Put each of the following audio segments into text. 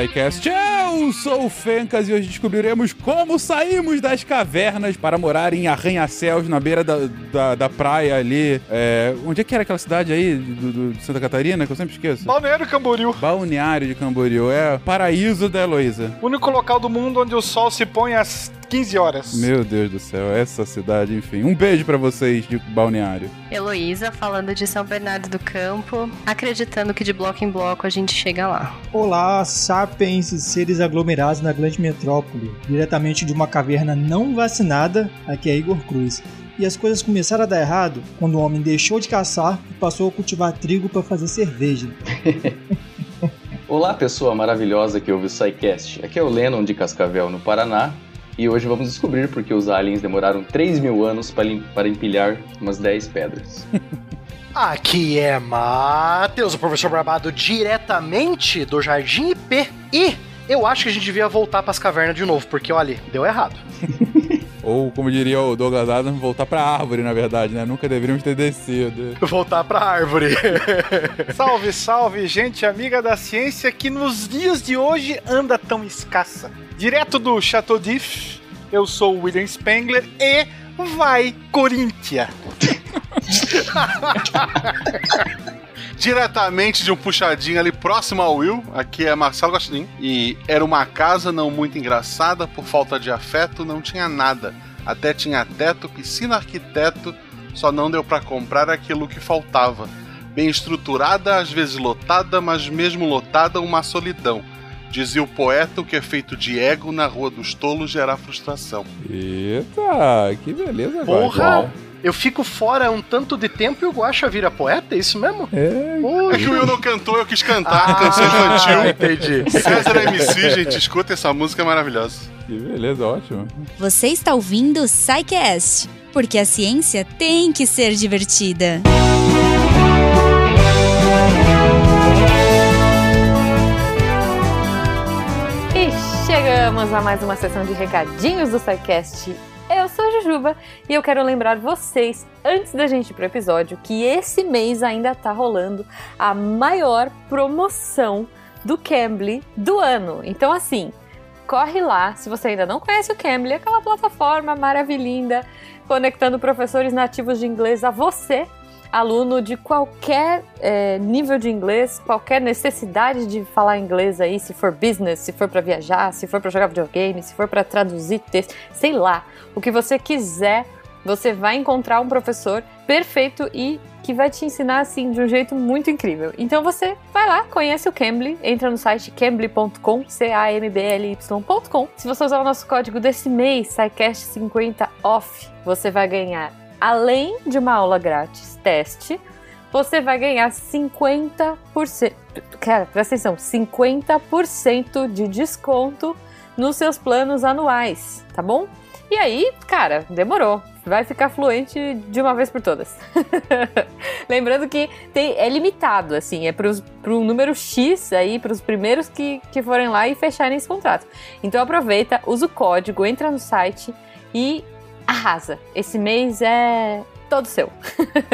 SciCast. Eu sou o Fencas e hoje descobriremos como saímos das cavernas para morar em arranha-céus na beira da, da, da praia ali. É, onde é que era aquela cidade aí do, do- de Santa Catarina, que eu sempre esqueço? Balneário Camboriú. Balneário de Camboriú. É paraíso da Heloísa. Único local do mundo onde o sol se põe às 15 horas. Meu Deus do céu, essa cidade, enfim. Um beijo pra vocês de Balneário. Heloísa falando de São Bernardo do Campo, acreditando que de bloco em bloco a gente chega lá. Olá, sapiens e seres aglomerados na grande metrópole. Diretamente de uma caverna não vacinada, aqui é Igor Cruz. E as coisas começaram a dar errado quando o homem deixou de caçar e passou a cultivar trigo para fazer cerveja. Olá, pessoa maravilhosa que ouve o SciCast. Aqui é o Lennon de Cascavel, no Paraná. E hoje vamos descobrir porque os aliens demoraram 3 mil anos para para empilhar umas 10 pedras. Aqui é Matheus, o professor Barbado, diretamente do Jardim IP. E eu acho que a gente devia voltar pras cavernas de novo, porque olha, deu errado. Ou, como diria o Douglas Adams, voltar pra árvore, na verdade, né? Nunca deveríamos ter descido. Voltar pra árvore. Salve, salve, gente amiga da ciência que nos dias de hoje anda tão escassa. Direto do Chateau d'If, eu sou o William Spengler e vai Corinthians. Diretamente de um puxadinho ali próximo ao Will, aqui é Marcelo Gostin. E era uma casa não muito engraçada, por falta de afeto, não tinha nada. Até tinha teto, piscina, arquiteto, só não deu pra comprar aquilo que faltava. Bem estruturada, às vezes lotada, mas mesmo lotada, uma solidão. Dizia o poeta o que é feito de ego na Rua dos Tolos gera frustração. Eita, que beleza, agora. Eu fico fora um tanto de tempo e o Guaxa vira poeta, é isso mesmo? É, É que o Will não cantou, eu quis cantar, canção infantil. Ah, entendi. César MC, gente, escuta essa música é maravilhosa. que beleza, ótimo. Você está ouvindo o SciCast, porque a ciência tem que ser divertida. E chegamos a mais uma sessão de recadinhos do SciCast. Eu sou a Jujuba e eu quero lembrar vocês, antes da gente ir pro episódio, que esse mês ainda tá rolando a maior promoção do Cambly do ano. Então, assim, corre lá, se você ainda não conhece o Cambly, aquela plataforma maravilhinda, conectando professores nativos de inglês a você, aluno de qualquer eh, nível de inglês, qualquer necessidade de falar inglês aí, se for business, se for para viajar, se for para jogar videogame, se for para traduzir texto, sei lá, o que você quiser, você vai encontrar um professor perfeito e que vai te ensinar assim de um jeito muito incrível. Então você vai lá, conhece o Cambly, entra no site cambly.com, c a m b l y.com. Se você usar o nosso código desse mês, SciCast50 off, você vai ganhar além de uma aula grátis, teste, você vai ganhar 50%. Cara, presta atenção, 50% de desconto nos seus planos anuais, tá bom? E aí, cara, demorou. Vai ficar fluente de uma vez por todas. Lembrando que tem, é limitado, assim, é para um número X aí, para os primeiros que, que forem lá e fecharem esse contrato. Então aproveita, usa o código, entra no site e arrasa. Esse mês é todo seu.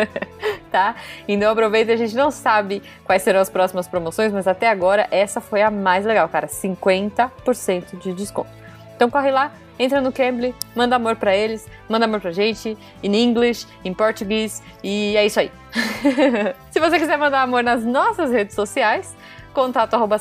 tá? Então aproveita, a gente não sabe quais serão as próximas promoções, mas até agora essa foi a mais legal, cara. 50% de desconto. Então corre lá, entra no Cambly, manda amor pra eles, manda amor pra gente, em inglês, em português, e é isso aí. Se você quiser mandar amor nas nossas redes sociais, contato arroba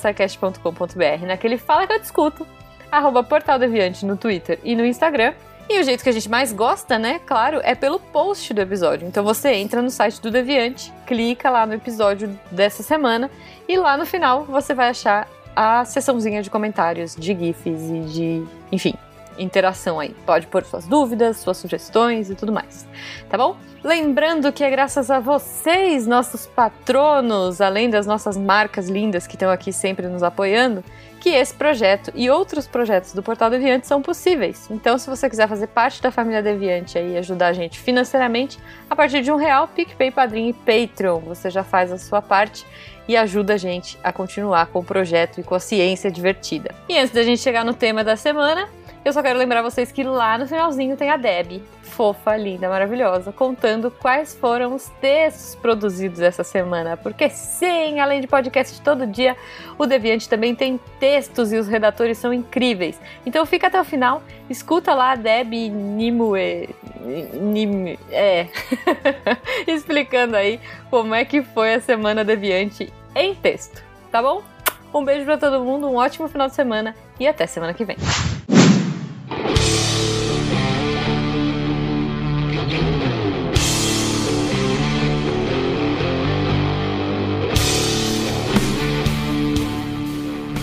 naquele Fala Que Eu Discuto, arroba Portal Deviante no Twitter e no Instagram, e o jeito que a gente mais gosta, né, claro, é pelo post do episódio. Então você entra no site do Deviante, clica lá no episódio dessa semana e lá no final você vai achar a seçãozinha de comentários, de GIFs e de, enfim, interação aí. Pode pôr suas dúvidas, suas sugestões e tudo mais. Tá bom? Lembrando que é graças a vocês, nossos patronos, além das nossas marcas lindas que estão aqui sempre nos apoiando, que esse projeto e outros projetos do Portal Deviante são possíveis. Então, se você quiser fazer parte da família Deviante e ajudar a gente financeiramente, a partir de um real, PicPay, Padrim e Patreon, você já faz a sua parte e ajuda a gente a continuar com o projeto e com a ciência divertida. E antes da gente chegar no tema da semana, Eu só quero lembrar vocês que lá no finalzinho tem a Deb, fofa, linda, maravilhosa, contando quais foram os textos produzidos essa semana. Porque sim, além de podcast todo dia, o Deviante também tem textos e os redatores são incríveis. Então fica até o final, escuta lá a Deb Nimue, Nim, é, explicando aí como é que foi a semana Deviante em texto, tá bom? Um beijo para todo mundo, um ótimo final de semana e até semana que vem.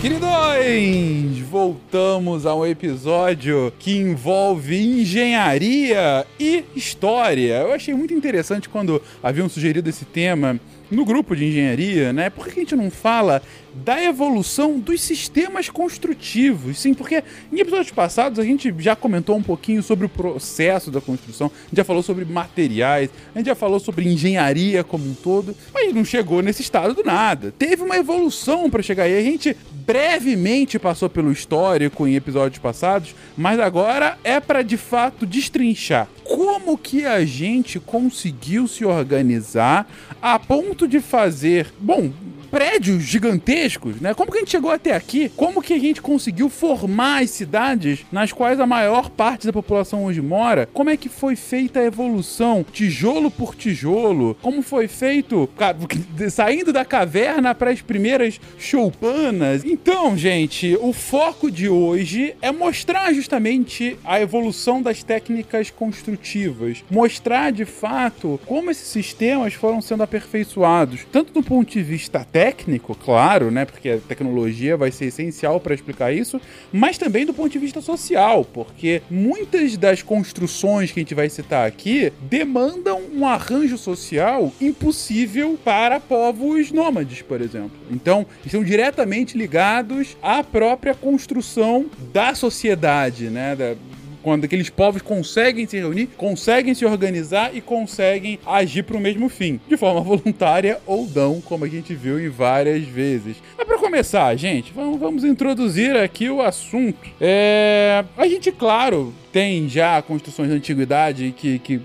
Queridões, voltamos a um episódio que envolve engenharia e história. Eu achei muito interessante quando haviam sugerido esse tema no grupo de engenharia, né? Por que a gente não fala da evolução dos sistemas construtivos? Sim, porque em episódios passados a gente já comentou um pouquinho sobre o processo da construção, a gente já falou sobre materiais, a gente já falou sobre engenharia como um todo, mas não chegou nesse estado do nada. Teve uma evolução para chegar aí. A gente brevemente passou pelo histórico em episódios passados, mas agora é para de fato destrinchar como que a gente conseguiu se organizar a ponto de fazer, bom, prédios gigantescos, né? Como que a gente chegou até aqui? Como que a gente conseguiu formar as cidades nas quais a maior parte da população hoje mora? Como é que foi feita a evolução, tijolo por tijolo? Como foi feito saindo da caverna para as primeiras choupanas? Então, gente, o foco de hoje é mostrar justamente a evolução das técnicas construtivas, mostrar de fato como esses sistemas foram sendo aperfeiçoados, tanto do ponto de vista técnico técnico, claro, né? Porque a tecnologia vai ser essencial para explicar isso, mas também do ponto de vista social, porque muitas das construções que a gente vai citar aqui demandam um arranjo social impossível para povos nômades, por exemplo. Então, estão diretamente ligados à própria construção da sociedade, né? Da, quando aqueles povos conseguem se reunir, conseguem se organizar e conseguem agir para o mesmo fim, de forma voluntária ou não, como a gente viu em várias vezes. Mas para começar, gente, vamos, vamos introduzir aqui o assunto. É, a gente, claro, tem já construções da antiguidade que, que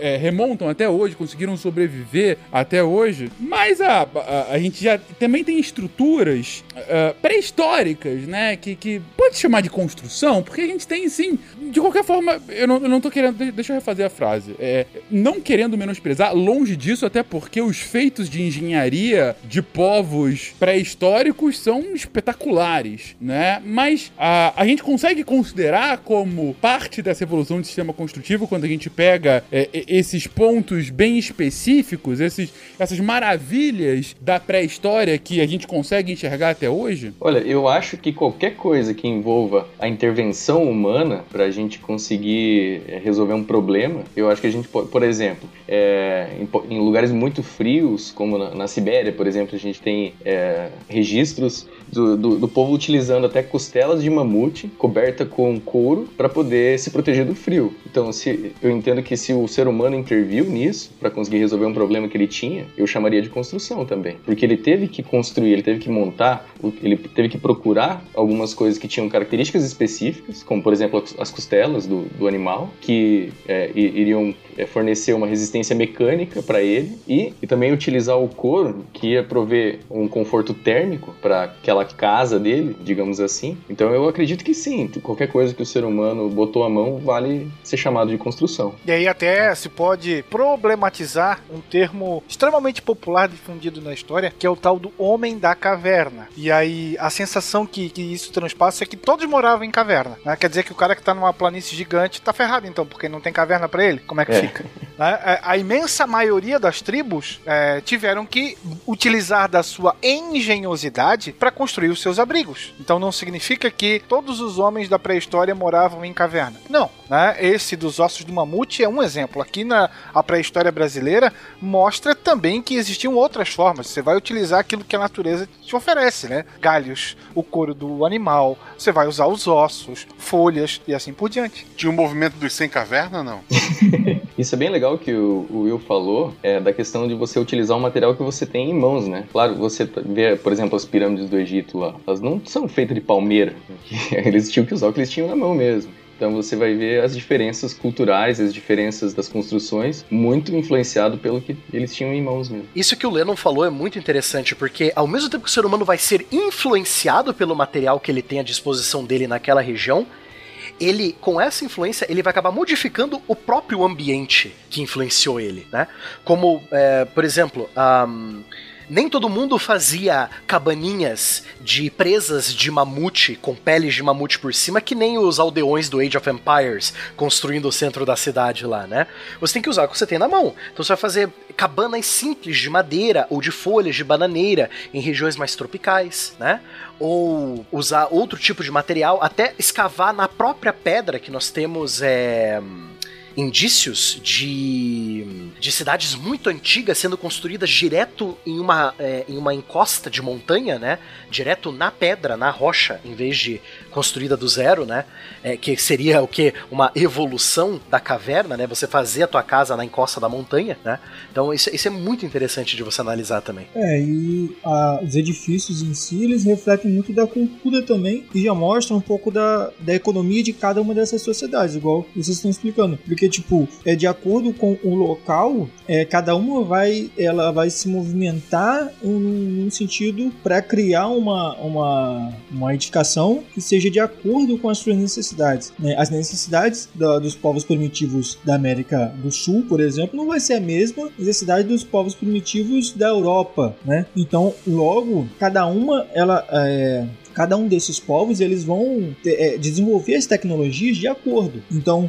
é, remontam até hoje, conseguiram sobreviver até hoje. Mas a, a, a gente já também tem estruturas uh, pré-históricas, né? Que, que pode chamar de construção, porque a gente tem sim. De qualquer forma, eu não, eu não tô querendo. Deixa eu refazer a frase. É, não querendo menosprezar, longe disso, até porque os feitos de engenharia de povos pré-históricos são espetaculares, né? Mas a, a gente consegue considerar como parte dessa evolução do sistema construtivo quando a gente pega é, esses pontos bem específicos, esses, essas maravilhas da pré-história que a gente consegue enxergar até hoje? Olha, eu acho que qualquer coisa que envolva a intervenção humana para a gente conseguir é, resolver um problema, eu acho que a gente pode, por exemplo, é, em, em, lugares muito frios, como na, na, Sibéria, por exemplo, a gente tem é, registros do, do, do, povo utilizando até costelas de mamute coberta com couro para poder se proteger do frio. Então, se, eu entendo que se o ser humano interviu nisso para conseguir resolver um problema que ele tinha, eu chamaria de construção também. Porque ele teve que construir, ele teve que montar, ele teve que procurar algumas coisas que tinham características específicas, como por exemplo as costelas do, do animal, que é, iriam é, fornecer uma resistência mecânica para ele e, e também utilizar o couro que ia prover um conforto térmico para aquela casa dele, digamos assim. Então eu acredito que sim, qualquer coisa que o ser humano botou a mão vale ser chamado de construção. E aí até se pode problematizar um termo extremamente popular difundido na história, que é o tal do homem da caverna. E aí a sensação que, que isso transpassa é que todos moravam em caverna. Né? Quer dizer que o cara que tá numa planície gigante tá ferrado então, porque não tem caverna para ele. Como é que é. fica? Né? É, a imensa maioria das tribos é, tiveram que utilizar da sua engenhosidade para construir os seus abrigos. Então não significa que todos os homens da pré-história moravam em caverna. Não. Né? Esse dos ossos do mamute é um exemplo. Aqui na pré-história brasileira mostra também que existiam outras formas. Você vai utilizar aquilo que a natureza te oferece, né? Galhos, o couro do animal, você vai usar os ossos, folhas e assim por diante. Tinha um movimento dos sem caverna, não? Isso é bem legal que o, o Will falou, é, da questão de você utilizar um material que você tem em mãos, né? Claro, você vê, por exemplo, as pirâmides do Egito lá, elas não são feitas de palmeira. Eles tinham que usar o que eles tinham na mão mesmo. Então você vai ver as diferenças culturais, as diferenças das construções, muito influenciado pelo que eles tinham em mãos mesmo. Isso que o Lennon falou é muito interessante, porque ao mesmo tempo que o ser humano vai ser influenciado pelo material que ele tem à disposição dele naquela região, ele, com essa influência, ele vai acabar modificando o próprio ambiente que influenciou ele, né? Como, é, por exemplo, um, nem todo mundo fazia cabaninhas de presas de mamute com peles de mamute por cima, que nem os aldeões do Age of Empires construindo o centro da cidade lá, né? Você tem que usar o que você tem na mão. Então você vai fazer cabanas simples de madeira ou de folhas de bananeira em regiões mais tropicais, né? Ou usar outro tipo de material, até escavar na própria pedra que nós temos é indícios de, de cidades muito antigas sendo construídas direto em uma, é, em uma encosta de montanha, né? Direto na pedra, na rocha, em vez de construída do zero, né? É, que seria o que? Uma evolução da caverna, né? Você fazer a tua casa na encosta da montanha, né? Então isso, isso é muito interessante de você analisar também. É, e a, os edifícios em si, eles refletem muito da cultura também e já mostram um pouco da, da economia de cada uma dessas sociedades, igual vocês estão explicando. Porque, tipo, é de acordo com o local, é, cada uma vai, ela vai se movimentar em um sentido para criar uma, uma, uma edificação que seja de acordo com as suas necessidades. Né? As necessidades da, dos povos primitivos da América do Sul, por exemplo, não vai ser a mesma necessidade dos povos primitivos da Europa, né? Então, logo, cada uma, ela é, cada um desses povos eles vão ter, é, desenvolver as tecnologias de acordo. Então,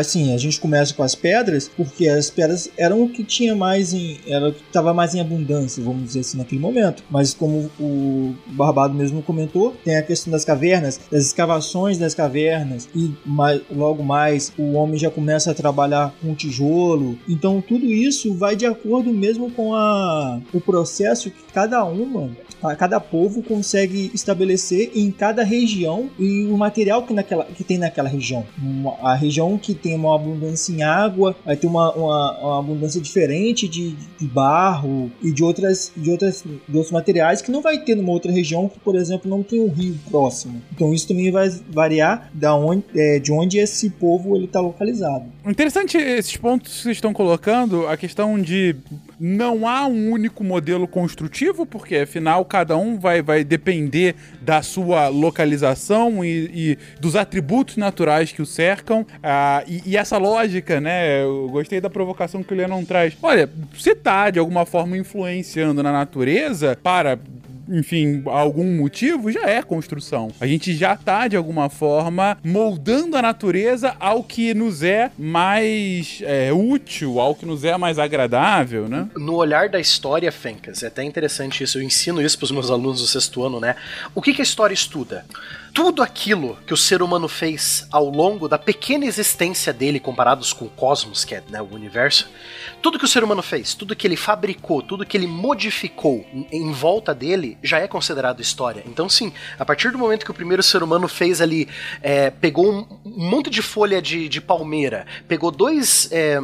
assim, a gente começa com as pedras, porque as pedras eram o que tinha mais em. Era o que estava mais em abundância, vamos dizer assim, naquele momento. Mas como o Barbado mesmo comentou, tem a questão das cavernas, das escavações das cavernas, e mais, logo mais o homem já começa a trabalhar com tijolo. Então tudo isso vai de acordo mesmo com a, o processo que cada uma cada povo consegue estabelecer em cada região e o material que, naquela, que tem naquela região. Uma, a região que tem uma abundância em água vai ter uma, uma, uma abundância diferente de, de, barro e de, outras, de, outras, de outros materiais que não vai ter numa outra região que, por exemplo, não tem um rio próximo. Então isso também vai variar da onde, é, de onde esse povo está localizado. Interessante esses pontos que vocês estão colocando, a questão de não há um único modelo construtivo, porque afinal cada um vai, vai depender da sua localização e, e dos atributos naturais que o cercam. Ah, e, e, essa lógica, né? Eu gostei da provocação que o Lennon traz. Olha, se está de alguma forma influenciando na natureza para enfim, algum motivo, já é construção. A gente já tá, de alguma forma, moldando a natureza ao que nos é mais é, útil, ao que nos é mais agradável, né? No olhar da história, Fencas, é até interessante isso, eu ensino isso pros meus alunos do sexto ano, né? O que, que a história estuda? Tudo aquilo que o ser humano fez ao longo da pequena existência dele comparados com o cosmos, que é né, o universo, tudo que o ser humano fez, tudo que ele fabricou, tudo que ele modificou em volta dele já é considerado história. Então, sim, a partir do momento que o primeiro ser humano fez ali, é, pegou um, monte de folha de, de palmeira, pegou dois. É,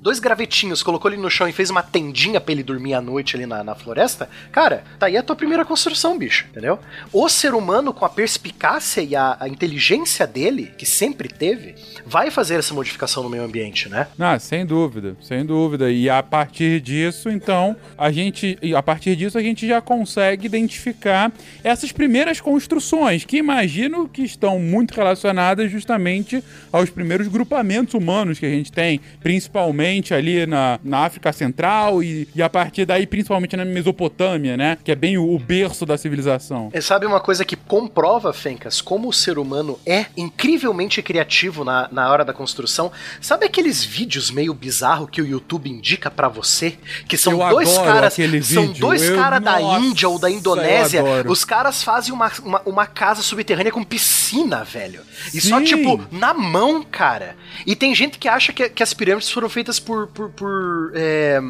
dois gravetinhos, colocou ele no chão e fez uma tendinha pra ele dormir à noite ali na, na floresta, cara, tá aí a tua primeira construção, bicho, entendeu? O ser humano, com a perspicácia e a, a inteligência dele, que sempre teve, vai fazer essa modificação no meio ambiente, né? Ah, sem dúvida, sem dúvida. E a partir disso, então, a gente, a partir disso, a gente já consegue identificar essas primeiras construções, que imagino que estão muito relacionadas justamente aos primeiros grupamentos humanos que a gente tem, principalmente ali na, na África Central e, e a partir daí principalmente na Mesopotâmia, né? Que é bem o, o berço da civilização. E sabe uma coisa que comprova, Fencas, como o ser humano é incrivelmente criativo na, na hora da construção? Sabe aqueles vídeos meio bizarro que o YouTube indica para você? Que são eu dois caras. São vídeo. dois caras da Índia ou da Indonésia. Os caras fazem uma, uma, uma, casa subterrânea com piscina, velho. E Sim. só, tipo, na mão, cara. E tem gente que acha que, que as pirâmides foram feitas por, por, por, é,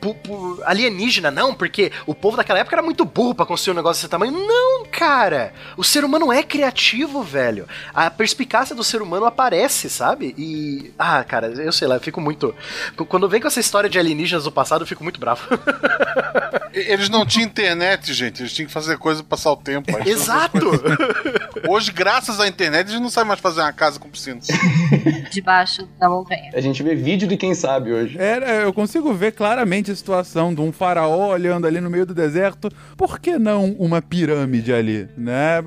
por, por alienígena, não, porque o povo daquela época era muito burro pra construir um negócio desse tamanho. Não, cara! O ser humano é criativo, velho. A perspicácia do ser humano aparece, sabe? E. Ah, cara, eu sei lá, eu fico muito. Quando vem com essa história de alienígenas do passado, eu fico muito bravo. Eles não tinham internet, gente. Eles tinham que fazer coisa pra passar o tempo. Aí Exato! Hoje, graças à internet, eles não sabem mais fazer uma casa com piscina. Debaixo da montanha. A gente vê vídeo de quem sabe hoje. É, eu consigo ver claramente a situação de um faraó olhando ali no meio do deserto. Por que não uma pirâmide ali, né?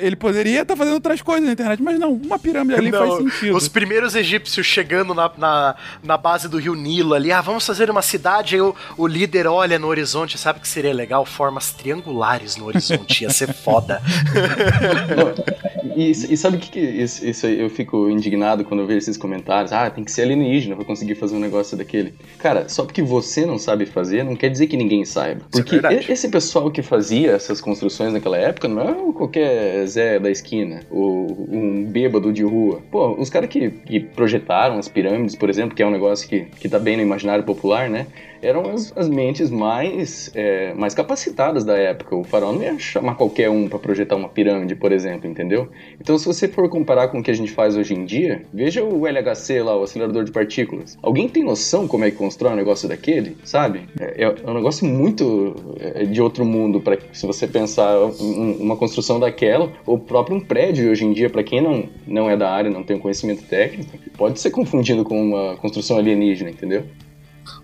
Ele poderia estar fazendo outras coisas na internet, mas não, uma pirâmide ali Não, faz sentido. Os primeiros egípcios chegando na, na, na base do rio Nilo ali, ah, vamos fazer uma cidade, aí o, o líder olha no horizonte, sabe que seria legal? Formas triangulares no horizonte, ia ser foda. E, e sabe o que, que isso, isso aí eu fico indignado quando eu vejo esses comentários? Ah, tem que ser alienígena pra conseguir fazer um negócio daquele. Cara, só porque você não sabe fazer, não quer dizer que ninguém saiba. É Porque e- esse pessoal que fazia essas construções naquela época não é qualquer Zé da esquina, ou um bêbado de rua. Pô, os caras que, que projetaram as pirâmides, por exemplo, que é um negócio que, que tá bem no imaginário popular, né? Eram as, as mentes mais, é, mais capacitadas da época. O faraó não ia chamar qualquer um pra projetar uma pirâmide, por exemplo, entendeu? Então, se você for comparar com o que a gente faz hoje em dia, veja o LHC lá, o acelerador de partículas. Alguém tem noção como é que constrói um negócio daquele, sabe? É, é um negócio muito é, de outro mundo para se você pensar um- uma construção daquela, ou próprio um prédio hoje em dia, para quem não, não é da área, não tem um conhecimento técnico, pode ser confundido com uma construção alienígena, entendeu?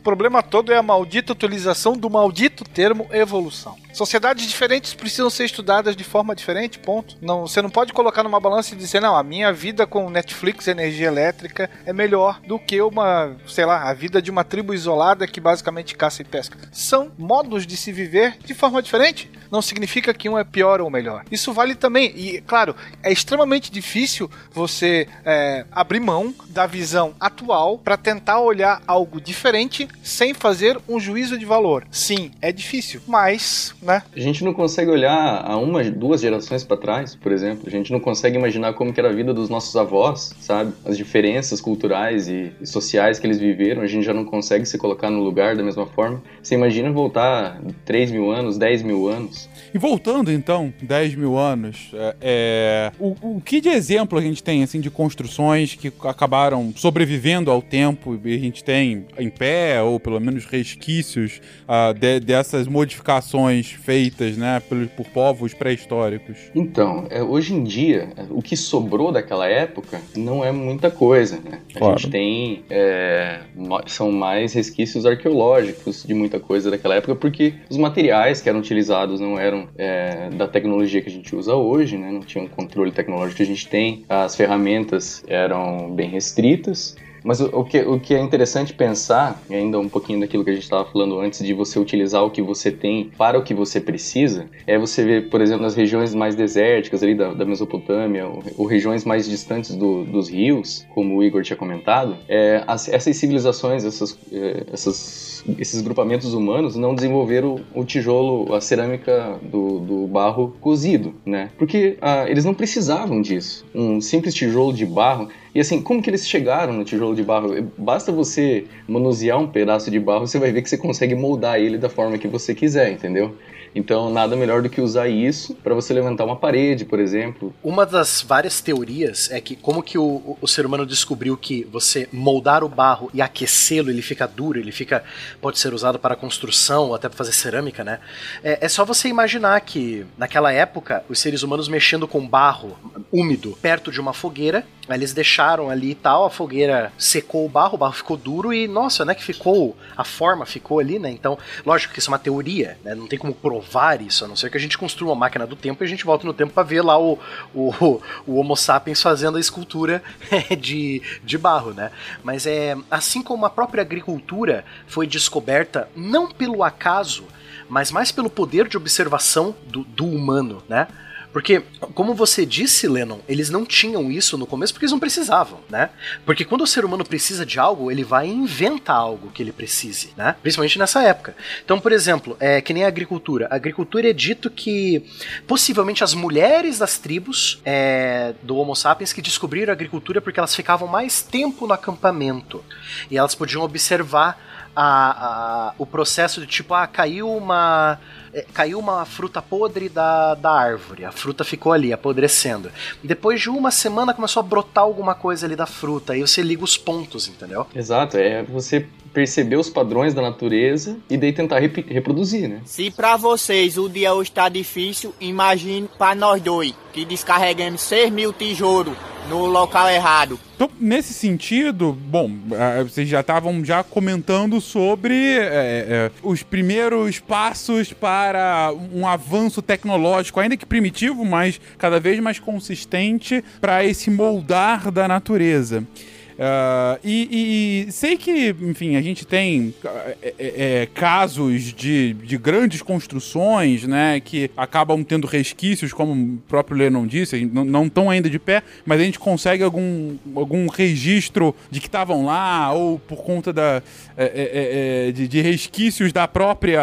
O problema todo é a maldita utilização do maldito termo evolução. Sociedades diferentes precisam ser estudadas de forma diferente, ponto. Não, você não pode colocar numa balança e dizer, não, a minha vida com Netflix energia elétrica é melhor do que uma, sei lá, a vida de uma tribo isolada que basicamente caça e pesca. São modos de se viver de forma diferente. Não significa que um é pior ou melhor. Isso vale também. E, claro, é extremamente difícil você é, abrir mão da visão atual para tentar olhar algo diferente sem fazer um juízo de valor. Sim, é difícil, mas, né? A gente não consegue olhar a uma, duas gerações para trás, por exemplo. A gente não consegue imaginar como que era a vida dos nossos avós, sabe? As diferenças culturais e, e sociais que eles viveram, a gente já não consegue se colocar no lugar da mesma forma. Você imagina voltar 3 mil anos, 10 mil anos. E voltando então, 10 mil anos, é, é, o, o que de exemplo a gente tem assim de construções que acabaram sobrevivendo ao tempo e a gente tem em pé ou pelo menos resquícios ah, de- dessas modificações feitas, né, por, por povos pré-históricos? Então, é, hoje em dia, o que sobrou daquela época não é muita coisa, né? A Claro. gente tem. é, são mais resquícios arqueológicos de muita coisa daquela época, porque os materiais que eram utilizados não eram é, da tecnologia que a gente usa hoje, né? Não tinha o controle tecnológico que a gente tem, as ferramentas eram bem restritas. Mas o, o que, o que é interessante pensar, ainda um pouquinho daquilo que a gente estava falando antes, de você utilizar o que você tem para o que você precisa, é você ver, por exemplo, nas regiões mais desérticas ali da, da Mesopotâmia, ou, ou regiões mais distantes do- dos rios, como o Igor tinha comentado, é, as- essas civilizações, essas, é, essas- esses grupamentos humanos não desenvolveram o, tijolo, a cerâmica do, do barro cozido, né? Porque ah, eles não precisavam disso. Um simples tijolo de barro e assim, como que eles chegaram no tijolo de barro? Basta você manusear um pedaço de barro, você vai ver que você consegue moldar ele da forma que você quiser, entendeu? Então, nada melhor do que usar isso para você levantar uma parede, por exemplo. Uma das várias teorias é que como que o, o ser humano descobriu que você moldar o barro e aquecê-lo, ele fica duro, ele fica pode ser usado para construção ou até para fazer cerâmica, né? É, é só você imaginar que naquela época os seres humanos mexendo com barro úmido perto de uma fogueira, eles deixaram ali e tal, a fogueira secou o barro, o barro ficou duro e nossa, né, que ficou a forma ficou ali, né? Então, lógico que isso é uma teoria, né? Não tem como provar isso, a não ser que a gente construa uma máquina do tempo e a gente volte no tempo para ver lá o, o, o Homo sapiens fazendo a escultura de, de barro, né? Mas é assim como a própria agricultura foi descoberta não pelo acaso, mas mais pelo poder de observação do, do humano, né? Porque, como você disse, Lennon, eles não tinham isso no começo porque eles não precisavam, né? Porque quando o ser humano precisa de algo, ele vai e inventa algo que ele precise, né? Principalmente nessa época. Então, por exemplo, é que nem a agricultura. A agricultura é dito que possivelmente as mulheres das tribos é, do Homo sapiens que descobriram a agricultura porque elas ficavam mais tempo no acampamento e elas podiam observar a, a, o processo de tipo, ah, caiu uma. É, caiu uma fruta podre da, da árvore. A fruta ficou ali, apodrecendo. Depois de uma semana começou a brotar alguma coisa ali da fruta. Aí você liga os pontos, entendeu? Exato, é você perceber os padrões da natureza e daí tentar repi- reproduzir, né? Se pra vocês o dia hoje tá difícil, imagine pra nós dois, que descarregamos 6 mil tijolos no local errado. Então, nesse sentido, bom, vocês já estavam já comentando sobre é, é, os primeiros passos para um avanço tecnológico, ainda que primitivo, mas cada vez mais consistente para esse moldar da natureza. Ah, e, e sei que, enfim, a gente tem é, é, casos de, de grandes construções, né, que acabam tendo resquícios, como o próprio Lennon disse, não- estão ainda de pé, mas a gente consegue algum, algum registro de que estavam lá, ou por conta da, é, de, de resquícios da própria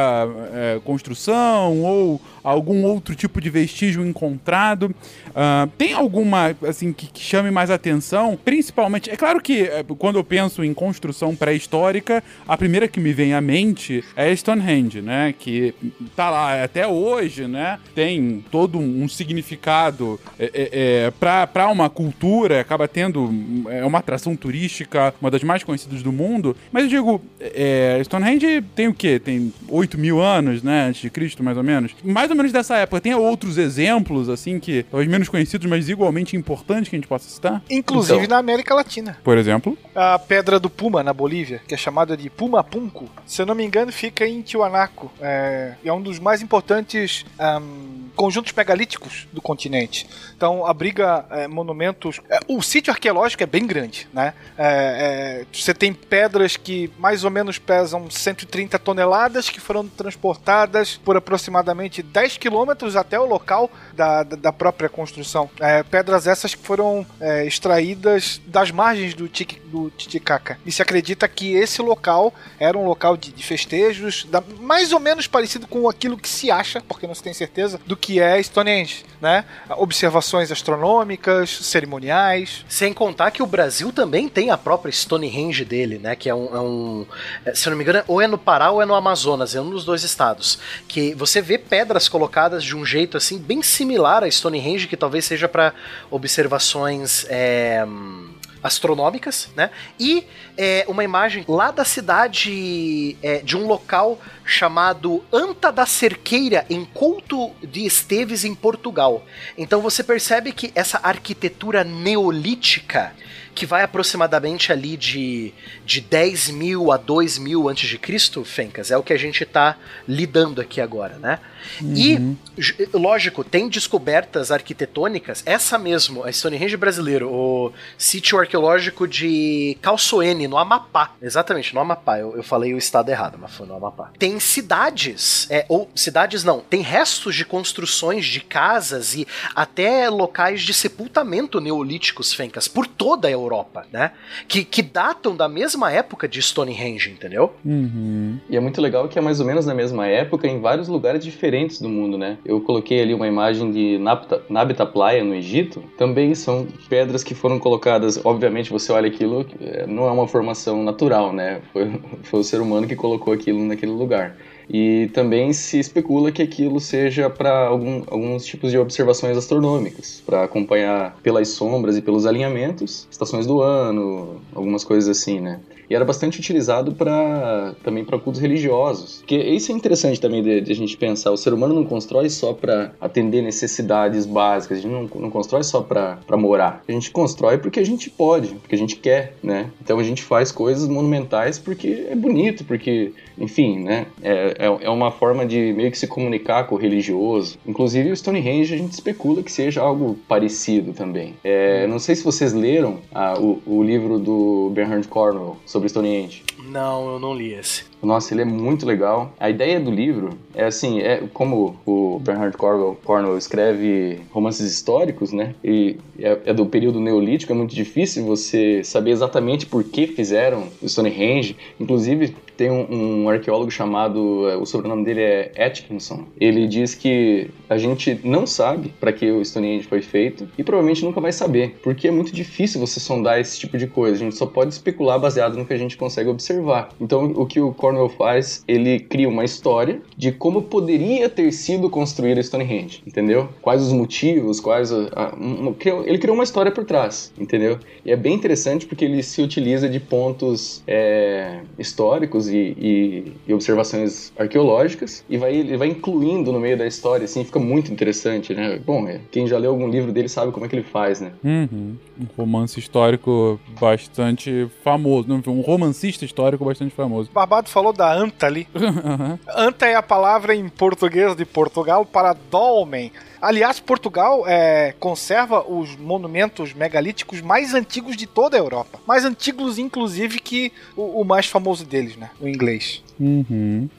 construção, ou algum outro tipo de vestígio encontrado. Ah, tem alguma, assim, que, que chame mais atenção? Principalmente, é claro que é, quando eu penso em construção pré-histórica, a primeira que me vem à mente é Stonehenge, né? Que tá lá até hoje, né? Tem todo um significado é, é, é, para uma cultura, acaba tendo é uma atração turística, uma das mais conhecidas do mundo. Mas eu digo, é, Stonehenge tem o quê? Tem 8 mil anos, né? Antes de Cristo, mais ou menos. Mais ou menos dessa época. Tem outros exemplos, assim, que talvez menos conhecidos, mas igualmente importantes que a gente possa citar? Inclusive Então. na América Latina. Por exemplo? A pedra do Puma, na Bolívia, que é chamada de Puma Punco, se eu não me engano, fica em Tiwanaku. É, é um dos mais importantes ahm, conjuntos megalíticos do continente. Então, abriga é, monumentos. é, o sítio arqueológico é bem grande, né? É, é, você tem pedras que mais ou menos pesam 130 toneladas, que foram transportadas por aproximadamente 10 quilômetros até o local da, da, da própria construção. É, pedras essas que foram extraídas das margens do, Tic- do Titicaca. E se acredita que esse local era um local de, de festejos, da- mais ou menos parecido com aquilo que se acha, porque não se tem certeza, do que é Stonehenge, né? Observações astronômicas, cerimoniais. Sem contar que o Brasil também tem a própria Stonehenge dele, né? Que é um, é um- é, Se eu não me engano, ou é no Pará ou é no Amazonas, é um dos dois estados. Que você vê pedras colocadas de um jeito assim, bem similar a Stonehenge, que talvez seja para observações. é, astronômicas, né? E é, uma imagem lá da cidade é, de um local chamado Anta da Cerqueira, em Couto de Esteves, em Portugal. Então você percebe que essa arquitetura neolítica, que vai aproximadamente ali de, de 10 mil a 2 mil antes de Cristo, Fencas, é o que a gente está lidando aqui agora, né? E, j- lógico, tem descobertas arquitetônicas, essa mesmo, a Stonehenge brasileiro, o sítio arqueológico de Calçoene, no Amapá. Exatamente, no Amapá. Eu, eu falei o estado errado, mas foi no Amapá. Tem cidades, é, ou cidades não, tem restos de construções de casas e até locais de sepultamento neolíticos, Fencas, por toda a Europa, né? Que, que datam da mesma época de Stonehenge, entendeu? Uhum. E é muito legal que é mais ou menos na mesma época em vários lugares diferentes do mundo, né? Eu coloquei ali uma imagem de Nabta, Nabta Playa no Egito. Também são pedras que foram colocadas. Obviamente, você olha aquilo, é, não é uma formação natural, né? Foi, foi o ser humano que colocou aquilo naquele lugar. E também se especula que aquilo seja para algum, alguns tipos de observações astronômicas, para acompanhar pelas sombras e pelos alinhamentos, estações do ano, algumas coisas assim, né? E era bastante utilizado para também para cultos religiosos. Porque isso é interessante também de, de a gente pensar. O ser humano não constrói só para atender necessidades básicas. A gente não, não constrói só para morar. A gente constrói porque a gente pode, porque a gente quer, né? Então a gente faz coisas monumentais porque é bonito, porque, enfim, né? É, é, é uma forma de meio que se comunicar com o religioso. Inclusive o Stonehenge a gente especula que seja algo parecido também. É, não sei se vocês leram ah, o, o livro do Bernard Cornwell sobre Stonehenge. Não, eu não li esse. Nossa, ele é muito legal. A ideia do livro é assim, é como o Bernard Cornwell, Cornwell escreve romances históricos, né? E é, é, do período neolítico, é muito difícil você saber exatamente por que fizeram o Stonehenge. Inclusive, tem um, um arqueólogo chamado, é, o sobrenome dele é Atkinson. Ele diz que a gente não sabe para que o Stonehenge foi feito e provavelmente nunca vai saber, porque é muito difícil você sondar esse tipo de coisa. A gente só pode especular baseado no que a gente consegue observar. Então, o que o Cornwell faz, ele cria uma história de como poderia ter sido construído Stonehenge, entendeu? Quais os motivos, quais a, a, ele criou uma história por trás, entendeu? E é bem interessante porque ele se utiliza de pontos é, históricos e, e, e, observações arqueológicas e vai ele vai incluindo no meio da história, assim, fica muito interessante, né? Bom, é, quem já leu algum livro dele sabe como é que ele faz, né? Uhum. Um romance histórico bastante famoso, um romancista histórico bastante famoso. Barbado falou da anta ali. Anta é a palavra em português de Portugal para dolmen. Aliás, Portugal é, conserva os monumentos megalíticos mais antigos de toda a Europa. Mais antigos, inclusive, que o, o mais famoso deles, né? O inglês. Uhum.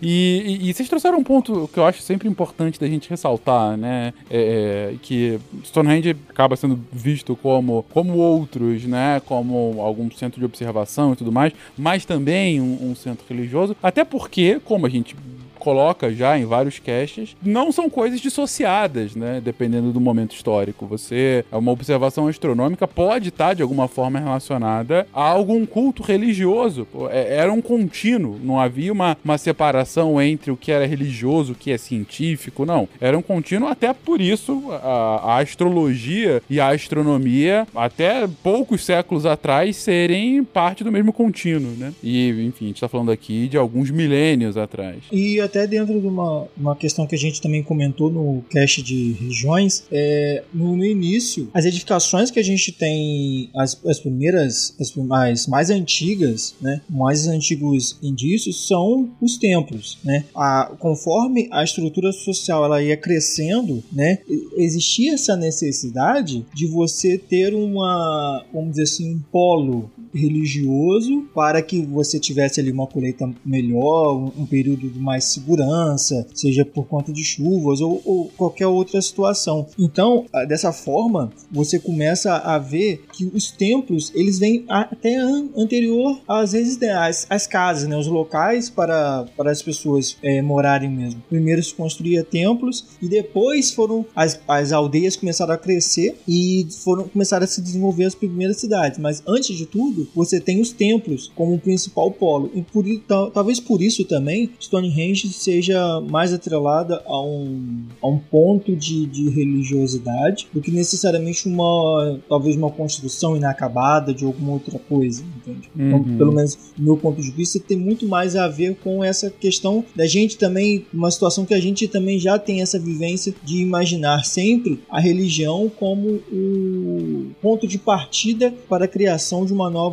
E, e, e, vocês trouxeram um ponto que eu acho sempre importante da gente ressaltar, né? É, é, que Stonehenge acaba sendo visto como, como outros, né? Como algum centro de observação e tudo mais, mas também um, um centro religioso. Até porque, como a gente coloca já em vários caches, não são coisas dissociadas, né? Dependendo do momento histórico. Você, uma observação astronômica pode estar de alguma forma relacionada a algum culto religioso. É, era um contínuo, não havia uma, uma separação entre o que era religioso, o que é científico, não. Era um contínuo, até por isso a, a astrologia e a astronomia, até poucos séculos atrás, serem parte do mesmo contínuo, né? E, enfim, a gente está falando aqui de alguns milênios atrás. E até dentro de uma, uma questão que a gente também comentou no cast de regiões, é, no, no início, as edificações que a gente tem, as, as primeiras, as mais, mais antigas, né, mais antigos indícios são os templos, né? A, conforme a estrutura social ela ia crescendo, né, existia essa necessidade de você ter uma, vamos dizer assim, um polo religioso para que você tivesse ali uma colheita melhor, um, período de mais segurança, seja por conta de chuvas ou, ou qualquer outra situação. Então, dessa forma, você começa a ver que os templos eles vêm até an anterior às residências, às casas, né, os locais para, para as pessoas é, morarem mesmo. Primeiro se construía templos e depois foram as, as aldeias começaram a crescer e foram começaram a se desenvolver as primeiras cidades. Mas antes de tudo, você tem os templos como o principal polo e por, talvez por isso também Stonehenge seja mais atrelada a um, a um ponto de, de religiosidade do que necessariamente uma talvez uma construção inacabada de alguma outra coisa, entende? Então, uhum. Então, pelo menos do meu ponto de vista, tem muito mais a ver com essa questão da gente também, uma situação que a gente também já tem essa vivência de imaginar sempre a religião como o ponto de partida para a criação de uma nova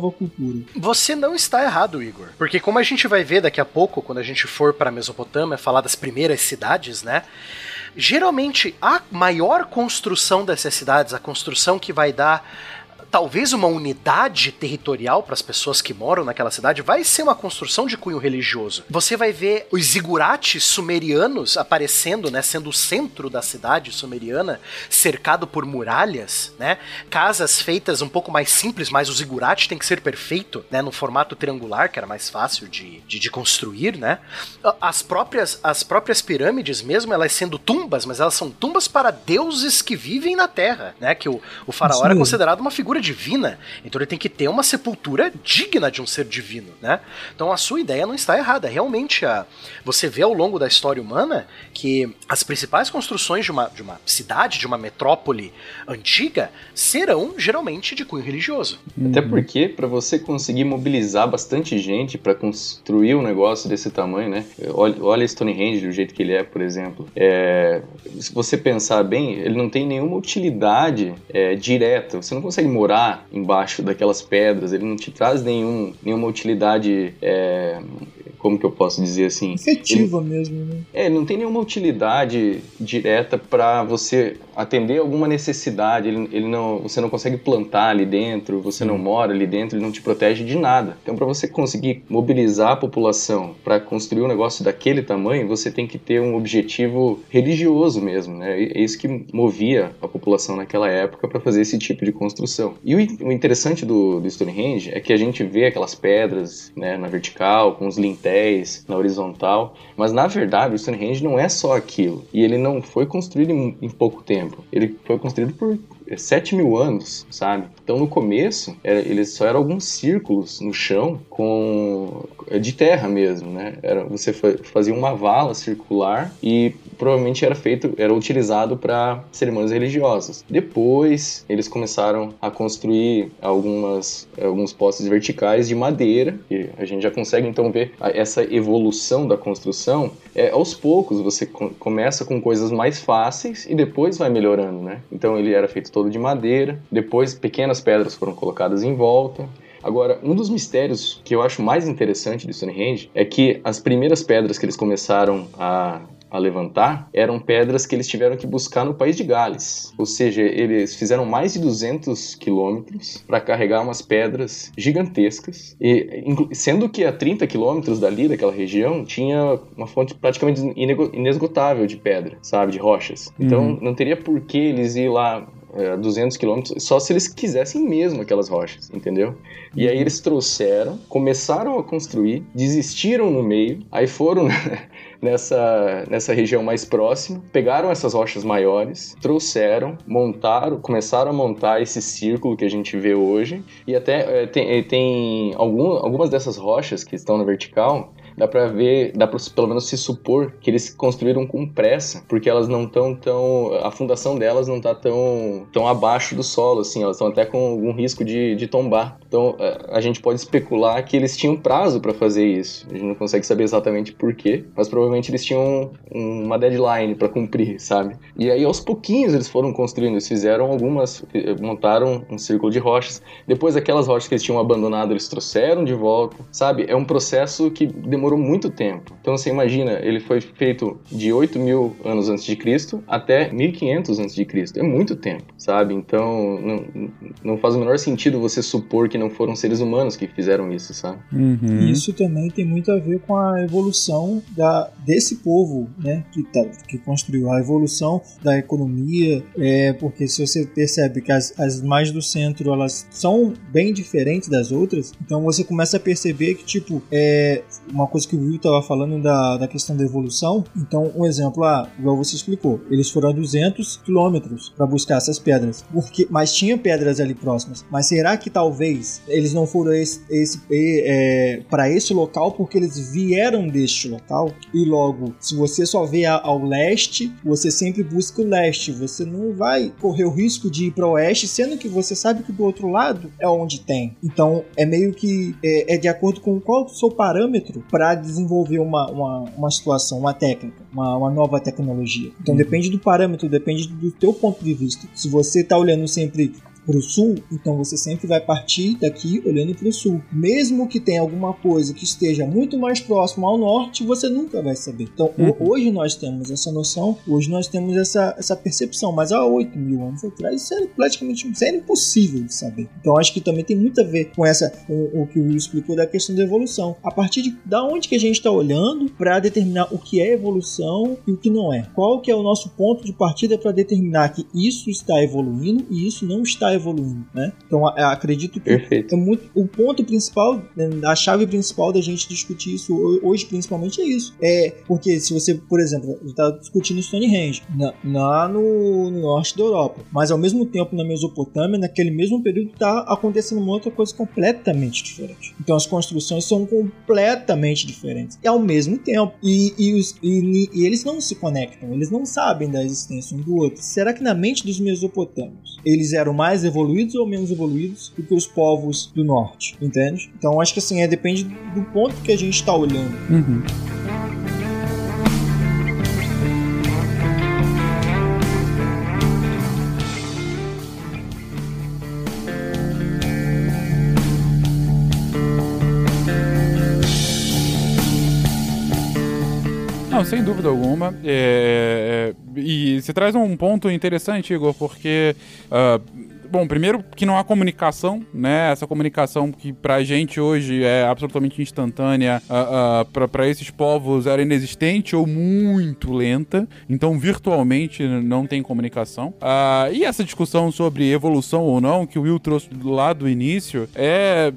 Você não está errado, Igor, porque como a gente vai ver daqui a pouco, quando a gente for para Mesopotâmia falar das primeiras cidades, né? Geralmente a maior construção dessas cidades, a construção que vai dar talvez uma unidade territorial para as pessoas que moram naquela cidade, vai ser uma construção de cunho religioso. Você vai ver os zigurates sumerianos aparecendo, né, sendo o centro da cidade sumeriana, cercado por muralhas, né? Casas feitas um pouco mais simples, mas o zigurate tem que ser perfeito, né, no formato triangular, que era mais fácil de, de, de construir, né? As próprias as próprias pirâmides mesmo, elas sendo tumbas, mas elas são tumbas para deuses que vivem na terra, né? Que o, o faraó Sim. era considerado uma figura divina, então ele tem que ter uma sepultura digna de um ser divino, né? Então a sua ideia não está errada. Realmente, a, você vê ao longo da história humana que as principais construções de uma, de uma cidade, de uma metrópole antiga, serão geralmente de cunho religioso. Até porque, para você conseguir mobilizar bastante gente para construir um negócio desse tamanho, né? Olha, olha Stonehenge do jeito que ele é, por exemplo. É, se você pensar bem, ele não tem nenhuma utilidade é, direta. Você não consegue morar morar embaixo daquelas pedras, ele não te traz nenhum, nenhuma utilidade é, como que eu posso dizer assim? Efetiva mesmo, né? É, não tem nenhuma utilidade direta para você atender alguma necessidade. Ele, ele não, você não consegue plantar ali dentro, você não mora ali dentro, ele não te protege de nada. Então, para você conseguir mobilizar a população para construir um negócio daquele tamanho, você tem que ter um objetivo religioso mesmo, né? É isso que movia a população naquela época para fazer esse tipo de construção. E o, o interessante do, do Stonehenge é que a gente vê aquelas pedras né, na vertical, com os na horizontal, mas na verdade o Stonehenge não é só aquilo. E ele não foi construído em, em pouco tempo. Ele foi construído por 7 mil anos, sabe? Então no começo era, eles só eram alguns círculos no chão com de terra mesmo, né? Era, você fazia uma vala circular e provavelmente era feito, era utilizado para cerimônias religiosas. Depois eles começaram a construir algumas alguns postes verticais de madeira e a gente já consegue então ver essa evolução da construção. É, aos poucos você começa com coisas mais fáceis e depois vai melhorando, né? Então ele era feito todo de madeira, depois pequenas pedras foram colocadas em volta. Agora, um dos mistérios que eu acho mais interessante do Stonehenge é que as primeiras pedras que eles começaram a a levantar eram pedras que eles tiveram que buscar no país de Gales. Ou seja, eles fizeram mais de 200 quilômetros para carregar umas pedras gigantescas. E sendo que a 30 quilômetros dali, daquela região, tinha uma fonte praticamente inesgotável de pedra, sabe, de rochas. Então Uhum. não teria por que eles ir lá é, 200 quilômetros, só se eles quisessem mesmo aquelas rochas, entendeu? E aí eles trouxeram, começaram a construir, desistiram no meio, aí foram nessa, nessa região mais próxima, pegaram essas rochas maiores, trouxeram, montaram, começaram a montar esse círculo que a gente vê hoje, e até é, tem, é, tem algum, algumas dessas rochas que estão na vertical, dá pra ver, dá pra pelo menos se supor que eles construíram com pressa, porque elas não estão tão, a fundação delas não tá tão, tão abaixo do solo, assim, elas estão até com algum risco de, de tombar. Então é, a gente pode especular que eles tinham prazo para fazer isso. A gente não consegue saber exatamente por quê, mas provavelmente eles tinham uma deadline para cumprir, sabe? E aí aos pouquinhos eles foram construindo, eles fizeram algumas, montaram um círculo de rochas. Depois aquelas rochas que eles tinham abandonado, eles trouxeram de volta, sabe? É um processo que demorou muito tempo. Então você imagina, ele foi feito de 8 mil anos antes de Cristo até 1500 antes de Cristo. É muito tempo, sabe? Então não, não faz o menor sentido você supor que não foram seres humanos que fizeram isso, sabe? Uhum. Isso também tem muito a ver com a evolução da, desse povo, né, que, tá, que construiu a evolução da economia, é, porque se você percebe que as, as mais do centro elas são bem diferentes das outras, então você começa a perceber que tipo é uma coisa que o Will estava falando da, da questão da evolução. Então um exemplo, ah, igual você explicou, eles foram a 200 quilômetros para buscar essas pedras, porque mas tinha pedras ali próximas. Mas será que talvez eles não foram esse, esse é, para esse local porque eles vieram deste local e logo, se você só vê ao leste, você sempre busca o leste. Você não vai correr o risco de ir para o oeste, sendo que você sabe que do outro lado é onde tem. Então é meio que é, é de acordo com qual o seu parâmetro para desenvolver uma, uma, uma situação, uma técnica, uma, uma nova tecnologia. Então depende do parâmetro, depende do teu ponto de vista. Se você está olhando sempre para o sul, então você sempre vai partir daqui olhando para o sul. Mesmo que tenha alguma coisa que esteja muito mais próximo ao norte, você nunca vai saber. Então ho- hoje nós temos essa noção, hoje nós temos essa, essa percepção, mas há 8 mil anos atrás isso era praticamente isso era impossível de saber. Então acho que também tem muito a ver com essa com o que o Will explicou da questão da evolução. A partir de da onde que a gente está olhando para determinar o que é evolução e o que não é. Qual que é o nosso ponto de partida para determinar que isso está evoluindo e isso não está evoluindo, né? Então acredito que Perfeito. é muito o ponto principal, né, a chave principal da gente discutir isso ho- hoje principalmente é isso. É porque se você, por exemplo, está discutindo Stonehenge na, lá no, no norte da Europa, mas ao mesmo tempo na Mesopotâmia, naquele mesmo período está acontecendo uma outra coisa completamente diferente. Então as construções são completamente diferentes e ao mesmo tempo e, e, os- e- e eles não se conectam, eles não sabem da existência um do outro. Será que na mente dos mesopotâmios eles eram mais evoluídos ou menos evoluídos do que os povos do norte? Entende? Então acho que assim é depende do ponto que a gente está olhando. Uhum. Não, sem dúvida alguma. É, é, e você traz um ponto interessante, Igor, porque. Uh, bom, primeiro que não há comunicação, né? Essa comunicação que pra gente hoje é absolutamente instantânea, uh, uh, pra, pra esses povos era inexistente ou muito lenta. Então, virtualmente não tem comunicação. Uh, e essa discussão sobre evolução ou não, que o Will trouxe lá do início, é,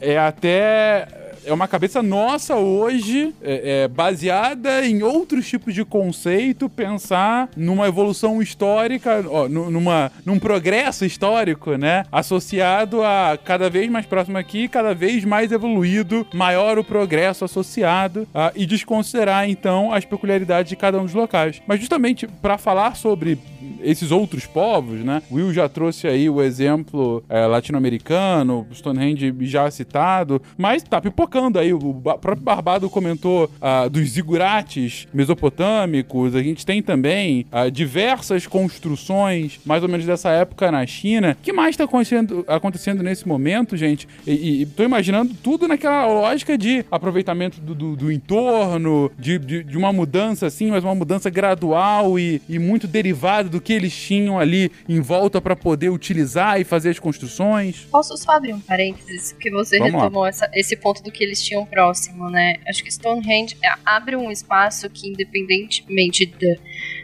é até é uma cabeça nossa hoje, é, é, baseada em outros tipos de conceito, pensar numa evolução histórica, ó, numa, num progresso histórico, né? Associado a cada vez mais próximo aqui, cada vez mais evoluído, maior o progresso associado, e desconsiderar então as peculiaridades de cada um dos locais. Mas justamente para falar sobre esses outros povos, né? Will já trouxe aí o exemplo é, latino-americano, Stonehenge já citado, mas tá pipocando aí. O próprio Barbado comentou ah, dos zigurates mesopotâmicos. A gente tem também ah, diversas construções, mais ou menos dessa época na China. O que mais está acontecendo, acontecendo nesse momento, gente? E, e tô imaginando tudo naquela lógica de aproveitamento do, do, do entorno, de, de, de, uma mudança assim, mas uma mudança gradual e, e muito derivada do que eles tinham ali em volta para poder utilizar e fazer as construções. Posso só abrir um parênteses? Que você Vamos retomou essa, esse ponto do que eles tinham próximo, né? Acho que Stonehenge é, abre um espaço que, independentemente de,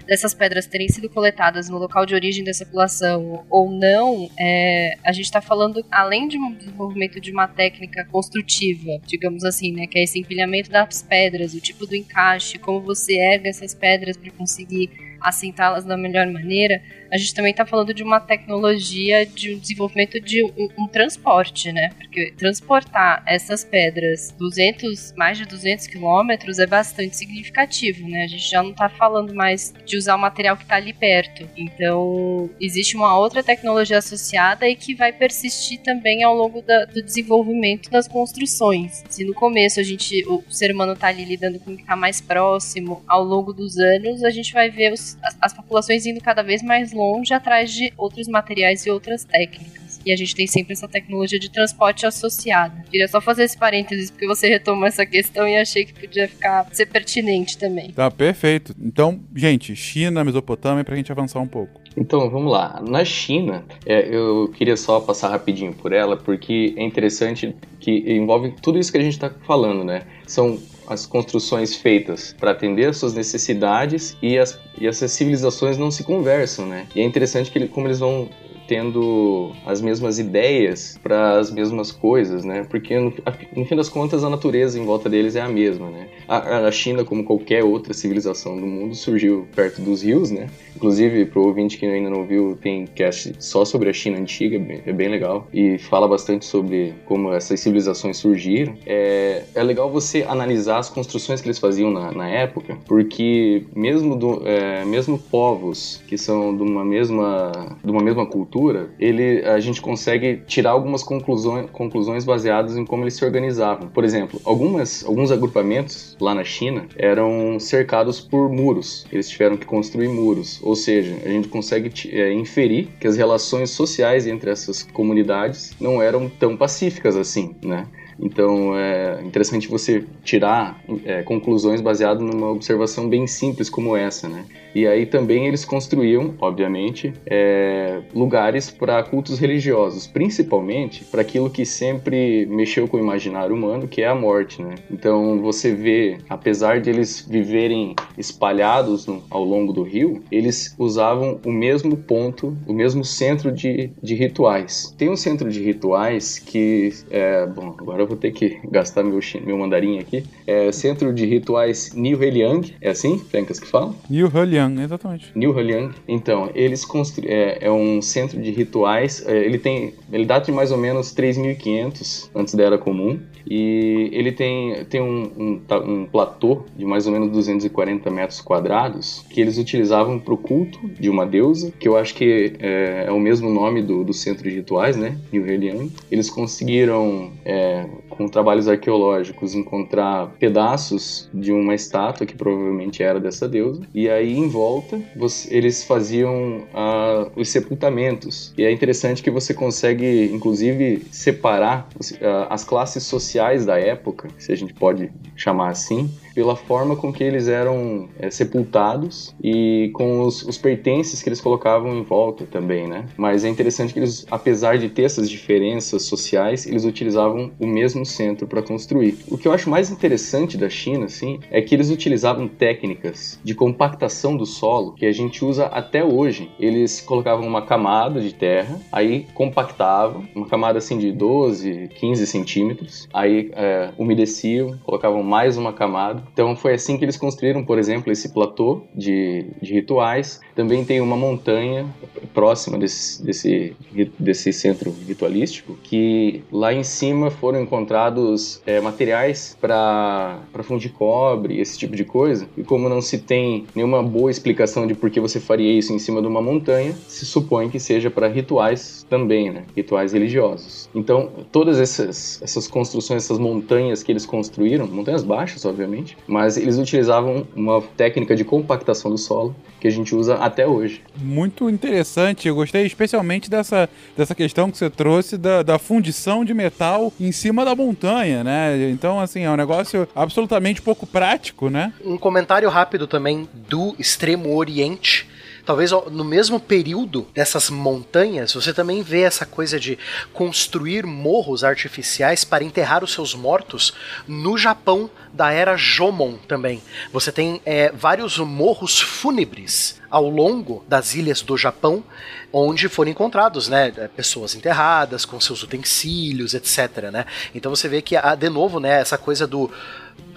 dessas pedras terem sido coletadas no local de origem dessa população ou não, é, a gente está falando, além de um desenvolvimento de uma técnica construtiva, digamos assim, né? Que é esse empilhamento das pedras, o tipo do encaixe, como você ergue essas pedras para conseguir assentá-las da melhor maneira, a gente também está falando de uma tecnologia de um desenvolvimento de um, um, transporte, né? Porque transportar essas pedras 200, mais de 200 quilômetros é bastante significativo, né? A gente já não está falando mais de usar o material que está ali perto. Então, existe uma outra tecnologia associada e que vai persistir também ao longo da, do desenvolvimento das construções. Se no começo a gente, o ser humano está ali lidando com o que está mais próximo, ao longo dos anos a gente vai ver os as, as populações indo cada vez mais longe atrás de outros materiais e outras técnicas. E a gente tem sempre essa tecnologia de transporte associada. Queria só fazer esse parênteses, porque você retomou essa questão e achei que podia ficar ser pertinente também. Tá, perfeito. Então, gente, China, Mesopotâmia, pra gente avançar um pouco. Então, vamos lá. Na China, é, eu queria só passar rapidinho por ela, porque é interessante que envolve tudo isso que a gente está falando, né? São as construções feitas para atender as suas necessidades e as, e as civilizações não se conversam, né? E é interessante que ele, como eles vão tendo as mesmas ideias para as mesmas coisas, né? Porque no, no, fim das contas a natureza em volta deles é a mesma, né? A, a, China, como qualquer outra civilização do mundo, surgiu perto dos rios, né? Inclusive, pro ouvinte que ainda não viu, tem cast só sobre a China antiga, é bem legal e fala bastante sobre como essas civilizações surgiram. É, é legal você analisar as construções que eles faziam na, na época, porque mesmo do, é, mesmo povos que são de uma mesma de uma mesma cultura cultura, ele, a gente consegue tirar algumas conclusões, conclusões baseadas em como eles se organizavam. Por exemplo, algumas, alguns agrupamentos lá na China eram cercados por muros. Eles tiveram que construir muros. Ou seja, a gente consegue é, inferir que as relações sociais entre essas comunidades não eram tão pacíficas assim, né? Então é interessante você tirar é, conclusões baseadas numa observação bem simples como essa, né? E aí também eles construíam, obviamente, é, lugares para cultos religiosos, principalmente para aquilo que sempre mexeu com o imaginário humano, que é a morte, né? Então você vê, apesar de eles viverem espalhados no, ao longo do rio, eles usavam o mesmo ponto, o mesmo centro de, de rituais. Tem um centro de rituais que, é, bom, agora eu vou ter que gastar meu, meu mandarim aqui, é Centro de Rituais New Heliang, é assim, Fencas, que fala? New Heliang exatamente. New Heliang. Então, eles constru... É, é, um centro de rituais. É, ele tem. Ele data de mais ou menos 3.500 antes da Era Comum. E ele tem, tem um, um, um platô de mais ou menos 240 metros quadrados que eles utilizavam para o culto de uma deusa, que eu acho que é, é o mesmo nome do, do centro de rituais, né? New Heliang. Eles conseguiram, é, com trabalhos arqueológicos, encontrar pedaços de uma estátua que provavelmente era dessa deusa. E aí, volta, você, eles faziam uh, os sepultamentos. E é interessante que você consegue, inclusive, separar uh, as classes sociais da época, se a gente pode chamar assim, pela forma com que eles eram é, sepultados e com os, os, pertences que eles colocavam em volta também, né? Mas é interessante que eles, apesar de ter essas diferenças sociais, eles utilizavam o mesmo centro para construir. O que eu acho mais interessante da China, assim, é que eles utilizavam técnicas de compactação do solo que a gente usa até hoje. Eles colocavam uma camada de terra, aí compactavam, uma camada assim de 12, 15 centímetros, aí é, umedeciam, colocavam mais uma camada. Então foi assim que eles construíram, por exemplo, esse platô de, de rituais. Também tem uma montanha próxima desse, desse, desse centro ritualístico, que lá em cima foram encontrados é, materiais para fundir cobre, esse tipo de coisa. E como não se tem nenhuma boa explicação de por que você faria isso em cima de uma montanha, se supõe que seja para rituais também, né? Rituais religiosos. Então, todas essas, essas construções, essas montanhas que eles construíram, montanhas baixas, obviamente, mas eles utilizavam uma técnica de compactação do solo que a gente usa até hoje. Muito interessante, eu gostei especialmente dessa, dessa questão que você trouxe da, da fundição de metal em cima da montanha, né? Então, assim, é um negócio absolutamente pouco prático, né? Um comentário rápido também do Extremo Oriente talvez no mesmo período dessas montanhas, você também vê essa coisa de construir morros artificiais para enterrar os seus mortos no Japão da era Jomon também. Você tem é, vários morros fúnebres ao longo das ilhas do Japão, onde foram encontrados, né, pessoas enterradas com seus utensílios, etc, né? Então você vê que de novo, né, essa coisa do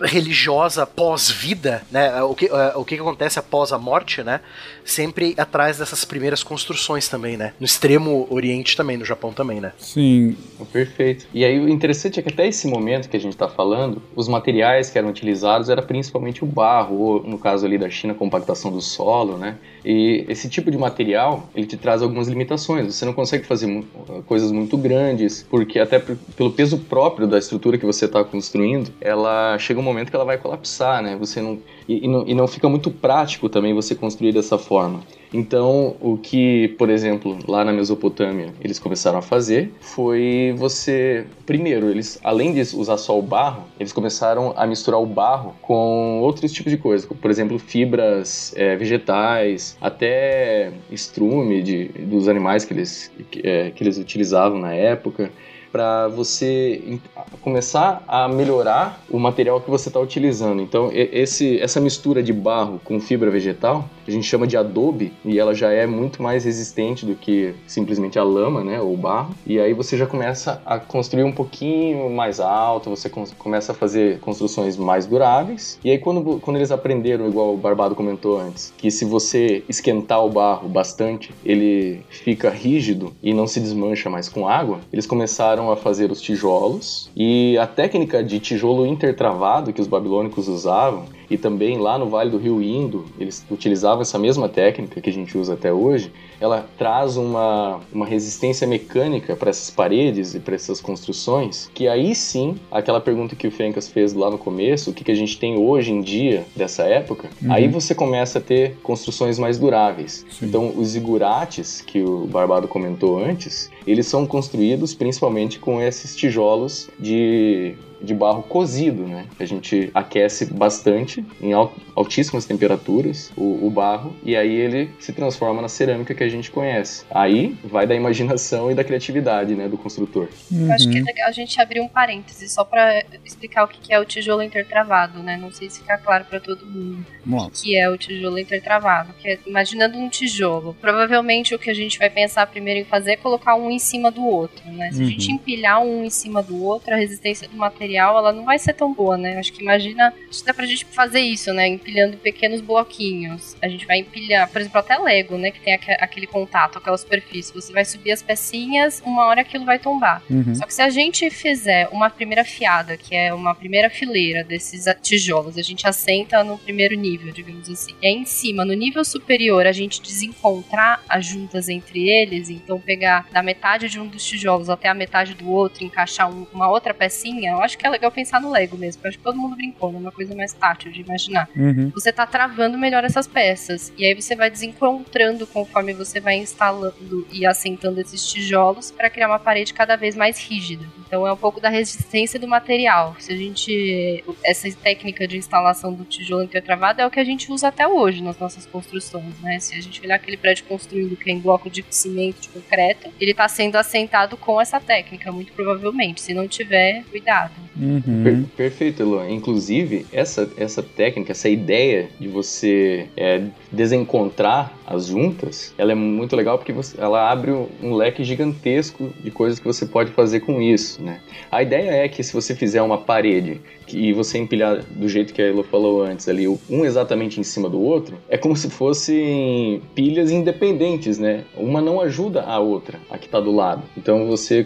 religiosa pós-vida, né? O que, é, o que acontece após a morte, né? Sempre atrás dessas primeiras construções também, né? No extremo oriente também, no Japão também, né? Sim. Perfeito. E aí o interessante é que até esse momento que a gente está falando, os materiais que eram utilizados era principalmente o barro, ou no caso ali da China, compactação do solo, né? E esse tipo de material, ele te traz algumas limitações. Você não consegue fazer coisas muito grandes, porque até pelo peso próprio da estrutura que você está construindo, ela chega um momento que ela vai colapsar, né? Você não e, e, não, e não fica muito prático também você construir dessa forma. Então, o que, por exemplo, lá na Mesopotâmia eles começaram a fazer foi você. Primeiro, eles, além de usar só o barro, eles começaram a misturar o barro com outros tipos de coisas, por exemplo, fibras é, vegetais, até estrume de, dos animais que eles, que, é, que eles utilizavam na época para você começar a melhorar o material que você está utilizando. Então, esse, essa mistura de barro com fibra vegetal, a gente chama de adobe, e ela já é muito mais resistente do que simplesmente a lama, né, ou barro. E aí você já começa a construir um pouquinho mais alto, você começa a fazer construções mais duráveis. E aí quando, quando eles aprenderam, igual o Barbado comentou antes, que se você esquentar o barro bastante, ele fica rígido e não se desmancha mais com água, eles começaram a fazer os tijolos. E a técnica de tijolo intertravado que os babilônicos usavam e também lá no Vale do Rio Indo, eles utilizavam essa mesma técnica que a gente usa até hoje. Ela traz uma, uma resistência mecânica para essas paredes e para essas construções, que aí sim, aquela pergunta que o Fencas fez lá no começo, o que, que a gente tem hoje em dia dessa época, uhum. aí você começa a ter construções mais duráveis. Sim. Então, os zigurates, que o Barbado comentou antes, eles são construídos principalmente com esses tijolos de de barro cozido, né? A gente aquece bastante em altíssimas temperaturas o, o, barro e aí ele se transforma na cerâmica que a gente conhece. Aí vai da imaginação e da criatividade, né, do construtor. Uhum. Eu acho que é legal a gente abrir um parêntese só para explicar o que é o tijolo intertravado, né? Não sei se fica claro para todo mundo o que é o tijolo intertravado. Que é, imaginando um tijolo, provavelmente o que a gente vai pensar primeiro em fazer é colocar um em cima do outro, né? Se uhum. a gente empilhar um em cima do outro, a resistência do material material, ela não vai ser tão boa, né? Acho que imagina, acho que dá pra gente fazer isso, né? Empilhando pequenos bloquinhos. A gente vai empilhar, por exemplo, até Lego, né? Que tem aquele contato, aquela superfície. Você vai subir as pecinhas, uma hora aquilo vai tombar. Uhum. Só que se a gente fizer uma primeira fiada, que é uma primeira fileira desses tijolos, a gente assenta no primeiro nível, digamos assim. E aí em cima, no nível superior, a gente desencontrar as juntas entre eles, então pegar da metade de um dos tijolos até a metade do outro, encaixar um, uma outra pecinha, eu acho que é legal pensar no Lego mesmo, eu acho que todo mundo brincou, né? Uma coisa mais tátil de imaginar. Uhum. Você tá travando melhor essas peças. E aí você vai desencontrando conforme você vai instalando e assentando esses tijolos para criar uma parede cada vez mais rígida. Então é um pouco da resistência do material. Se a gente. Essa técnica de instalação do tijolo intertravado é o que a gente usa até hoje nas nossas construções, né? Se a gente olhar aquele prédio construído que é em bloco de cimento, de concreto, ele está sendo assentado com essa técnica, muito provavelmente. Se não tiver, cuidado. Uhum. Per perfeito, Eloy. Inclusive, essa, essa técnica, essa ideia de você é, desencontrar as juntas, ela é muito legal porque você, ela abre um leque gigantesco de coisas que você pode fazer com isso, né? A ideia é que se você fizer uma parede e você empilhar do jeito que a Elo falou antes ali, um exatamente em cima do outro, é como se fossem pilhas independentes, né? Uma não ajuda a outra, a que está do lado. Então você,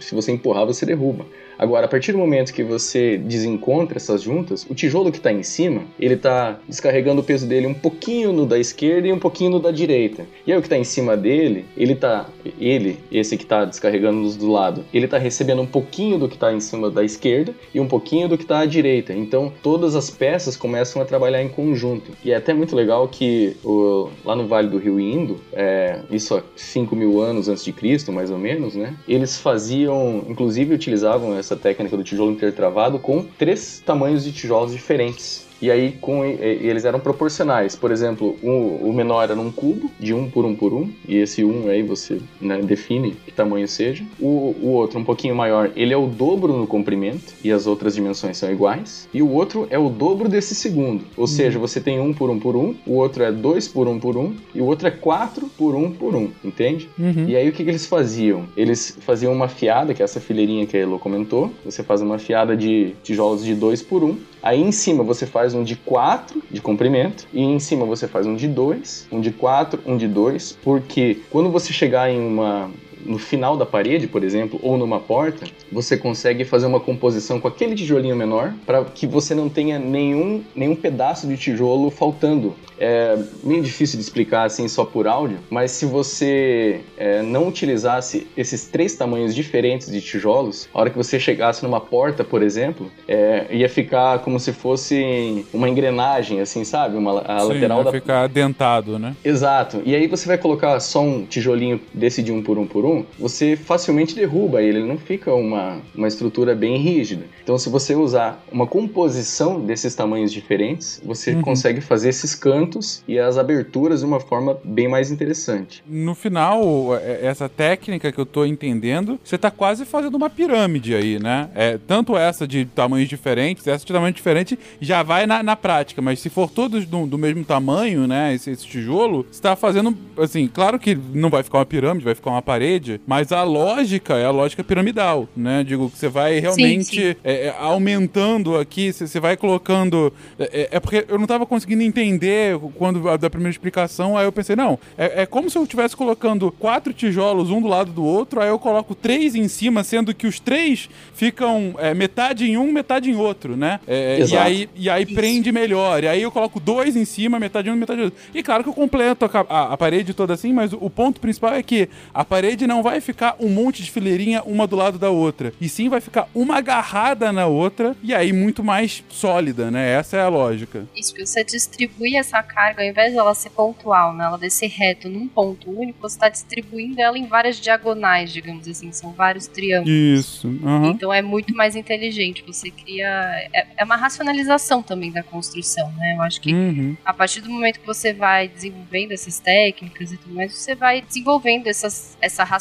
se você empurrar, você derruba. Agora, a partir do momento que você desencontra essas juntas, o tijolo que está em cima, ele está descarregando o peso dele um pouquinho no da esquerda e um pouquinho no da direita. E aí o que está em cima dele, ele tá, ele, esse que está descarregando nos do lado, ele está recebendo um pouquinho do que está em cima da esquerda e um pouquinho do que está à direita. Então, todas as peças começam a trabalhar em conjunto. E é até muito legal que o, lá no Vale do Rio Indo, é, isso há 5 mil anos antes de Cristo, mais ou menos, né? Eles faziam, inclusive utilizavam essa essa técnica do tijolo intertravado com três tamanhos de tijolos diferentes. E aí com eles eram proporcionais. Por exemplo, um, o menor era num cubo, de um por um por um, e esse um aí você né, define que tamanho seja. O, o outro, um pouquinho maior, ele é o dobro no comprimento, e as outras dimensões são iguais. E o outro é o dobro desse segundo. Ou uhum. seja, você tem um por um por um, o outro é dois por um por um, e o outro é quatro por um por um, entende? Uhum. E aí o que, que eles faziam? Eles faziam uma fiada, que é essa fileirinha que a Elo comentou. Você faz uma fiada de tijolos de dois por um. Aí em cima você faz um de 4 de comprimento e em cima você faz um de 2, um de 4, um de 2, porque quando você chegar em uma no final da parede, por exemplo, ou numa porta, você consegue fazer uma composição com aquele tijolinho menor para que você não tenha nenhum, nenhum pedaço de tijolo faltando. É meio difícil de explicar assim só por áudio, mas se você é, não utilizasse esses três tamanhos diferentes de tijolos, a hora que você chegasse numa porta, por exemplo, é, ia ficar como se fosse uma engrenagem, assim, sabe? Uma, a Sim, lateral ia da. ficar dentado, né? Exato. E aí você vai colocar só um tijolinho desse de um por um por um, você facilmente derruba ele, ele não fica uma, uma estrutura bem rígida. Então, se você usar uma composição desses tamanhos diferentes, você Uhum. consegue fazer esses cantos e as aberturas de uma forma bem mais interessante. No final, é- essa técnica que eu tô entendendo, você tá quase fazendo uma pirâmide aí, né? É, tanto essa de tamanhos diferentes, essa de tamanho diferente já vai na, na prática, mas se for todos do, do mesmo tamanho, né, esse, esse tijolo, você tá fazendo, assim, claro que não vai ficar uma pirâmide, vai ficar uma parede, mas a lógica é a lógica piramidal, né? Digo que você vai realmente sim. é, é, aumentando aqui, você, vai colocando... É, é- é porque eu não tava conseguindo entender quando a- da primeira explicação, aí eu pensei, não, é, é como se eu estivesse colocando quatro tijolos um do lado do outro, aí eu coloco três em cima, sendo que os três ficam é, metade em um, metade em outro, né? É, e Exato. aí, e aí prende melhor. E aí eu coloco dois em cima, metade em um, metade em outro. E claro que eu completo a, a- a parede toda assim, mas o ponto principal é que a parede não vai ficar um monte de fileirinha uma do lado da outra. E sim vai ficar uma agarrada na outra, e aí muito mais sólida, né? Essa é a lógica. Isso, que você distribui essa carga, ao invés dela ser pontual, né, ela descer reto num ponto único, você está distribuindo ela em várias diagonais, digamos assim, são vários triângulos. Isso. aham. Então é muito mais inteligente. Você cria. É, é uma racionalização também da construção, né? Eu acho que Uhum. a partir do momento que você vai desenvolvendo essas técnicas e tudo mais, você vai desenvolvendo essas, essa racionalização.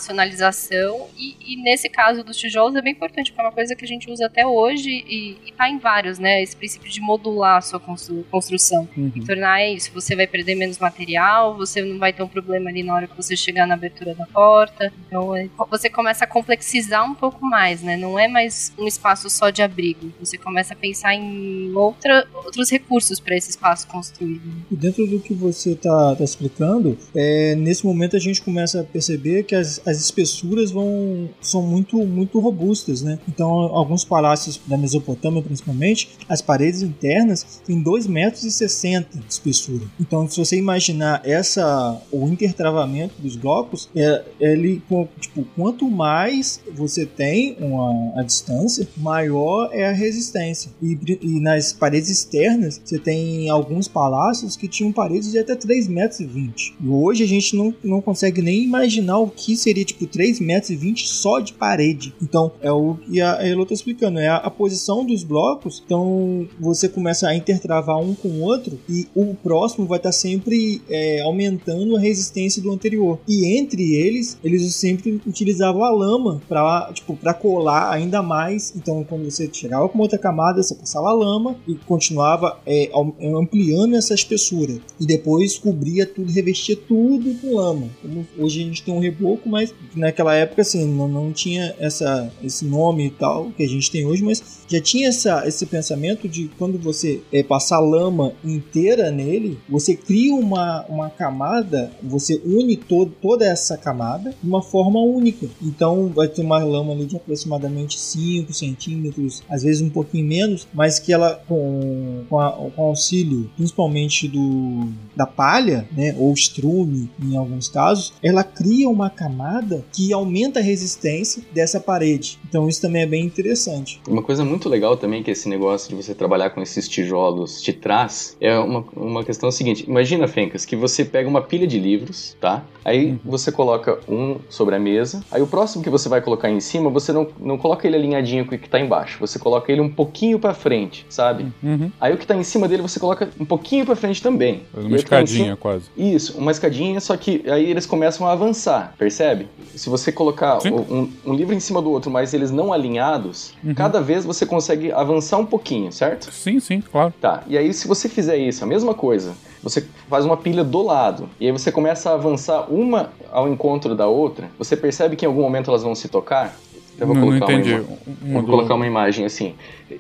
E, e nesse caso dos tijolos é bem importante, porque é uma coisa que a gente usa até hoje e, e tá em vários, né? Esse princípio de modular a sua constru- construção. Uhum. E tornar isso, você vai perder menos material, você não vai ter um problema ali na hora que você chegar na abertura da porta. Então é, você começa a complexizar um pouco mais, né? Não é mais um espaço só de abrigo. Você começa a pensar em outra, outros recursos para esse espaço construído. E dentro do que você está explicando, é, nesse momento a gente começa a perceber que as, as espessuras vão são muito muito robustas, né? Então, alguns palácios da Mesopotâmia, principalmente, as paredes internas têm 2,60 metros e 60 de espessura. Então, se você imaginar essa o intertravamento dos blocos, é, ele tipo, quanto mais você tem uma a distância, maior é a resistência. E, e nas paredes externas, você tem alguns palácios que tinham paredes de até 3,20 metros. E hoje a gente não, não consegue nem imaginar o que seria tipo 3,20 metros só de parede. Então, é o que a Elo está explicando, é a, a, posição dos blocos. Então, você começa a intertravar um com o outro e o próximo vai estar tá sempre é, aumentando a resistência do anterior. E entre eles, eles sempre utilizavam a lama para tipo, colar ainda mais. Então, quando você chegava com outra camada, você passava a lama e continuava é, ampliando essa espessura. E depois cobria tudo, revestia tudo com lama. Como hoje a gente tem um reboco, mas naquela época assim, não, não tinha essa, esse nome e tal que a gente tem hoje, mas já tinha essa, esse pensamento de quando você é, passar lama inteira nele, você cria uma, uma camada, você une todo, toda essa camada de uma forma única. Então vai ter uma lama ali de aproximadamente 5 centímetros, às vezes um pouquinho menos, mas que ela com, com, a, com auxílio principalmente do da palha, né, ou estrume em alguns casos, ela cria uma camada que aumenta a resistência dessa parede. Então isso também é bem interessante. Uma coisa muito legal também que esse negócio de você trabalhar com esses tijolos te traz é uma, uma questão seguinte. Imagina, Fencas, que você pega uma pilha de livros, tá? Aí uhum. você coloca um sobre a mesa, aí o próximo que você vai colocar em cima, você não, não coloca ele alinhadinho com o que tá embaixo, você coloca ele um pouquinho para frente, sabe? Uhum. Aí o que tá em cima dele você coloca um pouquinho para frente também. Uma escadinha cima, quase. Isso, uma escadinha, só que aí eles começam a avançar, percebe? Se você colocar um, um, livro em cima do outro, mas eles não alinhados, uhum. cada vez você consegue avançar um pouquinho, certo? Sim, sim, claro. Tá, e aí se você fizer isso, a mesma coisa, você faz uma pilha do lado, e aí você começa a avançar uma ao encontro da outra, você percebe que em algum momento elas vão se tocar? Eu vou, não, colocar, não entendi. Uma, vou colocar uma imagem assim.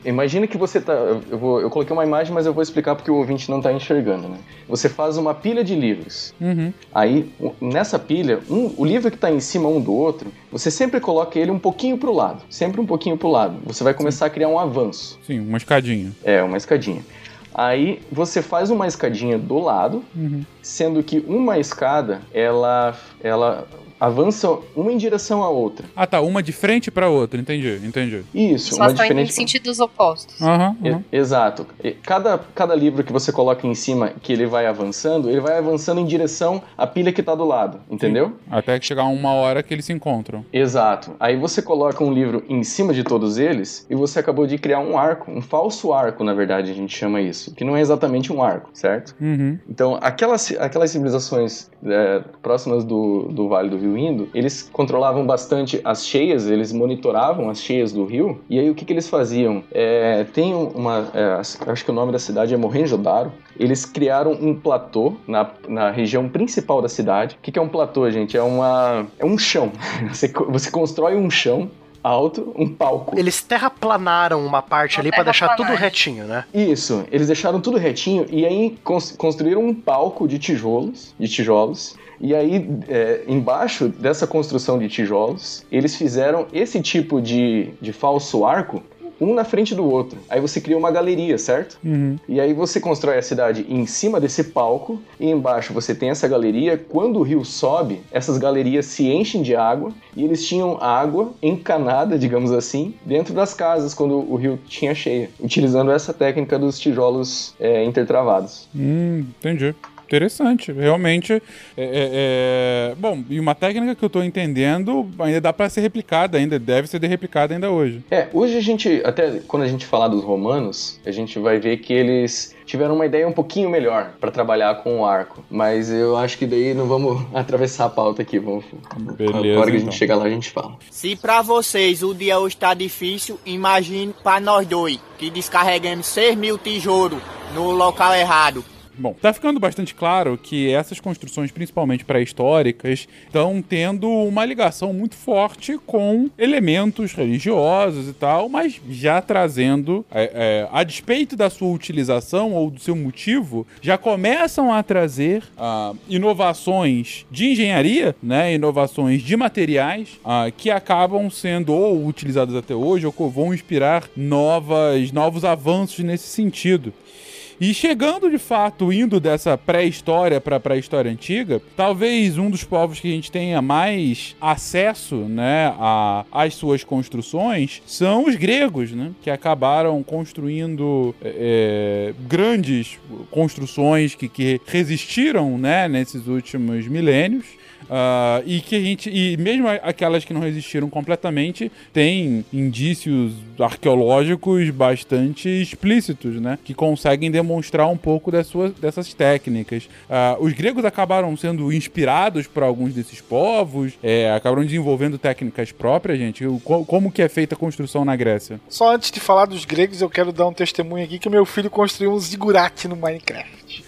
Imagina que você tá. Eu, vou, eu coloquei uma imagem, mas eu vou explicar porque o ouvinte não está enxergando, né? Você faz uma pilha de livros. Uhum. Aí, nessa pilha, um, o livro que está em cima um do outro, você sempre coloca ele um pouquinho para o lado. Sempre um pouquinho para o lado. Você vai começar Sim. a criar um avanço. Sim, uma escadinha. É, uma escadinha. Aí você faz uma escadinha do lado, uhum. sendo que uma escada ela, ela avançam uma em direção à outra. Ah, tá. Uma de frente para outra. Entendi, entendi. Isso, Só uma estão diferente. em sentidos opostos. Uhum, uhum. exato. Cada, cada livro que você coloca em cima que ele vai avançando, ele vai avançando em direção à pilha que tá do lado, entendeu? Sim. Até chegar uma hora que eles se encontram. Exato. Aí você coloca um livro em cima de todos eles e você acabou de criar um arco, um falso arco, na verdade, a gente chama isso, que não é exatamente um arco, certo? Uhum. Então, aquelas, aquelas civilizações é, próximas do, do Vale do Rio Indo, eles controlavam bastante as cheias, eles monitoravam as cheias do rio, e aí o que, que eles faziam? É, tem uma, é, acho que o nome da cidade é Mohenjo-Daro, eles criaram um platô na, na região principal da cidade. O que, que é um platô, gente? É, uma, é um chão. Você, você constrói um chão alto, um palco. Eles terraplanaram uma parte uma ali para deixar tudo retinho, né? Isso, eles deixaram tudo retinho e aí construíram um palco de tijolos, de tijolos. E aí, é, embaixo dessa construção de tijolos, eles fizeram esse tipo de, de falso arco um na frente do outro. Aí você cria uma galeria, certo? Uhum. E aí você constrói a cidade em cima desse palco e embaixo você tem essa galeria. Quando o rio sobe, essas galerias se enchem de água e eles tinham água encanada, digamos assim, dentro das casas quando o rio tinha cheia, utilizando essa técnica dos tijolos é, intertravados. Hum, entendi. Interessante, realmente. É, é, é... Bom, e uma técnica que eu estou entendendo ainda dá para ser replicada, ainda deve ser replicada ainda hoje. É, hoje a gente, até quando a gente falar dos romanos, a gente vai ver que eles tiveram uma ideia um pouquinho melhor para trabalhar com o arco. Mas eu acho que daí não vamos atravessar a pauta aqui. Vamos, Beleza, a hora que a gente então. chegar lá, a gente fala. Se para vocês o dia hoje tá difícil, imagine para nós dois, que descarregamos 6 mil tijolos no local errado. Bom, tá ficando bastante claro que essas construções, principalmente pré-históricas, estão tendo uma ligação muito forte com elementos religiosos e tal, mas já trazendo, é, é, a despeito da sua utilização ou do seu motivo, já começam a trazer uh, inovações de engenharia, né, inovações de materiais uh, que acabam sendo ou utilizadas até hoje ou vão inspirar novas, novos avanços nesse sentido. E chegando de fato, indo dessa pré-história para pré-história antiga, talvez um dos povos que a gente tenha mais acesso, né, a, às suas construções são os gregos, né, que acabaram construindo é, grandes construções que, que resistiram, né, nesses últimos milênios. Uh, e que a gente. E mesmo aquelas que não resistiram completamente, tem indícios arqueológicos bastante explícitos, né? Que conseguem demonstrar um pouco das suas, dessas técnicas. Uh, os gregos acabaram sendo inspirados por alguns desses povos, é, acabaram desenvolvendo técnicas próprias, gente. Como que é feita a construção na Grécia? Só antes de falar dos gregos, eu quero dar um testemunho aqui que meu filho construiu um zigurate no Minecraft.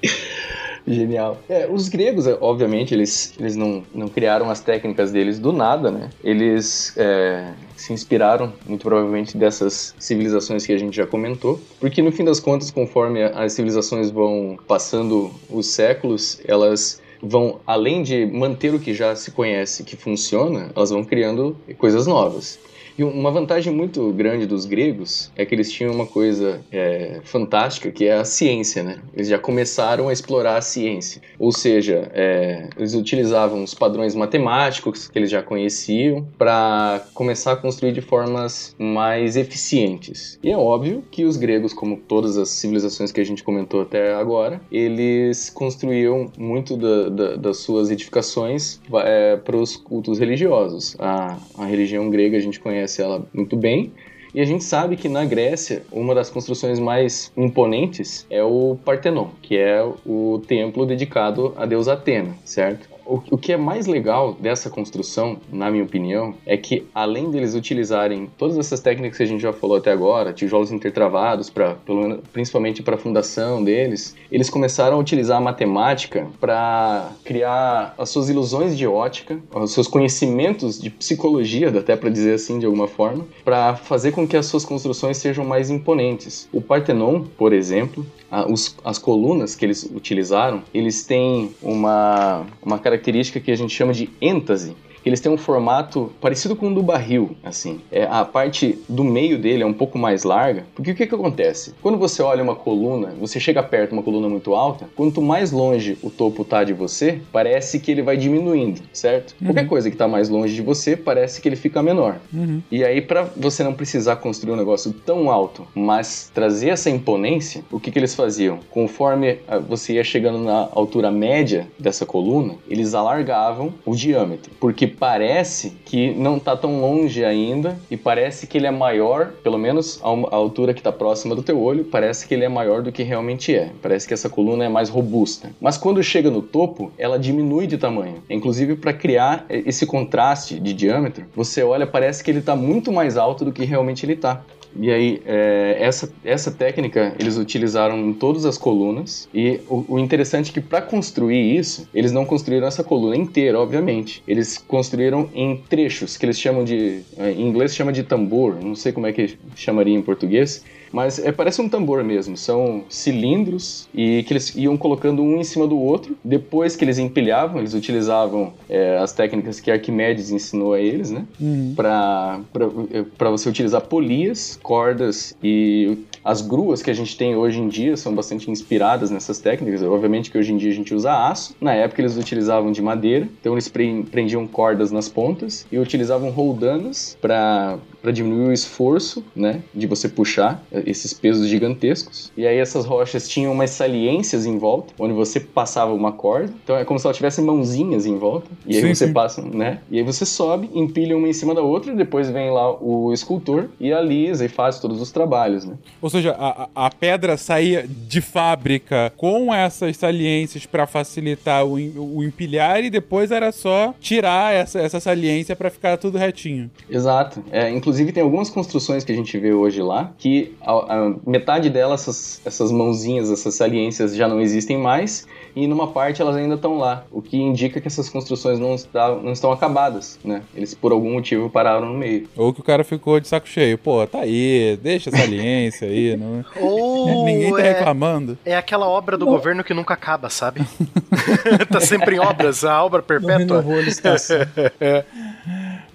Genial. É, os gregos, é, obviamente, eles, eles não, não criaram as técnicas deles do nada, né? Eles é, se inspiraram, muito provavelmente, dessas civilizações que a gente já comentou, porque no fim das contas, conforme as civilizações vão passando os séculos, elas vão, além de manter o que já se conhece que funciona, elas vão criando coisas novas. E uma vantagem muito grande dos gregos é que eles tinham uma coisa é, fantástica que é a ciência, né? Eles já começaram a explorar a ciência. Ou seja, é, eles utilizavam os padrões matemáticos que eles já conheciam para começar a construir de formas mais eficientes. E é óbvio que os gregos, como todas as civilizações que a gente comentou até agora, eles construíam muito da, da, das suas edificações é, para os cultos religiosos. A, a religião grega a gente conhece conhece ela muito bem. E a gente sabe que na Grécia, uma das construções mais imponentes é o Partenon, que é o templo dedicado a deus Atena, certo? O, o que é mais legal dessa construção, na minha opinião, é que além deles utilizarem todas essas técnicas que a gente já falou até agora, tijolos intertravados, pra, pelo, principalmente para a fundação deles, eles começaram a utilizar a matemática para criar as suas ilusões de ótica, os seus conhecimentos de psicologia, até para dizer assim de alguma forma, para fazer com que as suas construções sejam mais imponentes. O Partenon, por exemplo, os, as colunas que eles utilizaram, eles têm uma, uma característica que a gente chama de êntase, eles têm um formato parecido com o do barril, assim. É, a parte do meio dele é um pouco mais larga, porque o que, que acontece? Quando você olha uma coluna, você chega perto de uma coluna muito alta, quanto mais longe o topo tá de você, parece que ele vai diminuindo, certo? Uhum. Qualquer coisa que tá mais longe de você, parece que ele fica menor. Uhum. E aí, para você não precisar construir um negócio tão alto, mas trazer essa imponência, o que, que eles faziam? Conforme ah, você ia chegando na altura média dessa coluna, eles alargavam o diâmetro, porque parece que não está tão longe ainda e parece que ele é maior, pelo menos a altura que está próxima do teu olho, parece que ele é maior do que realmente é. Parece que essa coluna é mais robusta. Mas quando chega no topo, ela diminui de tamanho. Inclusive para criar esse contraste de diâmetro, você olha, parece que ele está muito mais alto do que realmente ele está. E aí, é, essa, essa técnica eles utilizaram em todas as colunas. E o, o interessante é que para construir isso, eles não construíram essa coluna inteira, obviamente. Eles construíram em trechos, que eles chamam de. É, em inglês chama de tambor, não sei como é que chamaria em português mas é, parece um tambor mesmo. São cilindros e que eles iam colocando um em cima do outro. Depois que eles empilhavam, eles utilizavam é, as técnicas que Arquimedes ensinou a eles, né? Uhum. Para você utilizar polias, cordas e as gruas que a gente tem hoje em dia são bastante inspiradas nessas técnicas. Obviamente que hoje em dia a gente usa aço. Na época eles utilizavam de madeira. Então eles prendiam cordas nas pontas e utilizavam roldanas para diminuir o esforço, né? De você puxar esses pesos gigantescos. E aí essas rochas tinham umas saliências em volta, onde você passava uma corda. Então é como se ela tivesse mãozinhas em volta. E aí sim, você sim. passa, né? E aí você sobe, empilha uma em cima da outra, depois vem lá o escultor e alisa e faz todos os trabalhos, né? Ou seja, a, a pedra saía de fábrica com essas saliências para facilitar o, o, empilhar e depois era só tirar essa, essa saliência para ficar tudo retinho. Exato. É, inclusive inclusive tem algumas construções que a gente vê hoje lá que a, a metade delas, essas, essas mãozinhas, essas saliências já não existem mais e numa parte elas ainda estão lá, o que indica que essas construções não, está, não estão acabadas, né? Eles por algum motivo pararam no meio. Ou que o cara ficou de saco cheio, pô, tá aí, deixa essa aliência aí, não... Ou ninguém tá é, reclamando. É aquela obra do governo que nunca acaba, sabe? tá sempre em obras, a obra Não perpétua. renovou a licitação.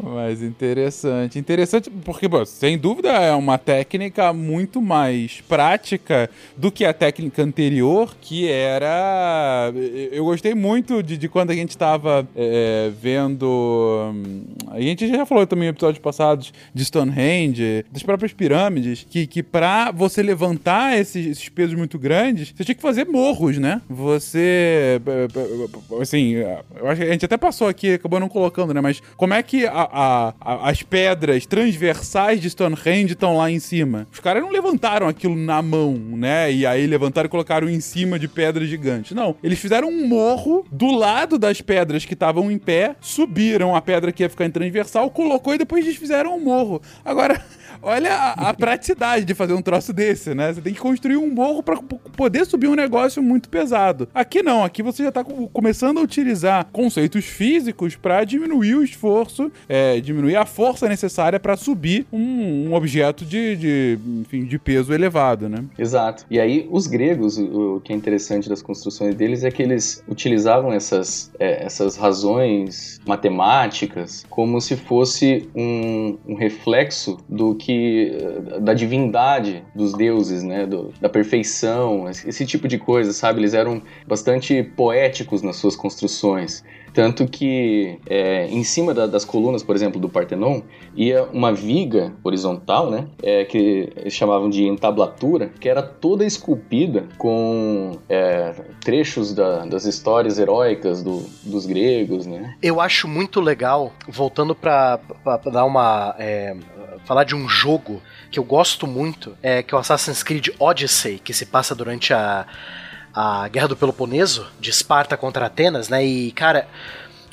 Mas interessante. Interessante porque, pô, sem dúvida, é uma técnica muito mais prática do que a técnica anterior, que era. Eu gostei muito de, de quando a gente estava é, vendo. A gente já falou também em episódios passados de Stonehenge, das próprias pirâmides, que, que pra você levantar esses, esses pesos muito grandes, você tinha que fazer morros, né? Você. Assim, eu acho que a gente até passou aqui, acabou não colocando, né? Mas como é que a, a- a- as pedras transversais de Stonehenge estão lá em cima? Os caras não levantaram aquilo na mão, né? E aí levantaram e colocaram em cima de pedras gigantes. Não. Eles fizeram um morro do lado das pedras que estavam em pé, subiram a pedra que ia ficar em transversal, colocou e depois desfizeram o morro. Agora. Olha a, a praticidade de fazer um troço desse, né? Você tem que construir um morro para poder subir um negócio muito pesado. Aqui não, aqui você já tá co- começando a utilizar conceitos físicos para diminuir o esforço, é, diminuir a força necessária para subir um, um objeto de, de, enfim, de peso elevado, né? Exato. E aí, os gregos, o, o que é interessante das construções deles é que eles utilizavam essas, é, essas razões matemáticas como se fosse um, um reflexo do que eh, da divindade dos deuses, né, do- da perfeição, esse, esse tipo de coisa, sabe? Eles eram bastante poéticos nas suas construções. Tanto que é, em cima da- das colunas, por exemplo, do Partenon, ia uma viga horizontal, né? é, que eles chamavam de entablatura, que era toda esculpida com é, trechos da- das histórias heróicas do- dos gregos, né? Eu acho muito legal, voltando pra dar uma. é, falar de um jogo que eu gosto muito, é, que é o Assassin's Creed Odyssey, que se passa durante a, a Guerra do Peloponeso, de Esparta contra Atenas, né? E, cara.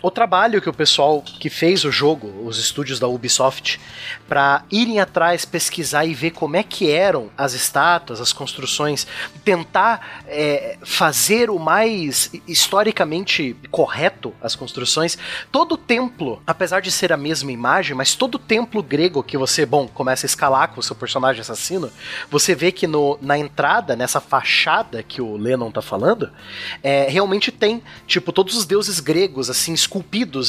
O trabalho que o pessoal que fez o jogo, os estúdios da Ubisoft, para irem atrás, pesquisar e ver como é que eram as estátuas, as construções, tentar é, fazer o mais historicamente correto as construções. Todo templo, apesar de ser a mesma imagem, mas todo templo grego que você, bom, começa a escalar com o seu personagem assassino, você vê que no, na entrada, nessa fachada que o Lennon tá falando, é, realmente tem, tipo, todos os deuses gregos, assim,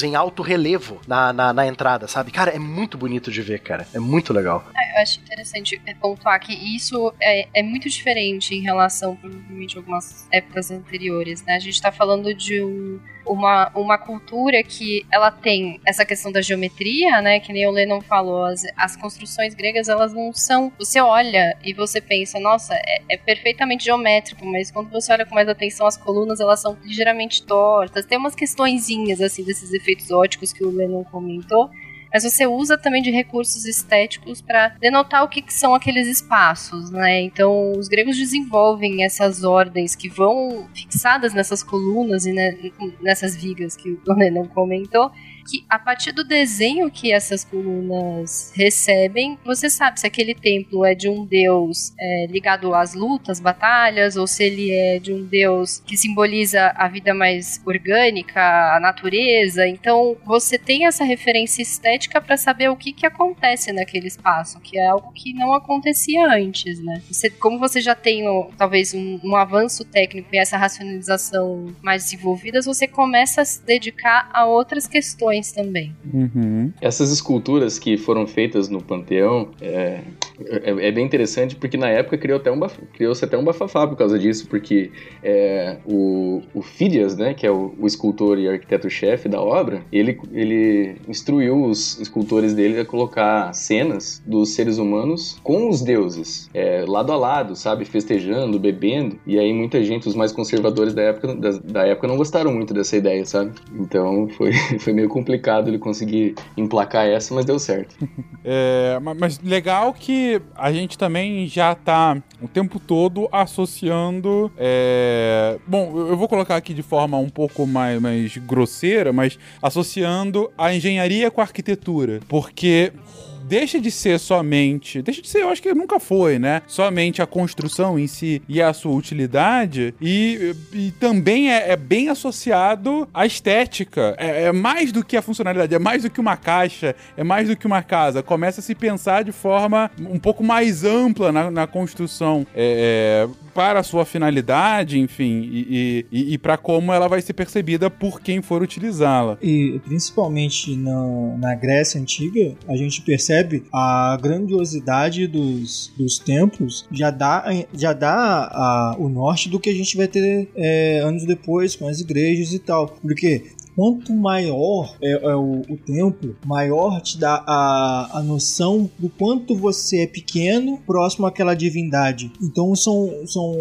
em alto relevo na, na, na entrada, sabe? Cara, é muito bonito de ver, cara. É muito legal. Eu acho interessante é, pontuar que isso é, é muito diferente em relação, provavelmente, a algumas épocas anteriores, né? A gente tá falando de um- uma, uma cultura que ela tem essa questão da geometria, né? Que nem o Lennon falou, as, as construções gregas, elas não são... Você olha e você pensa, nossa, é, é perfeitamente geométrico, mas quando você olha com mais atenção, as colunas, elas são ligeiramente tortas. Tem umas questõezinhas, assim, desses efeitos óticos que o Lennon comentou, mas você usa também de recursos estéticos para denotar o que, que são aqueles espaços, né? Então, os gregos desenvolvem essas ordens que vão fixadas nessas colunas e ne- nessas vigas que o Lennon comentou, que a partir do desenho que essas colunas recebem, você sabe se aquele templo é de um deus é, ligado às lutas, batalhas, ou se ele é de um deus que simboliza a vida mais orgânica, a natureza. Então, você tem essa referência estética para saber o que, que acontece naquele espaço, que é algo que não acontecia antes, né? Você, como você já tem talvez um, um avanço técnico e essa racionalização mais desenvolvidas, você começa a se dedicar a outras questões também. Uhum. Essas esculturas que foram feitas no Panteão é, é, é bem interessante porque na época criou até um criou-se até um bafafá por causa disso, porque é, o, o Phidias, né, que é o, o escultor e arquiteto-chefe da obra, ele, ele instruiu os escultores dele a colocar cenas dos seres humanos com os deuses, é, lado a lado, sabe, festejando, bebendo, e aí muita gente, os mais conservadores da época, da, da época não gostaram muito dessa ideia, sabe? Então foi, foi meio complicado ele conseguir emplacar essa, mas deu certo. É, ma- mas legal que a gente também já tá o tempo todo associando. é, bom, eu vou colocar aqui de forma um pouco mais, mais grosseira, mas associando a engenharia com a arquitetura. Porque deixa de ser somente. Deixa de ser, eu acho que nunca foi, né? Somente a construção em si e a sua utilidade. E, e também é, é, bem associado à estética. É, é, mais do que a funcionalidade, é mais do que uma caixa, é mais do que uma casa. Começa a se pensar de forma um pouco mais ampla na, na construção. É, é para a sua finalidade, enfim, e, e, e para como ela vai ser percebida por quem for utilizá-la. E principalmente na, na Grécia Antiga, a gente percebe a grandiosidade dos, dos templos já dá, já dá a, o norte do que a gente vai ter é, anos depois com as igrejas e tal. Porque quanto maior é, é o, o, templo, maior te dá a, a noção do quanto você é pequeno próximo àquela divindade. Então são, são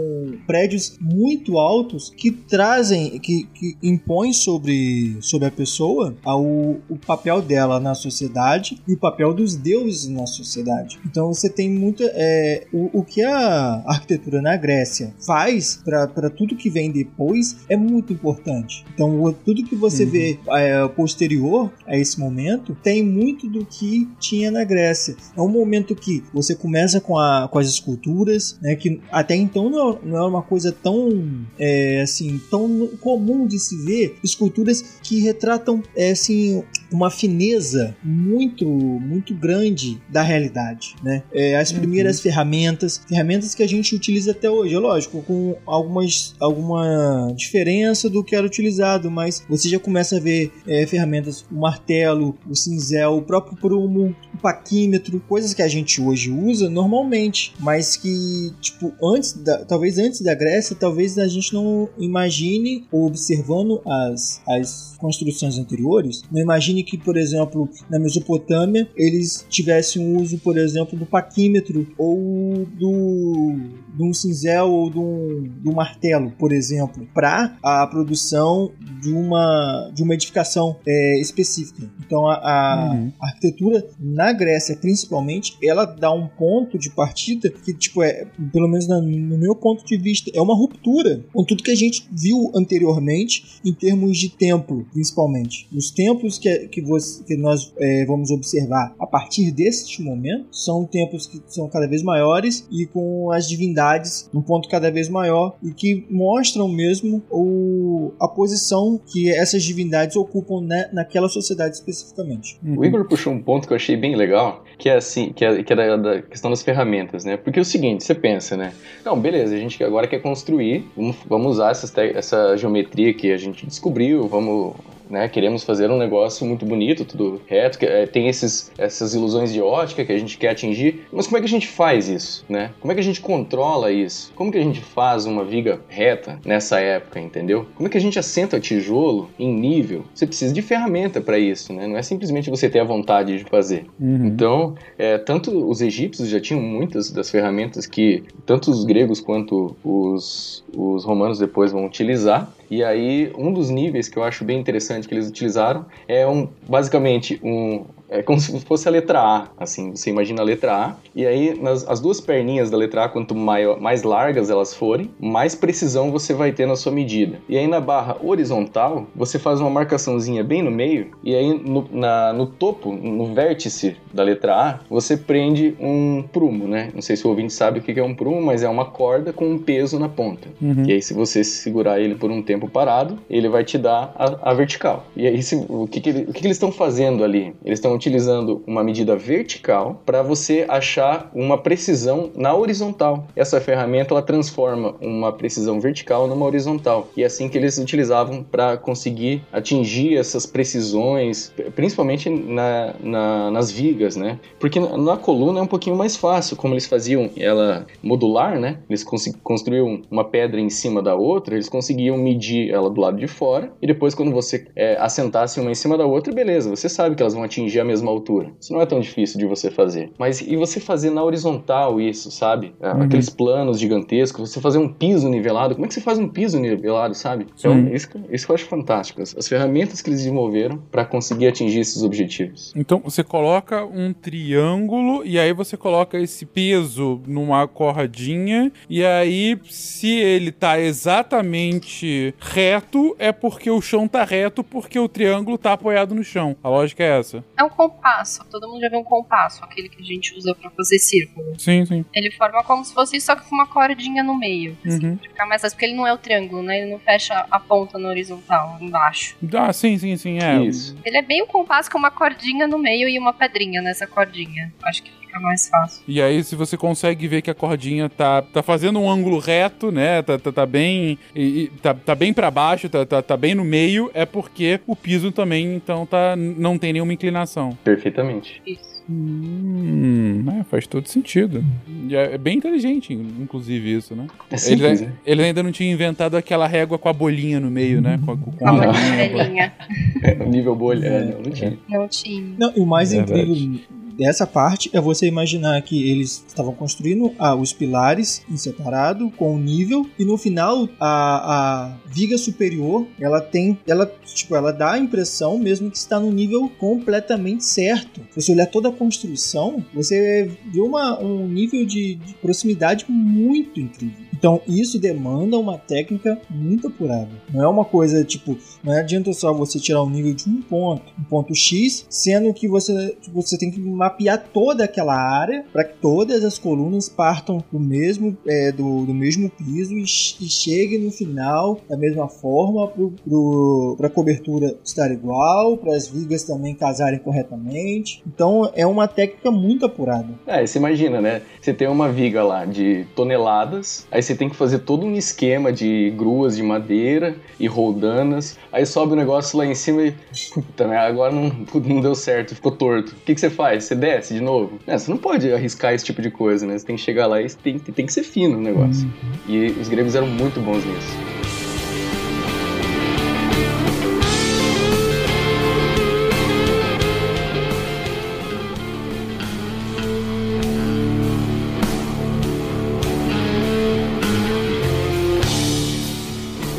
prédios muito altos que trazem, que, que impõem sobre, sobre a pessoa o, o papel dela na sociedade e o papel dos deuses na sociedade. Então você tem muita. É, o, o que a arquitetura na Grécia faz para tudo que vem depois é muito importante. Então tudo que você você uhum. vê é, posterior a esse momento, tem muito do que tinha na Grécia. É um momento que você começa com, a, com as esculturas, né, que até então não, não é uma coisa tão é, assim tão comum de se ver esculturas que retratam é, assim uma fineza muito muito grande da realidade, né? É, as primeiras uhum. ferramentas, ferramentas que a gente utiliza até hoje, é lógico, com algumas alguma diferença do que era utilizado, mas você já começa a ver é, ferramentas, o martelo, o cinzel, o próprio prumo, o paquímetro, coisas que a gente hoje usa normalmente, mas que, tipo, antes da, talvez antes da Grécia, talvez a gente não imagine, ou observando as, as construções anteriores, não imagine que, por exemplo, na Mesopotâmia, eles tivessem uso, por exemplo, do paquímetro ou do, de um cinzel ou de um, de um martelo, por exemplo, para a produção de uma de uma edificação é, específica. Então a, a, uhum. arquitetura na Grécia, principalmente, ela dá um ponto de partida que, tipo, é, pelo menos no meu ponto de vista, é uma ruptura com tudo que a gente viu anteriormente em termos de templo, principalmente. Os templos que, que, você, que nós é, vamos observar a partir deste momento são templos que são cada vez maiores e com as divindades num ponto cada vez maior e que mostram mesmo o, a posição que essas divindades ocupam né, naquela sociedade especificamente. Uhum. O Igor puxou um ponto que eu achei bem legal, que é assim, que é, que é da, da, questão das ferramentas, né? Porque é o seguinte, você pensa, né? Não, beleza, a gente agora quer construir, vamos, vamos usar essa, essa geometria que a gente descobriu, vamos né? Queremos fazer um negócio muito bonito, tudo reto, que, é, tem esses, essas ilusões de ótica que a gente quer atingir, mas como é que a gente faz isso, né? Como é que a gente controla isso? Como que a gente faz uma viga reta nessa época, entendeu? Como é que a gente assenta tijolo em nível? Você precisa de ferramenta para isso, né? Não é simplesmente você ter a vontade de fazer. Uhum. Então, é, tanto os egípcios já tinham muitas das ferramentas que tanto os gregos quanto os, os romanos depois vão utilizar. E aí, um dos níveis que eu acho bem interessante que eles utilizaram é um, basicamente um, é como se fosse a letra A, assim, você imagina a letra A, e aí nas, as duas perninhas da letra A, quanto maior, mais largas elas forem, mais precisão você vai ter na sua medida. E aí na barra horizontal, você faz uma marcaçãozinha bem no meio, e aí no, na, no topo, no vértice da letra A, você prende um prumo, né? Não sei se o ouvinte sabe o que é um prumo, mas é uma corda com um peso na ponta. Uhum. E aí se você segurar ele por um tempo parado, ele vai te dar a, a vertical. E aí se, o, que, que, o que, que eles estão fazendo ali? Eles estão utilizando uma medida vertical para você achar uma precisão na horizontal. Essa ferramenta ela transforma uma precisão vertical numa horizontal. E é assim que eles utilizavam para conseguir atingir essas precisões, principalmente na, na, nas vigas, né? Porque na coluna é um pouquinho mais fácil, como eles faziam ela modular, né? Eles construíam uma pedra em cima da outra, eles conseguiam medir ela do lado de fora e depois quando você é, assentasse uma em cima da outra, beleza, você sabe que elas vão atingir a mesma altura. Isso não é tão difícil de você fazer. Mas e você fazer na horizontal isso, sabe? É, uhum. Aqueles planos gigantescos, você fazer um piso nivelado. Como é que você faz um piso nivelado, sabe? Então, isso, isso que eu acho fantástico. As, as ferramentas que eles desenvolveram para conseguir atingir esses objetivos. Então, você coloca um triângulo e aí você coloca esse peso numa cordinha e aí, se ele tá exatamente reto, é porque o chão tá reto, porque o triângulo tá apoiado no chão. A lógica é essa. É um compasso. Todo mundo já viu um compasso, aquele que a gente usa para fazer círculo. Sim, sim. Ele forma como se fosse só com uma cordinha no meio. Assim, Uhum. ficar mais fácil, porque ele não é o triângulo, né? Ele não fecha a ponta no horizontal, embaixo. Ah, sim, sim, sim, é. Isso. Ele é bem um compasso com uma cordinha no meio e uma pedrinha nessa cordinha. Acho que fica mais fácil. E aí, se você consegue ver que a cordinha tá, tá fazendo um ângulo reto, né? Tá, tá, tá bem. e- e tá, tá bem para baixo, tá, tá, tá bem no meio, é porque o piso também, então, tá, não tem nenhuma inclinação. Perfeitamente. Isso. Hum, é, faz todo sentido. E é, é bem inteligente, inclusive, isso, né? É simples, ele, né? ele ainda não tinha inventado aquela régua com a bolinha no meio, né? Com, a- com Com a a- bolinha. O nível bolha, é, não, não tinha. Não tinha. Não, e o mais Verdade. incrível dessa parte é você imaginar que eles estavam construindo ah, os pilares em separado com o nível e no final a, a viga superior ela tem ela tipo ela dá a impressão mesmo que está no nível completamente certo. Se você olhar toda a construção você vê uma, um nível de, de proximidade muito incrível. Então isso demanda uma técnica muito apurada. Não é uma coisa tipo não adianta só você tirar o nível de um ponto um ponto X sendo que você você tem que mapear toda aquela área para que todas as colunas partam do mesmo, é, do, do mesmo piso e, e cheguem no final da mesma forma para a cobertura estar igual, para as vigas também casarem corretamente. Então é uma técnica muito apurada. É, você imagina, né? Você tem uma viga lá de toneladas, aí você tem que fazer todo um esquema de gruas de madeira e roldanas, aí sobe o negócio lá em cima e. Puta, né? Agora não, não deu certo, ficou torto. O que, que você faz? Você desce de novo? É, você não pode arriscar esse tipo de coisa, né? Você tem que chegar lá e tem, tem que ser fino o negócio. E os gregos eram muito bons nisso.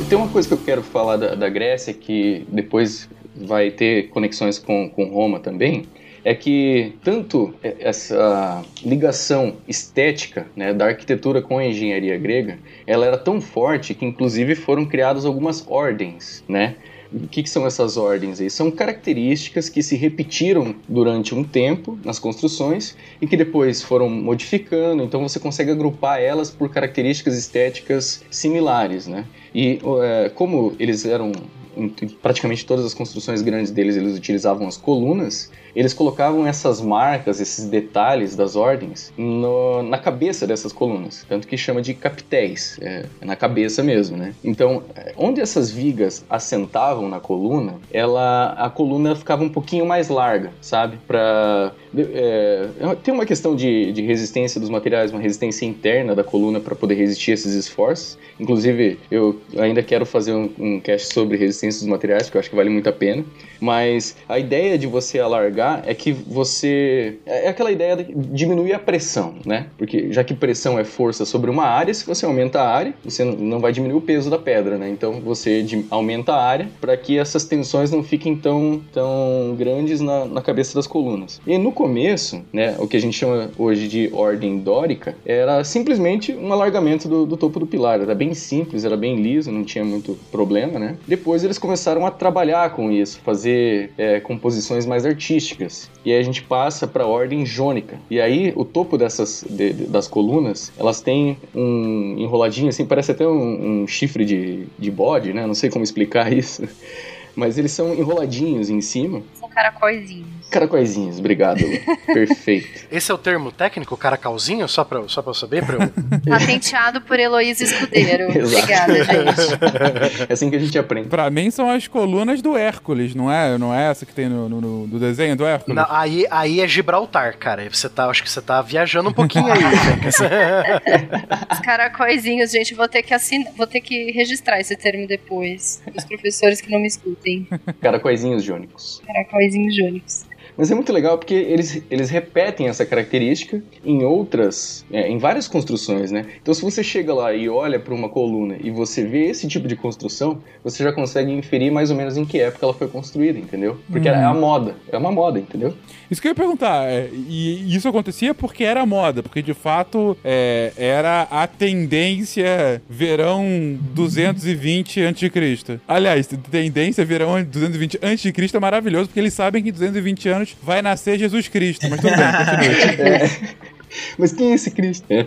Tem uma coisa que eu quero falar da, da Grécia que depois vai ter conexões com, com Roma também. É que tanto essa ligação estética né, da arquitetura com a engenharia grega, ela era tão forte que inclusive foram criadas algumas ordens, né? O que, que são essas ordens aí? São características que se repetiram durante um tempo nas construções e que depois foram modificando, então você consegue agrupar elas por características estéticas similares, né? E é, como eles eram em praticamente todas as construções grandes deles eles utilizavam as colunas, eles colocavam essas marcas, esses detalhes das ordens no- na cabeça dessas colunas, tanto que chama de capitéis, é, é na cabeça mesmo, né? Então, é, onde essas vigas assentavam na coluna, ela a coluna ficava um pouquinho mais larga, sabe? Para tem uma questão de, de resistência dos materiais, uma resistência interna da coluna para poder resistir esses esforços. Inclusive, eu ainda quero fazer um, um cast sobre resistência dos materiais, porque eu acho que vale muito a pena. Mas a ideia de você alargar é que você. É aquela ideia de diminuir a pressão, né? Porque já que pressão é força sobre uma área, se você aumenta a área, você não- vai diminuir o peso da pedra, né? Então você aumenta a área para que essas tensões não fiquem tão, tão grandes na, na cabeça das colunas. E no começo, né, o que a gente chama hoje de ordem dórica, era simplesmente um alargamento do, do topo do pilar. Era bem simples, era bem liso, não tinha muito problema, né? Depois eles começaram a trabalhar com isso, fazer é, composições mais artísticas. E aí a gente passa para a ordem jônica. E aí o topo dessas de- de- das colunas, elas têm um enroladinho assim, parece até um, um chifre de, de bode, né? Não sei como explicar isso. Mas eles são enroladinhos em cima. São caracóizinhos. Caracóizinhos, obrigado. Perfeito. Esse é o termo técnico, caracalzinho, só pra, eu- só pra eu saber? Pra eu... Patenteado por Heloísa Escudeiro. Obrigada, gente. É assim que a gente aprende. Pra mim são as colunas do Hércules, não é? Não é essa que tem no, no- no- do desenho do Hércules? Não, aí, aí é Gibraltar, cara. Você tá, acho que você tá viajando um pouquinho aí. Os caracóizinhos, gente, vou ter que assinar, vou ter que registrar esse termo depois. Os professores que não me escutem. Caracóizinhos jônicos. Caracóizinhos jônicos. Mas é muito legal porque eles, eles repetem essa característica em outras, é, em várias construções, né? Então se você chega lá e olha para uma coluna e você vê esse tipo de construção, você já consegue inferir mais ou menos em que época ela foi construída, entendeu? Porque Uhum. é a moda, é uma moda, entendeu? Isso que eu ia perguntar, é, e isso acontecia porque era moda, porque de fato é, era a tendência verão 220 a.C. Aliás, tendência verão 220 a.C. é maravilhoso, porque eles sabem que em 220 anos vai nascer Jesus Cristo. Mas tudo bem, continue. É. Mas quem é esse Cristo? É,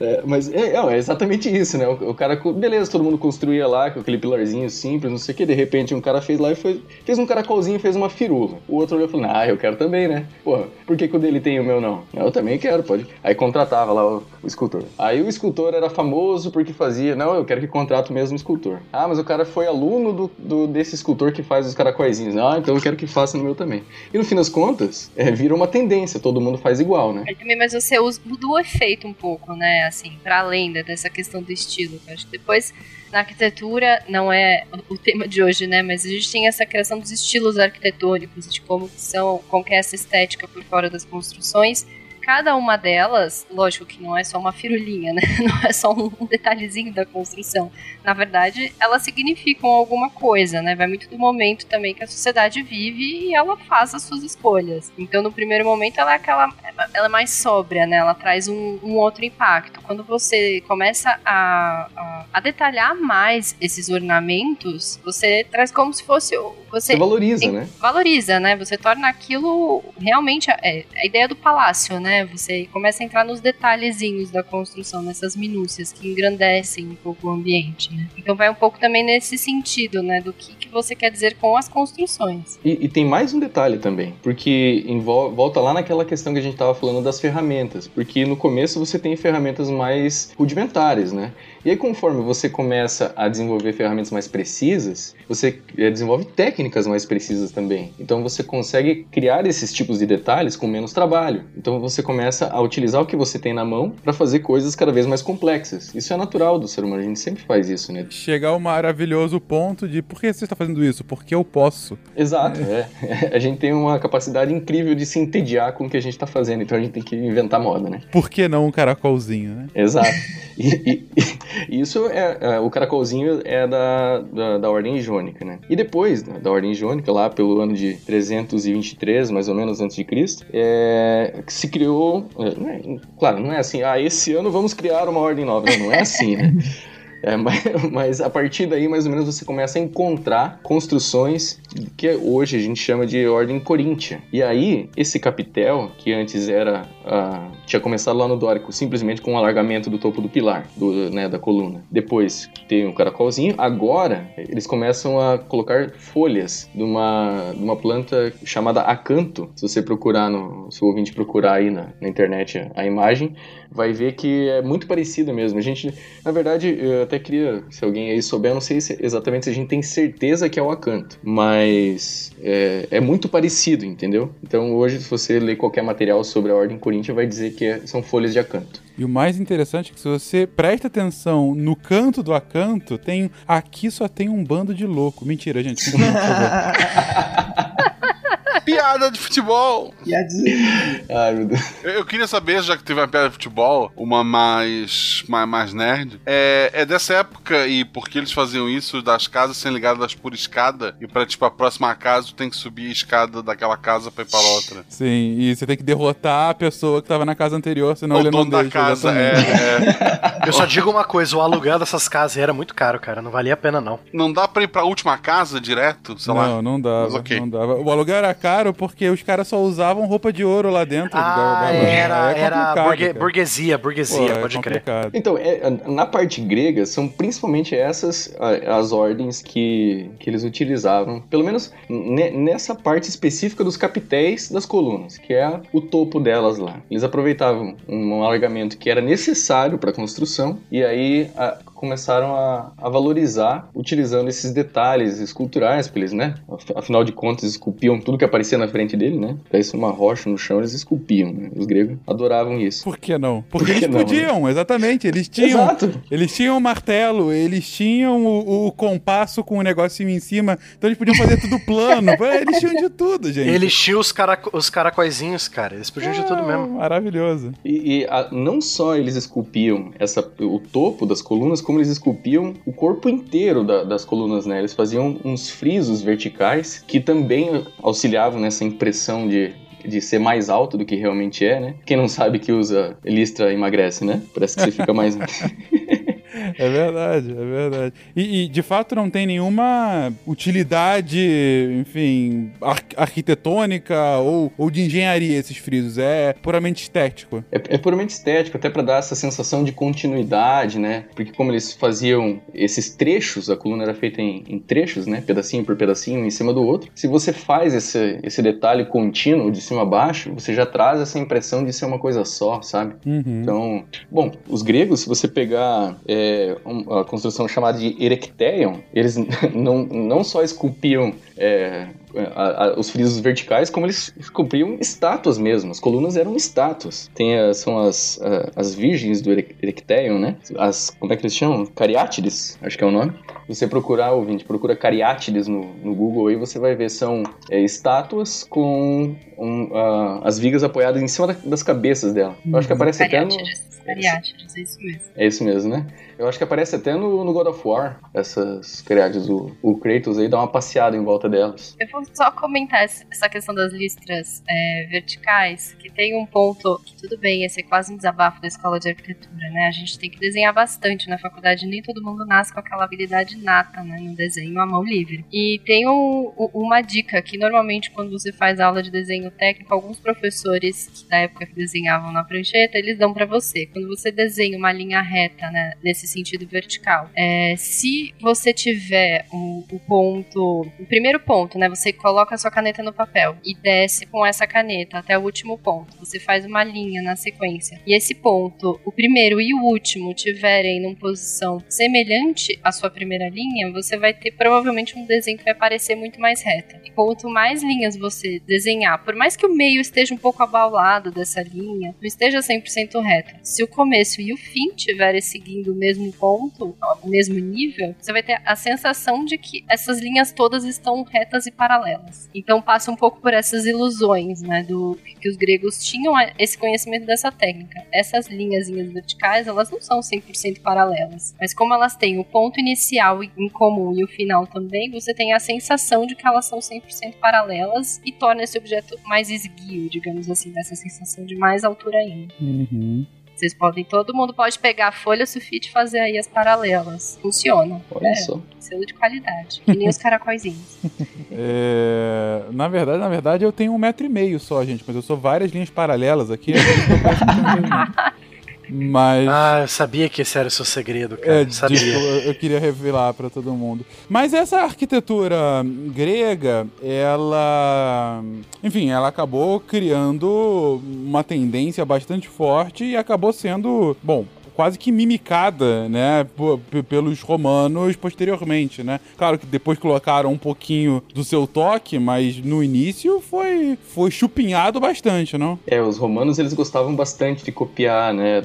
é, mas é, é, exatamente isso, né? O, o, cara, beleza, todo mundo construía lá com aquele pilarzinho simples, não sei o que, de repente um cara fez lá e foi, fez um caracolzinho fez uma firula. O outro olhou e falou, ah, eu quero também, né? Porra, por que, que o dele tem e o meu não? Eu também quero, pode. Aí contratava lá o, o escultor. Aí o escultor era famoso porque fazia, não, eu quero que contrate o mesmo escultor. Ah, mas o cara foi aluno do, do desse escultor que faz os caracóizinhos. Ah, então eu quero que faça no meu também. E no fim das contas, é, vira uma tendência, todo mundo faz igual, né? Mas você mudou o efeito um pouco, né? Assim, para além dessa questão do estilo. Eu acho que depois na arquitetura não é o tema de hoje, né? Mas a gente tem essa criação dos estilos arquitetônicos, de como são, que é essa estética por fora das construções cada uma delas, lógico que não é só uma firulinha, né? Não é só um detalhezinho da construção. Na verdade, elas significam alguma coisa, né? Vai muito do momento também que a sociedade vive e ela faz as suas escolhas. Então, no primeiro momento, ela é aquela. Ela é mais sóbria, né? Ela traz um, um outro impacto. Quando você começa a, a, a, detalhar mais esses ornamentos, você traz como se fosse. Você, você valoriza, né? Valoriza, né? Você torna aquilo realmente. É, a ideia do palácio, né? Você começa a entrar nos detalhezinhos da construção, nessas minúcias que engrandecem um pouco o ambiente, né? Então vai um pouco também nesse sentido, né? Do que, que você quer dizer com as construções. E, e tem mais um detalhe também, porque volta lá naquela questão que a gente estava falando das ferramentas, porque no começo você tem ferramentas mais rudimentares, né? E aí, conforme você começa a desenvolver ferramentas mais precisas, você eh, desenvolve técnicas mais precisas também. Então, você consegue criar esses tipos de detalhes com menos trabalho. Então, você começa a utilizar o que você tem na mão para fazer coisas cada vez mais complexas. Isso é natural do ser humano, a gente sempre faz isso, né? Chegar ao maravilhoso ponto de por que você está fazendo isso? Porque eu posso. Exato, é. é. A gente tem uma capacidade incrível de se entediar com o que a gente está fazendo, então a gente tem que inventar moda, né? Por que não um caracolzinho, né? Exato. E, e, isso é, é, o caracolzinho é da, da, da, ordem jônica, né? E depois da, da, ordem jônica, lá pelo ano de 323, mais ou menos antes de Cristo, é, se criou, é, claro, não é assim, ah, esse ano vamos criar uma ordem nova, não, não é assim, né? É, mas, mas, a partir daí, mais ou menos, você começa a encontrar construções que hoje a gente chama de ordem coríntia. E aí, esse capitel, que antes era. Uh, tinha começado lá no dórico, simplesmente com o um alargamento do topo do pilar, do, né, da coluna. Depois tem o um caracolzinho. Agora, eles começam a colocar folhas de uma, de uma planta chamada acanto. Se você procurar, no, se o ouvinte procurar aí na, na internet a imagem, vai ver que é muito parecido mesmo. A gente, na verdade, eu até queria, se alguém aí souber, eu não sei se, exatamente se a gente tem certeza que é o acanto, mas é, é, muito parecido, entendeu? Então hoje, se você ler qualquer material sobre a Ordem Coríntia, vai dizer que é, são folhas de acanto. E o mais interessante é que se você presta atenção no canto do acanto, tem aqui só tem um bando de louco. Mentira, gente. favor. Piada de futebol. Piadinha. Ai, meu Deus. Eu, eu, queria saber, já que teve uma piada de futebol, uma mais, mais, mais nerd, é, é dessa época e por que eles faziam isso das casas sendo ligadas por escada e pra, tipo, a próxima casa tu tem que subir a escada daquela casa pra ir pra outra. Sim, e você tem que derrotar a pessoa que tava na casa anterior, senão o ele não deixa. da casa, é, é. Eu só digo uma coisa, o aluguel dessas casas era muito caro, cara, não valia a pena não. Não dá pra ir pra última casa direto, sei não, lá? Não, não dava, okay. não dava. O aluguel era caro caro porque os caras só usavam roupa de ouro lá dentro. Ah, da, da era, é era burgue, burguesia, burguesia, Pô, pode é crer. Então, é, na parte grega, são principalmente essas as ordens que, que eles utilizavam, pelo menos nessa parte específica dos capitéis das colunas, que é o topo delas lá. Eles aproveitavam um alargamento que era necessário para a construção e aí a, começaram a, a, valorizar utilizando esses detalhes esculturais, porque eles, né, afinal de contas, esculpiam tudo que aparecia na frente dele, né? Caísse uma rocha no chão, eles esculpiam, né? Os gregos adoravam isso. Por que não? Porque Por que eles não, podiam, né? exatamente. Eles tinham, Exato. eles tinham o martelo, eles tinham o, o, compasso com o negocinho em cima, então eles podiam fazer tudo plano. eles tinham de tudo, gente. Eles tinham os, caraco os caracóizinhos, cara. Eles podiam é, de tudo mesmo. Maravilhoso. E, e a, não só eles esculpiam essa, o topo das colunas, como eles esculpiam o corpo inteiro da, das colunas, né? Eles faziam uns frisos verticais que também auxiliavam nessa impressão de de ser mais alto do que realmente é, né? Quem não sabe que usa listra emagrece, né? Parece que você fica mais. É verdade, é verdade. E, e, de fato não tem nenhuma utilidade, enfim, ar arquitetônica ou, ou de engenharia esses frisos. É puramente estético. É, é puramente estético, até para dar essa sensação de continuidade, né? Porque como eles faziam esses trechos, a coluna era feita em, em trechos, né? Pedacinho por pedacinho, em cima do outro. Se você faz esse, esse detalhe contínuo de cima a baixo, você já traz essa impressão de ser uma coisa só, sabe? Uhum. Então, bom, os gregos, se você pegar é, uma construção chamada de Erecteion, eles não, não só esculpiam é, a, a, os frisos verticais, como eles esculpiam estátuas mesmo. As colunas eram estátuas. Tem a, são as, as virgens do Erecteion, né? As, como é que eles chamam? Cariátides, acho que é o nome. Você procurar, ouvinte, procura Cariátides no, no Google aí, você vai ver, são é, estátuas com um, uh, as vigas apoiadas em cima da, das cabeças dela. Eu acho que aparece até no... Cariátides, é isso mesmo. É isso mesmo, né? Eu acho que aparece até no, no God of War, essas cariátides. O, o Kratos aí dá uma passeada em volta delas. Eu vou só comentar essa questão das listras é, verticais, que tem um ponto que tudo bem, esse é quase um desabafo da escola de arquitetura, né? A gente tem que desenhar bastante na faculdade, nem todo mundo nasce com aquela habilidade nata, né? No desenho à mão livre. E tem um, uma dica que normalmente quando você faz aula de desenho técnico, alguns professores da época que desenhavam na prancheta, eles dão para você. Quando você desenha uma linha reta, né? Nesse sentido vertical. É, se você tiver o, o, ponto, o primeiro ponto, né? Você coloca a sua caneta no papel e desce com essa caneta até o último ponto. Você faz uma linha na sequência. E esse ponto, o primeiro e o último, tiverem numa posição semelhante à sua primeira linha, você vai ter provavelmente um desenho que vai parecer muito mais reto. E quanto mais linhas você desenhar, por mais que o meio esteja um pouco abaulado dessa linha, não esteja 100% reto. Se o começo e o fim estiverem seguindo o mesmo ponto, o mesmo nível, você vai ter a sensação de que essas linhas todas estão retas e paralelas. Então passa um pouco por essas ilusões, né, do que os gregos tinham esse conhecimento dessa técnica. Essas linhas verticais, elas não são 100% paralelas, mas como elas têm o ponto inicial em comum e o final também, você tem a sensação de que elas são 100% paralelas e torna esse objeto mais esguio, digamos assim, dessa sensação de mais altura ainda. Uhum. Vocês podem, todo mundo pode pegar a folha sulfite e fazer aí as paralelas. Funciona. Olha é, só. Selo de qualidade. Que nem os caracóizinhos. É, na verdade, na verdade, eu tenho um metro e meio só, gente, mas eu sou várias linhas paralelas aqui. Mas. Ah, eu sabia que esse era o seu segredo, cara. É, sabia. Tipo, eu queria revelar para todo mundo. Mas essa arquitetura grega, ela. Enfim, ela acabou criando uma tendência bastante forte e acabou sendo. Bom, quase que mimicada, né, pelos romanos posteriormente, né? Claro que depois colocaram um pouquinho do seu toque, mas no início foi foi chupinhado bastante, não? É, os romanos eles gostavam bastante de copiar, né?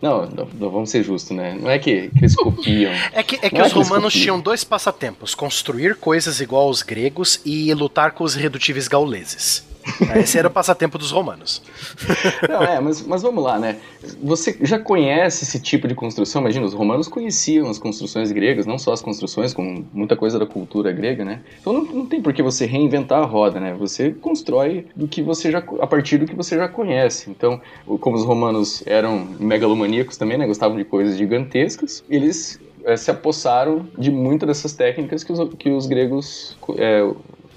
Não, não, não vamos ser justos, né? Não é que, que eles copiam. é que, é que os é que romanos tinham dois passatempos: construir coisas igual aos gregos e lutar com os irredutíveis gauleses. Esse era o passatempo dos romanos. Não, é, mas, mas vamos lá, né? Você já conhece esse tipo de construção? Imagina, os romanos conheciam as construções gregas, não só as construções, como muita coisa da cultura grega, né? Então não, não tem por que você reinventar a roda, né? Você constrói do que você já, a partir do que você já conhece. Então, como os romanos eram megalomaníacos também, né? Gostavam de coisas gigantescas, eles é, se apossaram de muitas dessas técnicas que os, que os gregos é,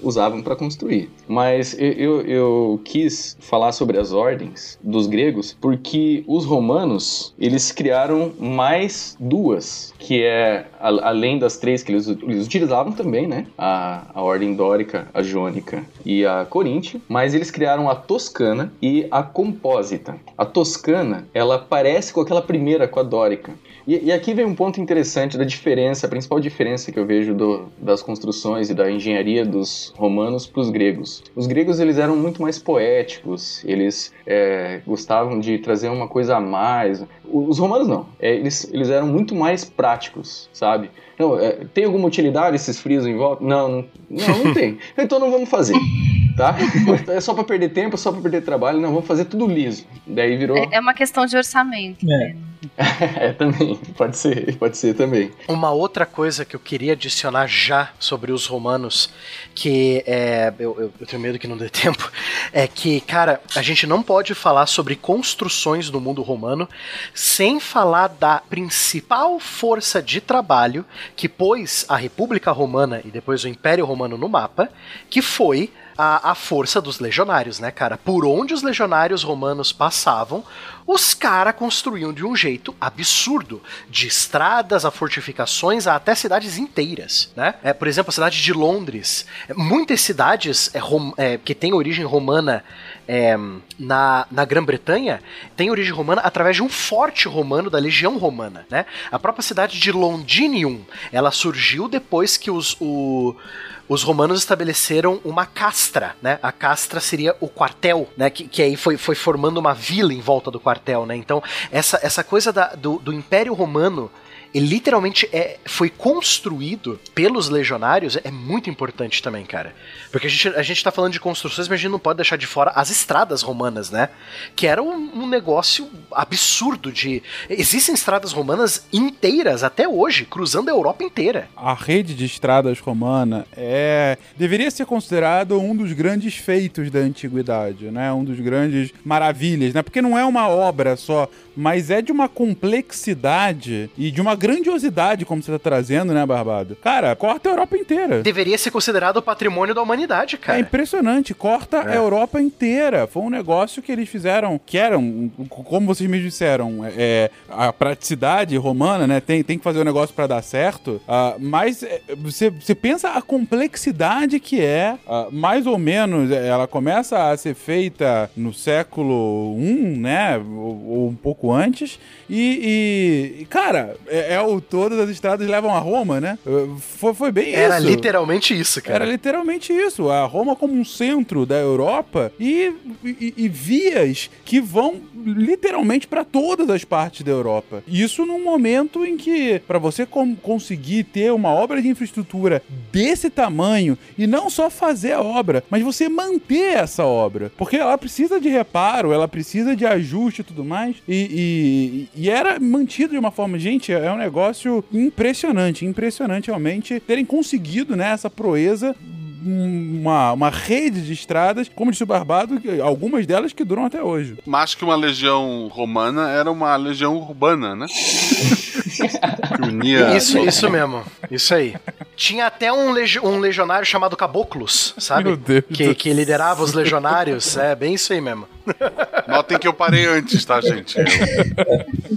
usavam para construir. Mas eu, eu, quis falar sobre as ordens dos gregos porque os romanos eles criaram mais duas, que é a, além das três que eles, eles utilizavam também, né? A, a ordem dórica, a jônica e a coríntia, mas eles criaram a toscana e a compósita. A toscana ela parece com aquela primeira, com a dórica. E, e, aqui vem um ponto interessante da diferença, a principal diferença que eu vejo do, das construções e da engenharia dos romanos para os gregos. Os gregos eles eram muito mais poéticos, eles é, gostavam de trazer uma coisa a mais. Os romanos não, é, eles, eles eram muito mais práticos, sabe? Não, é, tem alguma utilidade esses frios em volta? Não, não, não, não tem. Então não vamos fazer tá? É só para perder tempo, é só para perder trabalho, não, vamos fazer tudo liso. Daí virou. É, é uma questão de orçamento. É. é, também. Pode ser, pode ser também. Uma outra coisa que eu queria adicionar já sobre os romanos, que é. Eu, eu, eu tenho medo que não dê tempo, é que, cara, a gente não pode falar sobre construções no mundo romano sem falar da principal força de trabalho que pôs a República Romana e depois o Império Romano no mapa, que foi a, a força dos legionários, né, cara? Por onde os legionários romanos passavam, os caras construíam de um jeito absurdo, de estradas a fortificações a até cidades inteiras, né? É, por exemplo, a cidade de Londres. Muitas cidades é, rom, é, que têm origem romana é, na, na Grã-Bretanha têm origem romana através de um forte romano da legião romana, né? A própria cidade de Londinium, ela surgiu depois que os, o, os romanos estabeleceram uma castra, né? A castra seria o quartel, né? Que, que aí foi, foi formando uma vila em volta do quartel, né? Então, essa, essa coisa da, do, do Império Romano ele literalmente é, foi construído pelos legionários, é muito importante também, cara. Porque a gente, a gente tá falando de construções, mas a gente não pode deixar de fora as estradas romanas, né? Que era um, um negócio absurdo de. Existem estradas romanas inteiras até hoje, cruzando a Europa inteira. A rede de estradas romana é. deveria ser considerado um dos grandes feitos da antiguidade, né? Um dos grandes maravilhas, né? Porque não é uma obra só, mas é de uma complexidade e de uma grandiosidade, como você tá trazendo, né, Barbado? Cara, corta a Europa inteira. Deveria ser considerado patrimônio da humanidade, cara. É impressionante, corta é. a Europa inteira. Foi um negócio que eles fizeram, que eram, como vocês me disseram, é, é a praticidade romana, né? Tem, tem que fazer o um negócio para dar certo. Uh, mas é, você, você pensa a complexidade que é, uh, mais ou menos, é, ela começa a ser feita no século I, né? Ou, ou um pouco antes. E, e cara, é, é, o todas as estradas levam a Roma, né? Foi, foi bem Era isso. Era literalmente isso, cara. Era literalmente isso. A Roma como um centro da Europa e, e, e vias que vão literalmente para todas as partes da Europa. Isso num momento em que, para você conseguir ter uma obra de infraestrutura desse tamanho e não só fazer a obra, mas você manter essa obra, porque ela precisa de reparo, ela precisa de ajuste e tudo mais, e, e, e era mantido de uma forma, gente, é um negócio impressionante, impressionante realmente terem conseguido né, essa proeza uma, uma rede de estradas, como disse o Barbado, algumas delas que duram até hoje. Mais que uma legião romana, era uma legião urbana, né? unia. Isso, isso mesmo. Isso aí. Tinha até um, legi um legionário chamado Caboclos, sabe? Meu Deus. Que, que liderava os legionários. É bem isso aí mesmo. Notem que eu parei antes, tá, gente? Eu,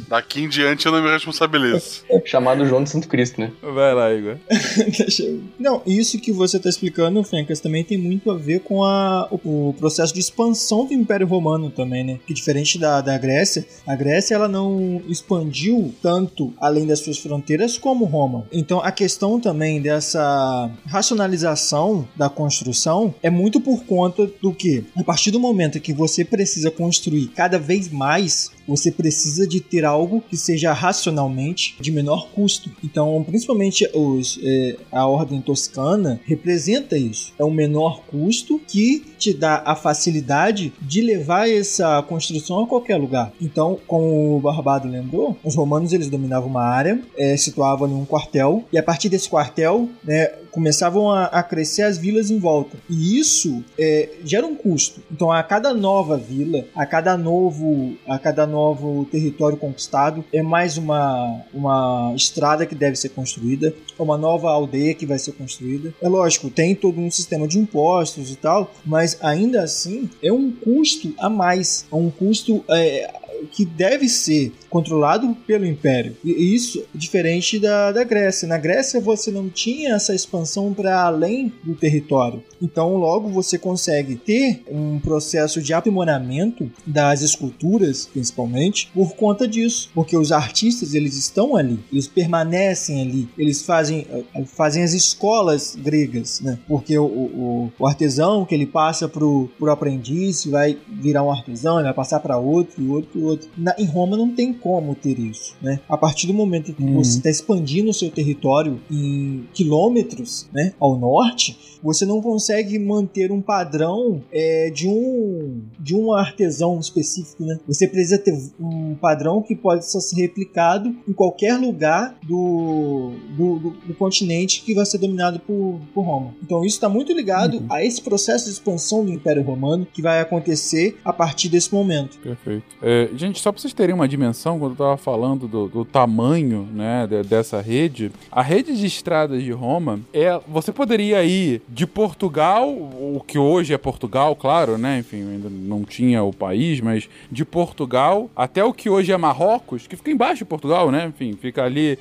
daqui em diante eu não me responsabilizo. Chamado João de Santo Cristo, né? Vai lá, Igor. não, isso que você tá explicando, Fencas, também tem muito a ver com a, o, o, processo de expansão do Império Romano também, né? Que diferente da, da Grécia, a Grécia ela não expandiu tanto além das suas fronteiras como Roma. Então a questão também dessa racionalização da construção é muito por conta do que, a partir do momento que você precisa construir cada vez mais, você precisa de ter algo que seja racionalmente de menor custo. Então, principalmente os, é, a ordem toscana representa isso. É um menor custo que te dá a facilidade de levar essa construção a qualquer lugar. Então, como o Barbado lembrou, os romanos eles dominavam uma área, é, situavam ali um quartel, e a partir desse quartel, né, começavam a, a, crescer as vilas em volta. E isso é, gera um custo. Então, a cada nova vila, a cada novo, a cada novo território conquistado, é mais uma, uma estrada que deve ser construída, é uma nova aldeia que vai ser construída. É lógico, tem todo um sistema de impostos e tal, mas ainda assim é um custo a mais, é um custo é, que deve ser controlado pelo Império. E isso é diferente da, da Grécia. Na Grécia você não tinha essa expansão para além do território. Então, logo você consegue ter um processo de aprimoramento das esculturas, principalmente, por conta disso. Porque os artistas eles estão ali, eles permanecem ali, eles fazem, eh, fazem as escolas gregas, né? Porque o, o, o artesão que ele passa pro, pro aprendiz vai virar um artesão, ele vai passar para outro, e outro, outro. Na, em Roma não tem como ter isso, né? A partir do momento que Uhum. você está expandindo o seu território em quilômetros, né, ao norte, você não consegue manter um padrão é, de um de um artesão específico, né? Você precisa ter um padrão que pode ser replicado em qualquer lugar do, do, do- do continente que vai ser dominado por, por Roma. Então isso está muito ligado Uhum. a esse processo de expansão do Império Romano que vai acontecer a partir desse momento. Perfeito. É, gente, só pra vocês terem uma dimensão, quando eu tava falando do, do tamanho né, de- dessa rede, a rede de estradas de Roma, é, você poderia ir de Portugal, o que hoje é Portugal, claro, né? Enfim, ainda não tinha o país, mas de Portugal até o que hoje é Marrocos, que fica embaixo de Portugal, né? Enfim, fica ali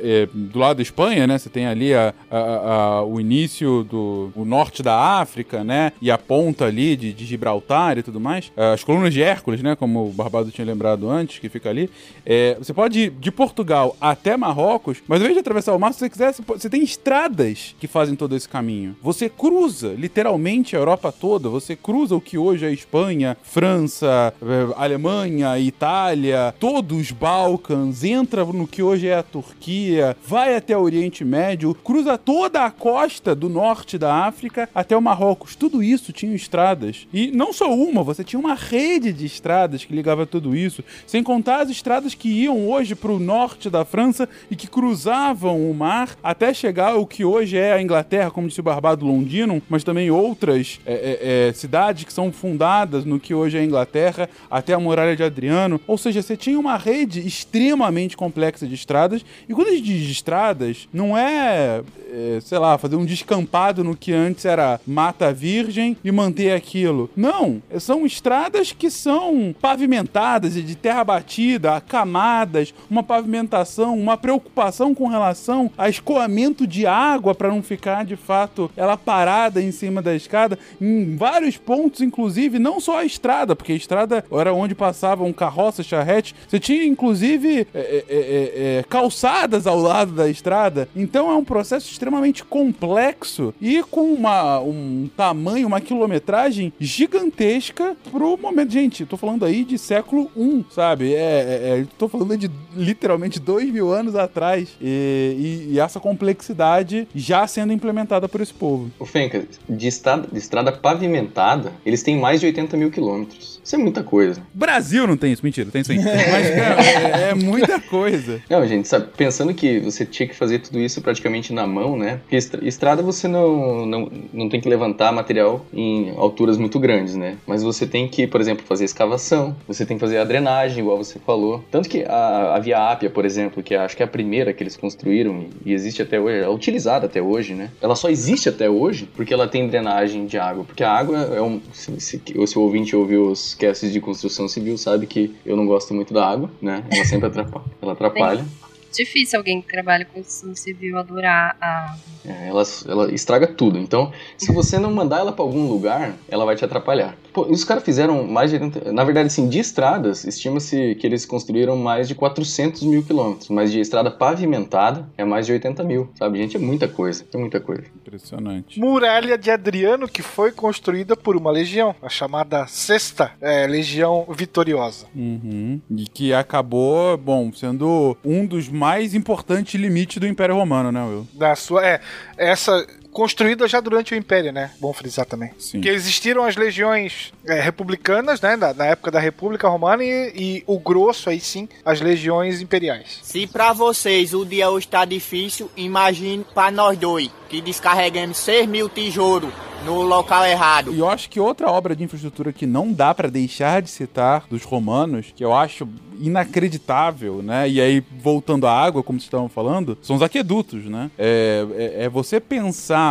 é, do lado da Espanha, né? Você tem ali a- a- a- o início do o norte da África, né? E a ponta ali de, de Gibraltar e tudo mais. As colunas de Hércules, né? Como o Barbado tinha lembrado antes, que fica ali. É, você pode ir de Portugal até Marrocos, mas ao invés de atravessar o mar, se você quiser, você, você tem estradas que fazem todo esse caminho. Você cruza literalmente a Europa toda. Você cruza o que hoje é Espanha, França, eh, Alemanha, Itália, todos os Balcãs, entra no que hoje é a Turquia, vai até o Oriente Médio, cruza toda a costa do norte da África até o Marrocos. Tudo isso tinha estradas. E não só uma, você tinha uma rede de estradas que ligava tudo isso, sem contar as estradas que iam hoje para o norte da França e que cruzavam o mar até chegar ao que hoje é a Inglaterra, como disse o Barbado Londino, mas também outras é, é, é, cidades que são fundadas no que hoje é a Inglaterra, até a Muralha de Adriano. Ou seja, você tinha uma rede extremamente complexa de estradas. E quando a gente diz estradas, não é, é, sei lá, fazer um descampado no que antes era mata virgem e manter aquilo. Não, são estradas que são pavimentadas e de terra batida, camadas, uma pavimentação, uma preocupação com relação a escoamento de água para não ficar de fato ela parada em cima da escada, em vários pontos, inclusive, não só a estrada, porque a estrada era onde passavam carroças, charretes, você tinha inclusive é, é, é, é, calçadas ao lado da estrada, então é um processo extremamente complexo e com uma, um tamanho, uma quilometragem gigantesca pro momento. Gente, tô falando aí de século I, sabe? É, é, é, tô falando de literalmente dois mil anos atrás e, e- e essa complexidade já sendo implementada por esse povo. O Fenca, de estrada, de estrada pavimentada, eles têm mais de 80 mil quilômetros. Isso é muita coisa. Brasil não tem isso, mentira, tem sim. Mas, cara, é, é muita coisa. Não, gente, sabe, pensando que você tinha que fazer tudo isso praticamente na mão, né? Porque estrada você não, não, não tem que levantar material em alturas muito grandes, né? Mas você tem que, por exemplo, fazer escavação, você tem que fazer a drenagem, igual você falou. Tanto que a, a Via Ápia, por exemplo, que acho que é a primeira que eles construíram e, e existe até hoje, é utilizada até hoje, né? Ela só existe até hoje porque ela tem drenagem de água. Porque a água é um. Se, se, se o ouvinte ouviu os casts de construção civil, sabe que eu não gosto muito da água, né? Ela sempre atrapalha. Ela atrapalha. Difícil alguém que trabalha com construção civil adorar a. É, ela, ela estraga tudo. Então, se você não mandar ela pra algum lugar, ela vai te atrapalhar. Pô, os caras fizeram mais de. 80 Na verdade, assim, de estradas, estima-se que eles construíram mais de 400 mil quilômetros. Mas de estrada pavimentada é mais de 80 mil, sabe? Gente, é muita coisa. É muita coisa. Impressionante. Muralha de Adriano, que foi construída por uma legião, a chamada Sexta é, Legião Vitoriosa. Uhum. E que acabou, bom, sendo um dos mais importantes limites do Império Romano, né, Will? Da sua, é, essa construída já durante o Império, né? Bom frisar também. Sim. Que existiram as legiões é, republicanas, né? Na, na época da República Romana e, e o grosso, aí sim, as legiões imperiais. Se pra vocês o dia hoje tá difícil, imagine pra nós dois, que descarregamos 6 mil tijolos no local errado. E eu acho que outra obra de infraestrutura que não dá pra deixar de citar dos romanos, que eu acho inacreditável, né? E aí, voltando à água, como vocês estavam falando, são os aquedutos, né? É, é, é você pensar.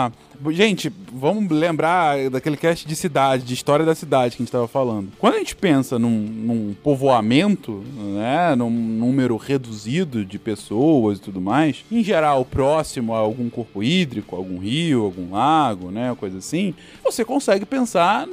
Gente, vamos lembrar daquele cast de cidade, de história da cidade que a gente estava falando. Quando a gente pensa num, num povoamento, né, num número reduzido de pessoas e tudo mais, em geral próximo a algum corpo hídrico, algum rio, algum lago, né, coisa assim, você consegue pensar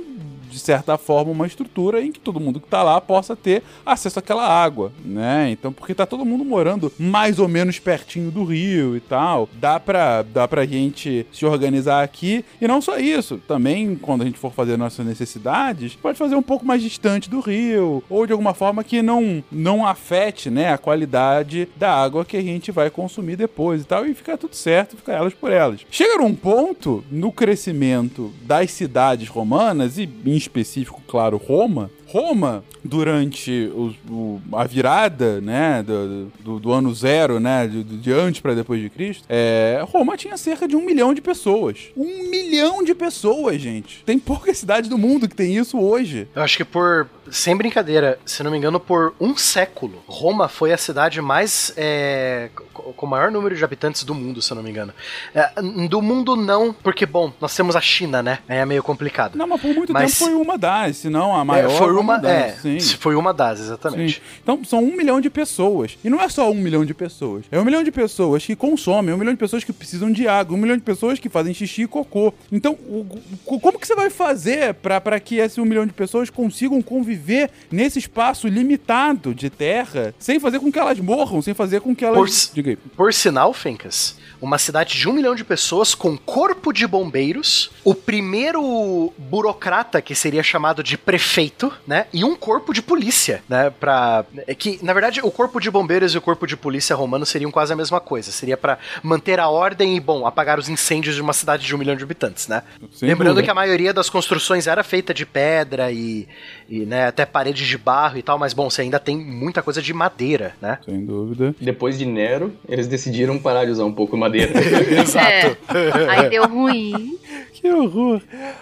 de certa forma, uma estrutura em que todo mundo que está lá possa ter acesso àquela água, né? Então, porque tá todo mundo morando mais ou menos pertinho do rio e tal, dá pra, dá pra gente se organizar aqui. E não só isso, também quando a gente for fazer nossas necessidades, pode fazer um pouco mais distante do rio, ou de alguma forma que não, não afete, né, a qualidade da água que a gente vai consumir depois e tal, e ficar tudo certo, ficar elas por elas. Chega num ponto no crescimento das cidades romanas, e em específico, claro, Roma, Roma, durante o, o, a virada, né, do, do, do, ano zero, né, de, de antes para depois de Cristo, é, Roma tinha cerca de um milhão de pessoas. Um milhão de pessoas, gente. Tem pouca cidade do mundo que tem isso hoje. Eu acho que por, sem brincadeira, se não me engano, por um século, Roma foi a cidade mais, é, com o maior número de habitantes do mundo, se eu não me engano. É, do mundo não, porque, bom, nós temos a China, né, é meio complicado. Não, mas por muito mas, tempo foi uma das, se não a maior. Foi uma, das, é, sim. foi uma das, exatamente. Sim. Então são um milhão de pessoas. E não é só um milhão de pessoas. É um milhão de pessoas que consomem, é um milhão de pessoas que precisam de água, um milhão de pessoas que fazem xixi e cocô. Então, o, o, como que você vai fazer para que esse um milhão de pessoas consigam conviver nesse espaço limitado de terra sem fazer com que elas morram, sem fazer com que elas. Por, por sinal, Fencas, uma cidade de um milhão de pessoas com corpo de bombeiros, o primeiro burocrata que seria chamado de prefeito, né? E um corpo de polícia, né? Pra. É que, na verdade, o corpo de bombeiros e o corpo de polícia romano seriam quase a mesma coisa. Seria para manter a ordem e, bom, apagar os incêndios de uma cidade de um milhão de habitantes, né? Sem Lembrando dúvida. que a maioria das construções era feita de pedra e, e né, até paredes de barro e tal, mas, bom, você ainda tem muita coisa de madeira, né? Sem dúvida. Depois de Nero, eles decidiram parar de usar um pouco madeira. Exato. É. Aí deu ruim. Que horror.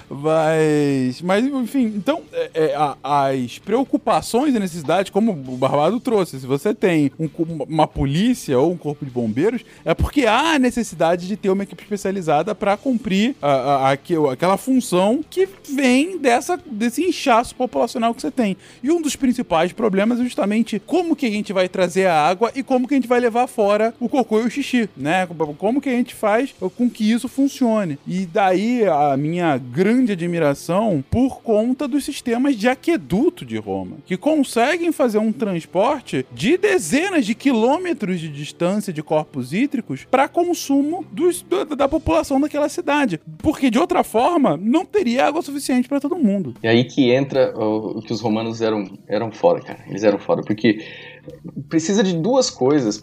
Mas, mas enfim, então, é, é, a, as preocupações e necessidades, como o Barbado trouxe, se você tem um, uma polícia ou um corpo de bombeiros, é porque há necessidade de ter uma equipe especializada para cumprir a, a, a, aquela função que vem dessa, desse inchaço populacional que você tem. E um dos principais problemas é justamente como que a gente vai trazer a água e como que a gente vai levar fora o cocô e o xixi, né? Como que a gente faz com que isso funcione. E daí a minha grande admiração por conta dos sistemas de aqueduto de Roma, que conseguem fazer um transporte de dezenas de quilômetros de distância de corpos hídricos para consumo dos, da, da, população daquela cidade. Porque de outra forma, não teria água suficiente para todo mundo. E aí que entra o, o que os romanos eram, eram foda, cara. Eles eram foda, porque precisa de duas coisas,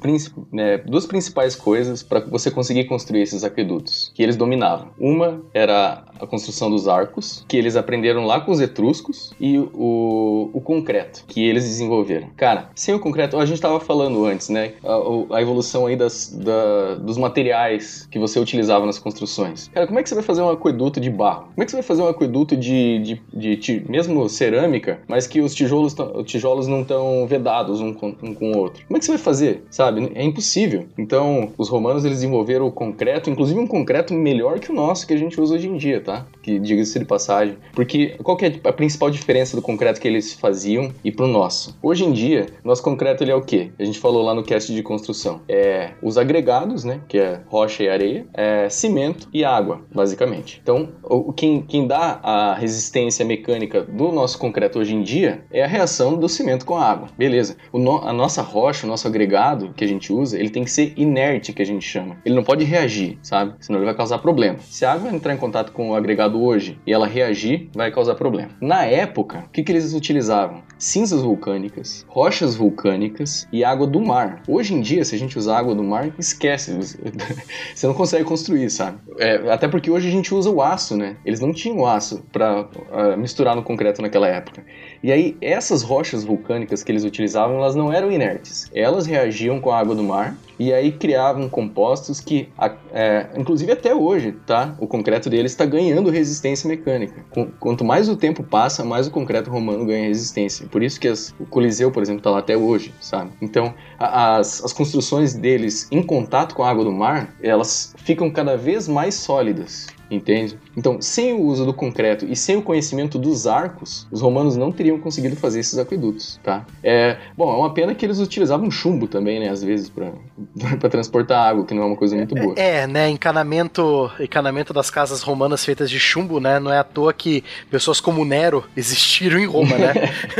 né, duas principais coisas para você conseguir construir esses aquedutos que eles dominavam. Uma era a construção dos arcos, que eles aprenderam lá com os etruscos, e o, o concreto, que eles desenvolveram. Cara, sem o concreto, a gente estava falando antes, né? A, a evolução aí das, da, dos materiais que você utilizava nas construções. Cara, como é que você vai fazer um aqueduto de barro? Como é que você vai fazer um aqueduto de, de, de, de mesmo cerâmica, mas que os tijolos, tijolos não estão vedados um com, um com o outro? Como é que você vai fazer? Sabe? É impossível. Então, os romanos eles desenvolveram o concreto, inclusive um concreto melhor que o nosso que a gente usa hoje em dia, tá? Que diga-se de passagem. Porque qual é a principal diferença do concreto que eles faziam e pro nosso? Hoje em dia, nosso concreto ele é o quê? A gente falou lá no cast de construção. É os agregados, né? Que é rocha e areia, é cimento e água, basicamente. Então, o, quem, quem dá a resistência mecânica do nosso concreto hoje em dia é a reação do cimento com a água. Beleza. No, a nossa rocha, o nosso agregado que a gente usa, ele tem que ser inerte, que a gente chama. Ele não pode reagir, sabe? Senão ele vai causar problema. Se a água entrar em contato com o agregado hoje e ela reagir, vai causar problema. Na época, o que, que eles utilizavam? Cinzas vulcânicas, rochas vulcânicas e água do mar. Hoje em dia, se a gente usar água do mar, esquece. Você não consegue construir, sabe? É, até porque hoje a gente usa o aço, né? Eles não tinham aço para uh, ah, misturar no concreto naquela época. E aí, essas rochas vulcânicas que eles utilizavam, elas não eram inertes. Elas reagiam com a água do mar e aí criavam compostos que, é, inclusive até hoje, tá? O concreto deles está ganhando resistência mecânica. Quanto mais o tempo passa, mais o concreto romano ganha resistência. Por isso que as, o Coliseu, por exemplo, está lá até hoje, sabe? Então, as, as construções deles em contato com a água do mar, elas ficam cada vez mais sólidas. Entende? Então, sem o uso do concreto e sem o conhecimento dos arcos, os romanos não teriam conseguido fazer esses aquedutos, tá? É, bom, é uma pena que eles utilizavam chumbo também, né, às vezes, para transportar água, que não é uma coisa muito boa. É, né, encanamento, encanamento das casas romanas feitas de chumbo, né, não é à toa que pessoas como Nero existiram em Roma, né?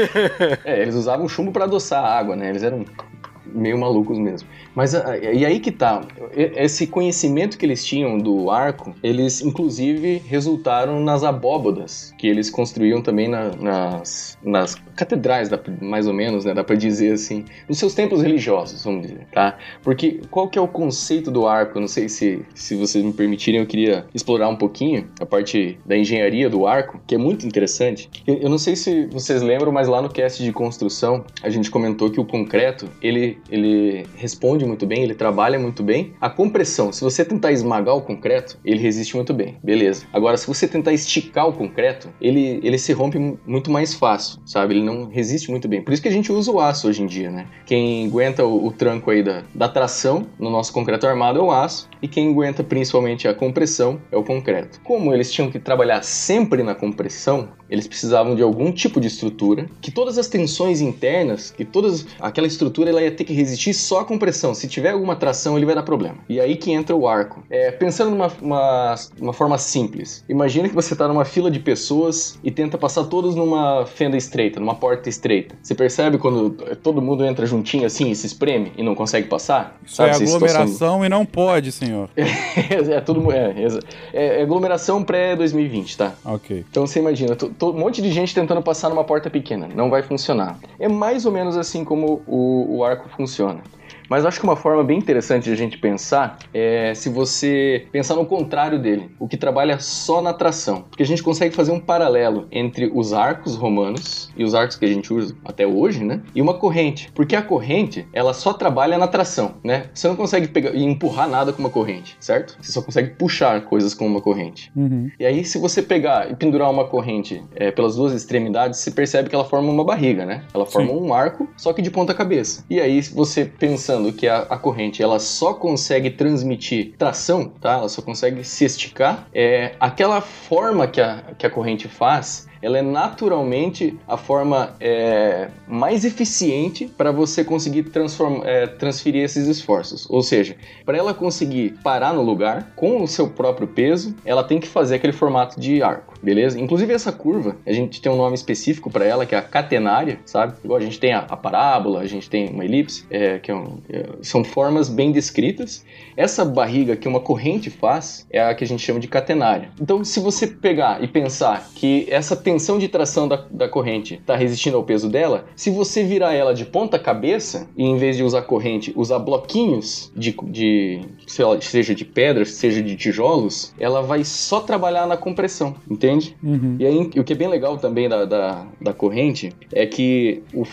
é, eles usavam chumbo para adoçar a água, né, eles eram meio malucos mesmo. Mas ah, e aí que tá, esse conhecimento que eles tinham do arco, eles inclusive resultaram nas abóbodas que eles construíam também na, nas, nas catedrais, mais ou menos, né, dá para dizer assim, nos seus templos religiosos, vamos dizer, tá? Porque qual que é o conceito do arco? Eu não sei se, se vocês me permitirem, eu queria explorar um pouquinho a parte da engenharia do arco, que é muito interessante. Eu, eu não sei se vocês lembram, mas lá no cast de construção, a gente comentou que o concreto, ele, ele responde muito bem, ele trabalha muito bem. A compressão, se você tentar esmagar o concreto, ele resiste muito bem, beleza. Agora, se você tentar esticar o concreto, ele, ele se rompe muito mais fácil, sabe? Ele não resiste muito bem. Por isso que a gente usa o aço hoje em dia, né? Quem aguenta o, o tranco aí da, da tração no nosso concreto armado é o aço, e quem aguenta principalmente a compressão é o concreto. Como eles tinham que trabalhar sempre na compressão, eles precisavam de algum tipo de estrutura que todas as tensões internas, que todas aquela estrutura ela ia ter que resistir só à compressão. Se tiver alguma tração, ele vai dar problema. E aí que entra o arco. É, pensando numa uma, uma forma simples, imagina que você está numa fila de pessoas e tenta passar todos numa fenda estreita, numa porta estreita. Você percebe quando todo mundo entra juntinho assim e se espreme e não consegue passar? Isso Sabe, é aglomeração e não pode, senhor. é, é tudo é, é, é aglomeração pré 2020, tá? Ok. Então você imagina um monte de gente tentando passar numa porta pequena. Não vai funcionar. É mais ou menos assim como o, o arco funciona. Mas acho que uma forma bem interessante de a gente pensar é se você pensar no contrário dele, o que trabalha só na tração. Porque a gente consegue fazer um paralelo entre os arcos romanos e os arcos que a gente usa até hoje, né? E uma corrente. Porque a corrente, ela só trabalha na tração, né? Você não consegue pegar e empurrar nada com uma corrente, certo? Você só consegue puxar coisas com uma corrente. Uhum. E aí, se você pegar e pendurar uma corrente é, pelas duas extremidades, você percebe que ela forma uma barriga, né? Ela forma Sim. um arco, só que de ponta cabeça. E aí, você pensando pensando que a, a, corrente ela só consegue transmitir tração, tá? Ela só consegue se esticar, é aquela forma que a, que a corrente faz ela é naturalmente a forma é, mais eficiente para você conseguir é, transferir esses esforços. Ou seja, para ela conseguir parar no lugar com o seu próprio peso, ela tem que fazer aquele formato de arco, beleza? Inclusive essa curva, a gente tem um nome específico para ela, que é a catenária, sabe? Igual a gente tem a, a parábola, a gente tem uma elipse, é, que é um, é, são formas bem descritas. Essa barriga que uma corrente faz é a que a gente chama de catenária. Então, se você pegar e pensar que essa tensão de tração da, da corrente está resistindo ao peso dela, se você virar ela de ponta cabeça e em vez de usar corrente, usar bloquinhos de, de lá, seja de pedras, seja de tijolos, ela vai só trabalhar na compressão, entende? Uhum. E aí, o que é bem legal também da, da, da corrente é que, o,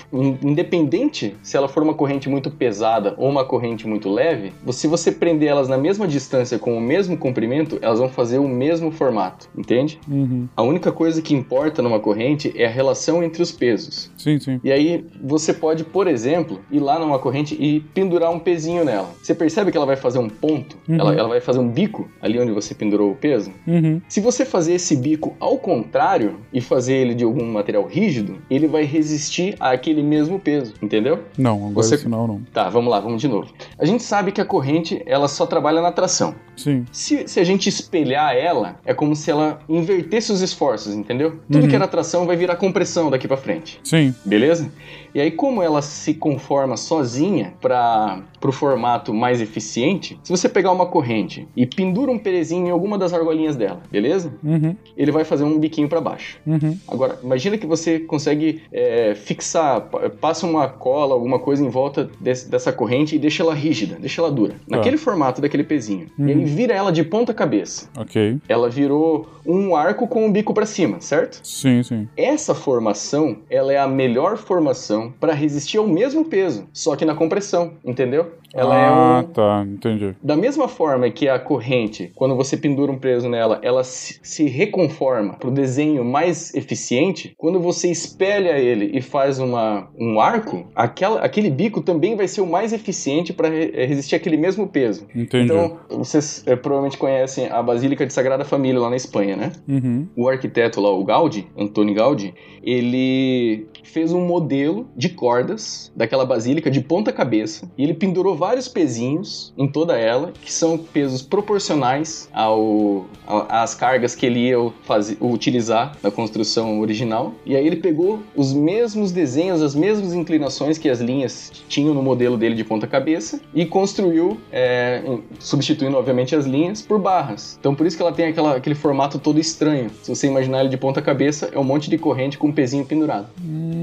independente se ela for uma corrente muito pesada ou uma corrente muito leve, se você prender elas na mesma distância com o mesmo comprimento, elas vão fazer o mesmo formato, entende? Uhum. A única coisa que importa importa numa corrente é a relação entre os pesos. Sim, sim. E aí você pode, por exemplo, ir lá numa corrente e pendurar um pezinho nela. Você percebe que ela vai fazer um ponto? Uhum. Ela, ela vai fazer um bico ali onde você pendurou o peso? Uhum. Se você fazer esse bico ao contrário e fazer ele de algum material rígido, ele vai resistir àquele mesmo peso, entendeu? Não, agora você... isso não, não. Tá, vamos lá, vamos de novo. A gente sabe que a corrente, ela só trabalha na tração. Sim. Se, se a gente espelhar ela, é como se ela invertesse os esforços, entendeu? Tudo uhum. que era tração vai virar compressão daqui para frente. Sim. Beleza? E aí, como ela se conforma sozinha para o formato mais eficiente, se você pegar uma corrente e pendura um perezinho em alguma das argolinhas dela, beleza? Uhum. Ele vai fazer um biquinho para baixo. Uhum. Agora, imagina que você consegue é, fixar, passa uma cola, alguma coisa em volta desse, dessa corrente e deixa ela rígida, deixa ela dura, tá. naquele formato daquele pezinho. Uhum. E aí vira ela de ponta cabeça. Ok. Ela virou um arco com o bico para cima, certo? Sim, sim. Essa formação, ela é a melhor formação proporção para resistir ao mesmo peso, só que na compressão, entendeu? Ela é ah, é um... tá, entendi. Da mesma forma que a corrente, quando você pendura um peso nela, ela se, se reconforma para o desenho mais eficiente, quando você espelha ele e faz uma, um arco, aquela, aquele bico também vai ser o mais eficiente para re, resistir aquele mesmo peso. Entendi. Então, vocês é, provavelmente conhecem a Basílica de Sagrada Família lá na Espanha, né? Uhum. O arquiteto lá, o Gaudi, Antônio Gaudi, ele fez um modelo de cordas daquela basílica de ponta cabeça e ele pendurou vários pezinhos em toda ela, que são pesos proporcionais ao, às cargas que ele ia fazer, utilizar na construção original. E aí ele pegou os mesmos desenhos, as mesmas inclinações que as linhas tinham no modelo dele de ponta cabeça e construiu, é, substituindo obviamente as linhas, por barras. Então por isso que ela tem aquela, aquele formato todo estranho. Se você imaginar ele de ponta cabeça, é um monte de corrente com um pezinho pendurado. Hum,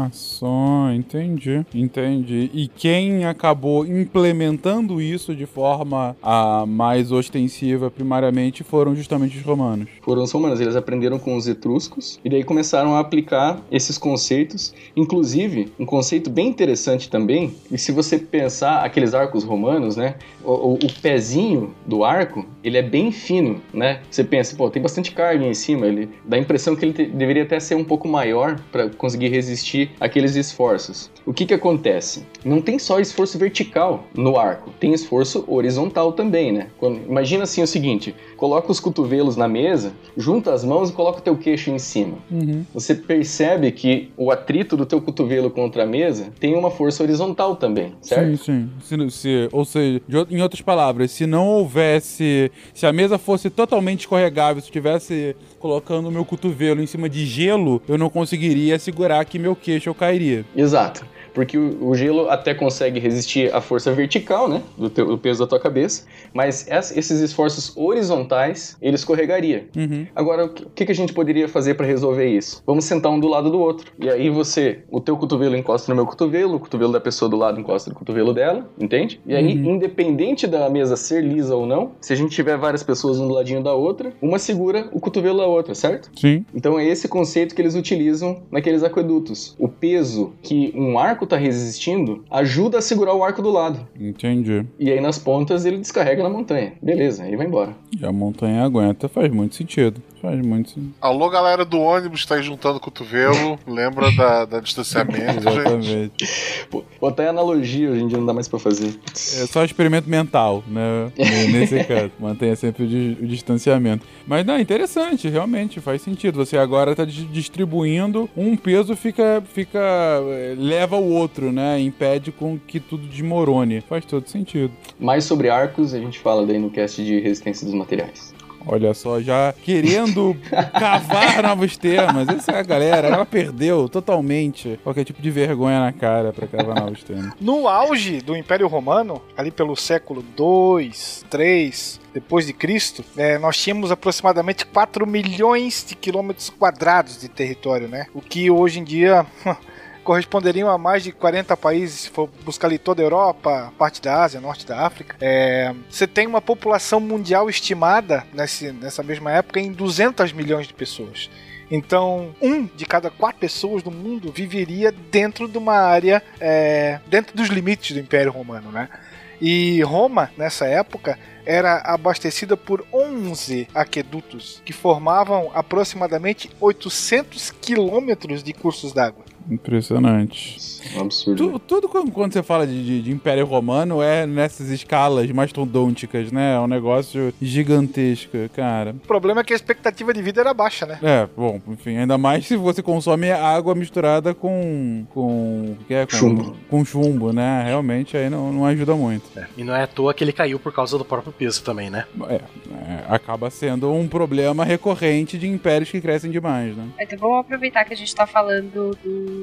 olha só, entendi, entendi. E quem acabou implementando isso de forma a, mais ostensiva, primariamente, foram justamente os romanos. Foram os romanos, eles aprenderam com os etruscos e daí começaram a aplicar esses conceitos. Inclusive, um conceito bem interessante também, e se você pensar aqueles arcos romanos, né, o, o, o pezinho do arco, ele é bem fino, né? Você pensa, pô, tem bastante carga em cima, ele dá a impressão que ele te, deveria até ser um pouco maior conseguir resistir aqueles esforços. O que que acontece? Não tem só esforço vertical no arco, tem esforço horizontal também, né? Quando, imagina assim o seguinte: coloca os cotovelos na mesa, junta as mãos e coloca o teu queixo em cima. Uhum. Você percebe que o atrito do teu cotovelo contra a mesa tem uma força horizontal também, certo? Sim, sim. Se, se, ou seja, em outras palavras, se não houvesse, se a mesa fosse totalmente escorregável, se estivesse colocando o meu cotovelo em cima de gelo, eu não conseguiria segurar que meu queixo cairia. Exato porque o, o, gelo até consegue resistir à força vertical, né, do, teu, do peso da tua cabeça, mas esses esforços horizontais, ele escorregaria. Uhum. Agora, o que, que a gente poderia fazer para resolver isso? Vamos sentar um do lado do outro. E aí você, o teu cotovelo encosta no meu cotovelo, o cotovelo da pessoa do lado encosta no cotovelo dela, entende? E aí, uhum. independente da mesa ser lisa ou não, se a gente tiver várias pessoas um do ladinho da outra, uma segura o cotovelo da outra, certo? Sim. Então é esse conceito que eles utilizam naqueles aquedutos. O peso que um arco está resistindo ajuda a segurar o arco do lado. Entendi. E aí nas pontas ele descarrega na montanha. Beleza, aí vai embora. E a montanha aguenta, faz muito sentido. Faz muito sentido. Alô, galera do ônibus, tá aí juntando o cotovelo. Lembra da, da distanciamento, Exatamente. Pô, até analogia hoje em dia não dá mais pra fazer. É só experimento mental, né? Nesse caso. Mantenha sempre o, o distanciamento. Mas não, interessante, realmente faz sentido. Você agora tá distribuindo, um peso fica, fica leva o outro, né? Impede com que tudo desmorone. Faz todo sentido. Mais sobre arcos, a gente fala daí no cast de resistência dos materiais. Olha só, já querendo cavar novos temas. Essa é a galera, ela perdeu totalmente qualquer tipo de vergonha na cara para cavar novos temas. No auge do Império Romano, ali pelo século 2, 3, depois de Cristo, é, nós tínhamos aproximadamente 4 milhões de quilômetros quadrados de território, né? O que hoje em dia corresponderiam a mais de 40 países, se for buscar ali toda a Europa, parte da Ásia, norte da África. É, você tem uma população mundial estimada nesse, nessa mesma época em 200 milhões de pessoas. Então, um de cada quatro pessoas do mundo viveria dentro de uma área, é, dentro dos limites do Império Romano, né? E Roma, nessa época, era abastecida por 11 aquedutos que formavam aproximadamente 800 quilômetros de cursos d'água. Impressionante. Um absurdo. Tu, tudo quando você fala de, de, de, Império Romano é nessas escalas mastodônticas, né? É um negócio gigantesco, cara. O problema é que a expectativa de vida era baixa, né? É, bom, enfim, ainda mais se você consome água misturada com. com. que é? Com chumbo. Com chumbo, né? Realmente aí não, não ajuda muito. É, e não é à toa que ele caiu por causa do próprio peso também, né? É, é, acaba sendo um problema recorrente de impérios que crescem demais, né? Então vamos aproveitar que a gente tá falando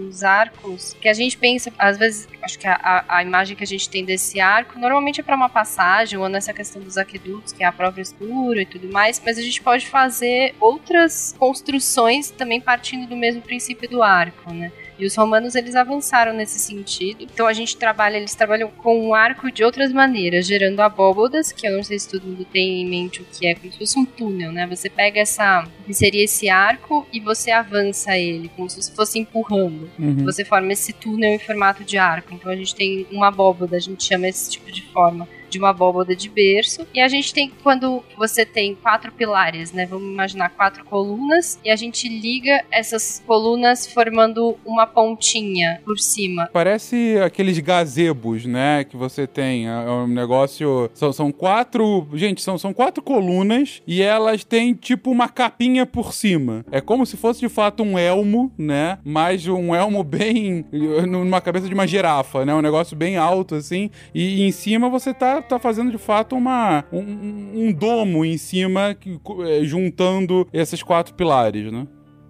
dos arcos, que a gente gente pensa, às vezes, acho que a, a imagem que a gente tem desse arco normalmente é para uma passagem ou nessa questão dos aquedutos, que é a própria escura e tudo mais, mas a gente pode fazer outras construções também partindo do mesmo princípio do arco, né? E os romanos eles avançaram nesse sentido. Então a gente trabalha, eles trabalham com um arco de outras maneiras, gerando abóbodas, que eu não sei se todo mundo tem em mente o que é, como se fosse um túnel, né? Você pega essa, seria esse arco e você avança ele, como se fosse empurrando. Uhum. Você forma esse túnel em formato de arco. Então a gente tem uma abóboda, a gente chama esse tipo de forma de uma abóboda de berço. E a gente tem, quando você tem quatro pilares, né? Vamos imaginar quatro colunas, e a gente liga essas colunas formando uma pontinha por cima. Parece aqueles gazebos, né? Que você tem. É, é um negócio. São, são quatro. Gente, são, são quatro colunas e elas têm tipo uma capinha por cima. É como se fosse de fato um elmo, né? Mas um elmo bem. numa cabeça de uma girafa, né? Um negócio bem alto assim. E, e em cima você tá tá, fazendo de fato uma, um, um domo em cima, que, é, juntando esses quatro pilares, né?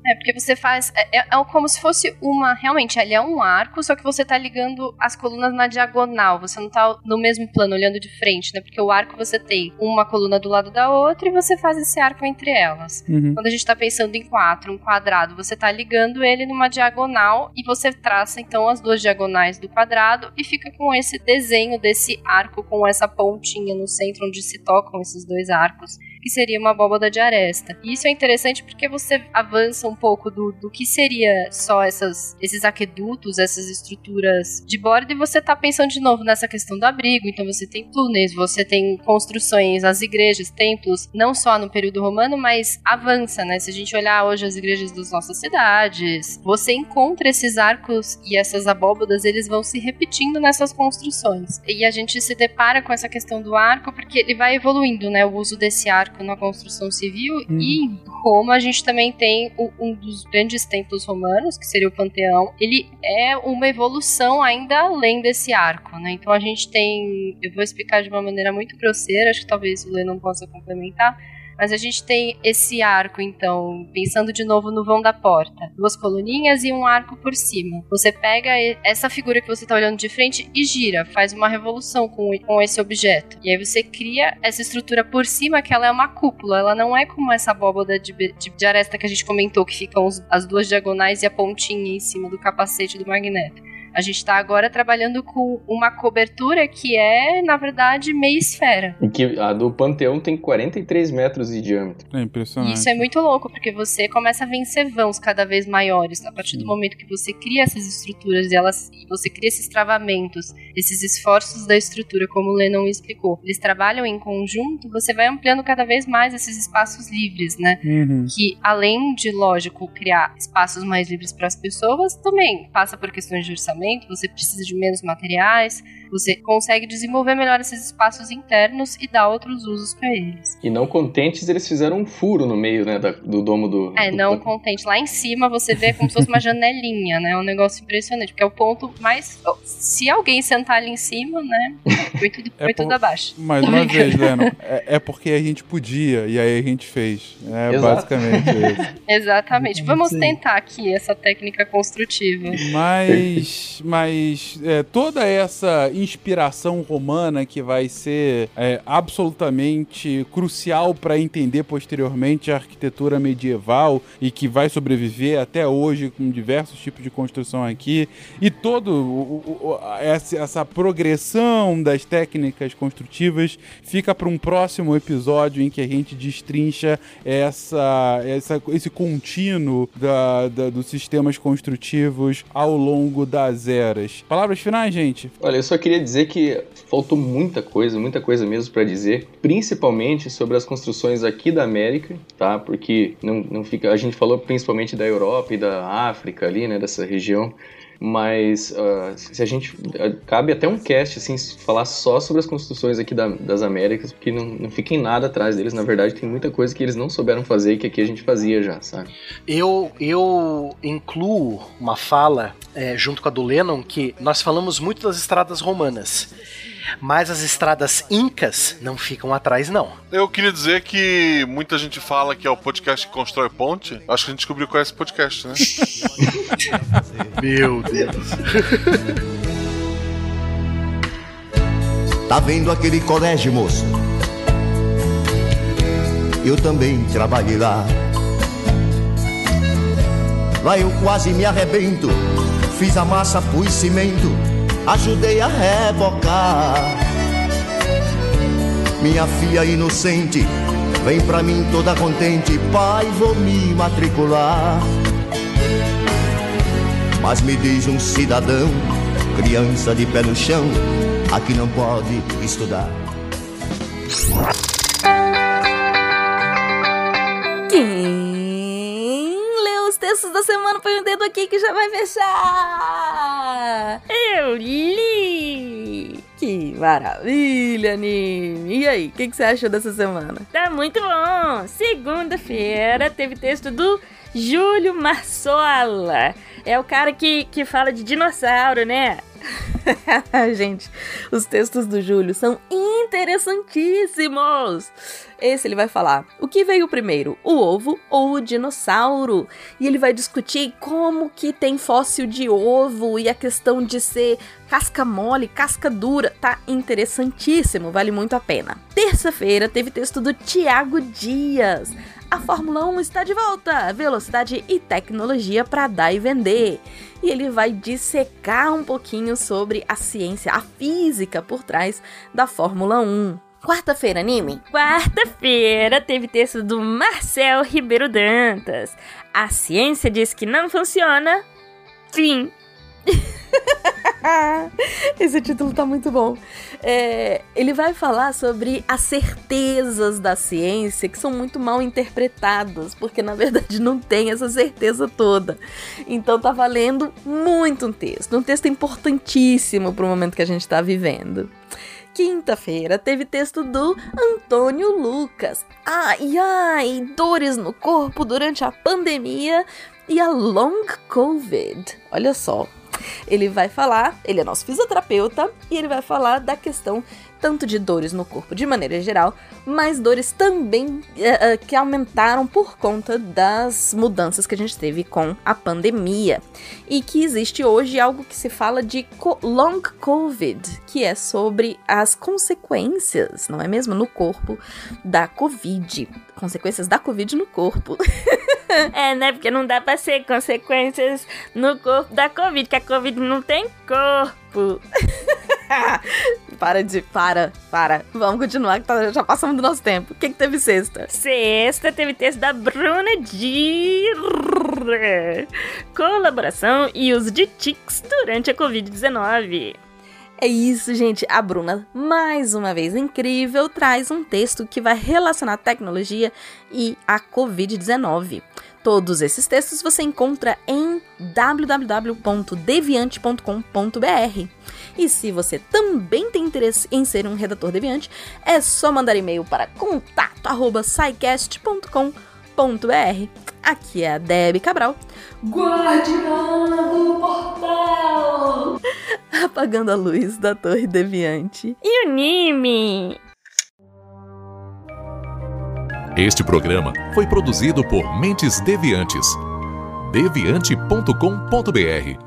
É, porque você faz. É, é, é, como se fosse uma. Realmente, ali é um arco, só que você tá ligando as colunas na diagonal. Você não tá no mesmo plano, olhando de frente, né? Porque o arco você tem uma coluna do lado da outra e você faz esse arco entre elas. Uhum. Quando a gente tá pensando em quatro, um quadrado, você tá ligando ele numa diagonal e você traça então as duas diagonais do quadrado e fica com esse desenho desse arco com essa pontinha no centro onde se tocam esses dois arcos que seria uma abóbada de aresta. E isso é interessante porque você avança um pouco do, do que seria só essas, esses aquedutos, essas estruturas de borda, e você tá pensando de novo nessa questão do abrigo. Então você tem túneis, você tem construções, as igrejas, templos, não só no período romano, mas avança, né? Se a gente olhar hoje as igrejas das nossas cidades, você encontra esses arcos e essas abóbadas, eles vão se repetindo nessas construções. E a gente se depara com essa questão do arco porque ele vai evoluindo, né? O uso desse arco na construção civil. Uhum. E em Roma a gente também tem o, um dos grandes templos romanos, que seria o Panteão. Ele é uma evolução ainda além desse arco, né? Então a gente tem. Eu vou explicar de uma maneira muito grosseira, acho que talvez o Lê não possa complementar mas a gente tem esse arco, então, pensando de novo no vão da porta. Duas coluninhas e um arco por cima. Você pega essa figura que você está olhando de frente e gira, faz uma revolução com, com esse objeto. E aí você cria essa estrutura por cima, que ela é uma cúpula. Ela não é como essa abóboda de, de, de aresta que a gente comentou, que ficam os, as duas diagonais e a pontinha em cima do capacete do magneto. A gente está agora trabalhando com uma cobertura que é, na verdade, meia esfera. E que a do Panteão tem 43 metros de diâmetro. É impressionante. Isso é muito louco, porque você começa a vencer vãos cada vez maiores. A partir Sim. do momento que você cria essas estruturas e elas, você cria esses travamentos, esses esforços da estrutura, como o Lennon explicou, eles trabalham em conjunto, você vai ampliando cada vez mais esses espaços livres, né? Uhum. Que além de, lógico, criar espaços mais livres para as pessoas, também passa por questões de orçamento você precisa de menos materiais, você consegue desenvolver melhor esses espaços internos e dar outros usos para eles. E não contentes, eles fizeram um furo no meio, né, da, do domo do. É, do... não contente. Lá em cima você vê como se fosse uma janelinha, né? É um negócio impressionante, porque é o ponto mais. Se alguém sentar ali em cima, né? Foi tudo, é foi por... tudo abaixo. Mais uma vez, Leno, é, é, porque a gente podia e aí a gente fez. É Exato. basicamente isso. Exatamente. Vamos Sim. tentar aqui essa técnica construtiva. Mas, mas é, toda essa inspiração romana que vai ser é, absolutamente crucial para entender posteriormente a arquitetura medieval e que vai sobreviver até hoje com diversos tipos de construção aqui e todo o, o, essa, essa progressão das técnicas construtivas fica para um próximo episódio em que a gente destrincha essa, essa esse contínuo da, da, dos sistemas construtivos ao longo das eras. Palavras finais, gente? Olha, eu só queria dizer que faltou muita coisa, muita coisa mesmo para dizer, principalmente sobre as construções aqui da América, tá? Porque não, não fica, a gente falou principalmente da Europa e da África ali, né, dessa região, mas uh, se a gente uh, cabe até um cast assim falar só sobre as construções aqui da, das Américas porque não, não fica em nada atrás deles. Na verdade tem muita coisa que eles não souberam fazer e que aqui a gente fazia já sabe? Eu eu incluo uma fala é, junto com a do Lennon que nós falamos muito das estradas romanas mas as estradas incas não ficam atrás, não. Eu queria dizer que muita gente fala que é o podcast que constrói ponte. Acho que a gente descobriu qual é esse podcast, né? Meu Deus. Tá vendo aquele colégio, moço? Eu também trabalhei lá. Lá eu quase me arrebento fiz a massa, pus cimento, ajudei a rebocar. Minha filha inocente, vem pra mim toda contente, pai, vou me matricular. Mas me diz um cidadão, criança de pé no chão, aqui não pode estudar. Quem leu os textos da semana põe o dedo aqui que já vai fechar. Eu li. Que maravilha, Nini. E aí, o que, que você achou dessa semana? Tá muito bom. Segunda-feira teve texto do Júlio Marsola. É o cara que, que fala de dinossauro, né? Gente, os textos do Júlio são interessantíssimos. Esse ele vai falar o que veio primeiro, o ovo ou o dinossauro? E ele vai discutir como que tem fóssil de ovo e a questão de ser casca mole, casca dura. Tá interessantíssimo, vale muito a pena. Terça-feira teve texto do Tiago Dias. A Fórmula 1 está de volta! Velocidade e tecnologia para dar e vender. E ele vai dissecar um pouquinho sobre a ciência, a física por trás da Fórmula 1. Quarta-feira, anime? Quarta-feira teve texto do Marcel Ribeiro Dantas. A ciência diz que não funciona. Fim. Esse título tá muito bom. É, ele vai falar sobre as certezas da ciência que são muito mal interpretadas, porque na verdade não tem essa certeza toda. Então tá valendo muito um texto, um texto importantíssimo para o momento que a gente está vivendo. Quinta-feira teve texto do Antônio Lucas. Ai, ai, dores no corpo durante a pandemia e a long COVID. Olha só, ele vai falar, ele é nosso fisioterapeuta, e ele vai falar da questão tanto de dores no corpo de maneira geral, mas dores também uh, que aumentaram por conta das mudanças que a gente teve com a pandemia. E que existe hoje algo que se fala de co long COVID, que é sobre as consequências, não é mesmo, no corpo da Covid. Consequências da Covid no corpo. é, né? Porque não dá pra ser consequências no corpo da Covid, que a Covid não tem corpo. para de. Para, para. Vamos continuar, que tá, já passamos do nosso tempo. O que, que teve sexta? Sexta teve texto da Bruna Dir. Colaboração e uso de tics durante a Covid-19. É isso, gente. A Bruna, mais uma vez incrível, traz um texto que vai relacionar tecnologia e a Covid-19. Todos esses textos você encontra em www.deviante.com.br. E se você também tem interesse em ser um redator deviante, é só mandar e-mail para contato@saicast.com.br. Aqui é a Debbie Cabral, guardiã do portal, apagando a luz da Torre Deviante. E o Nime? Este programa foi produzido por Mentes Deviantes. deviante.com.br.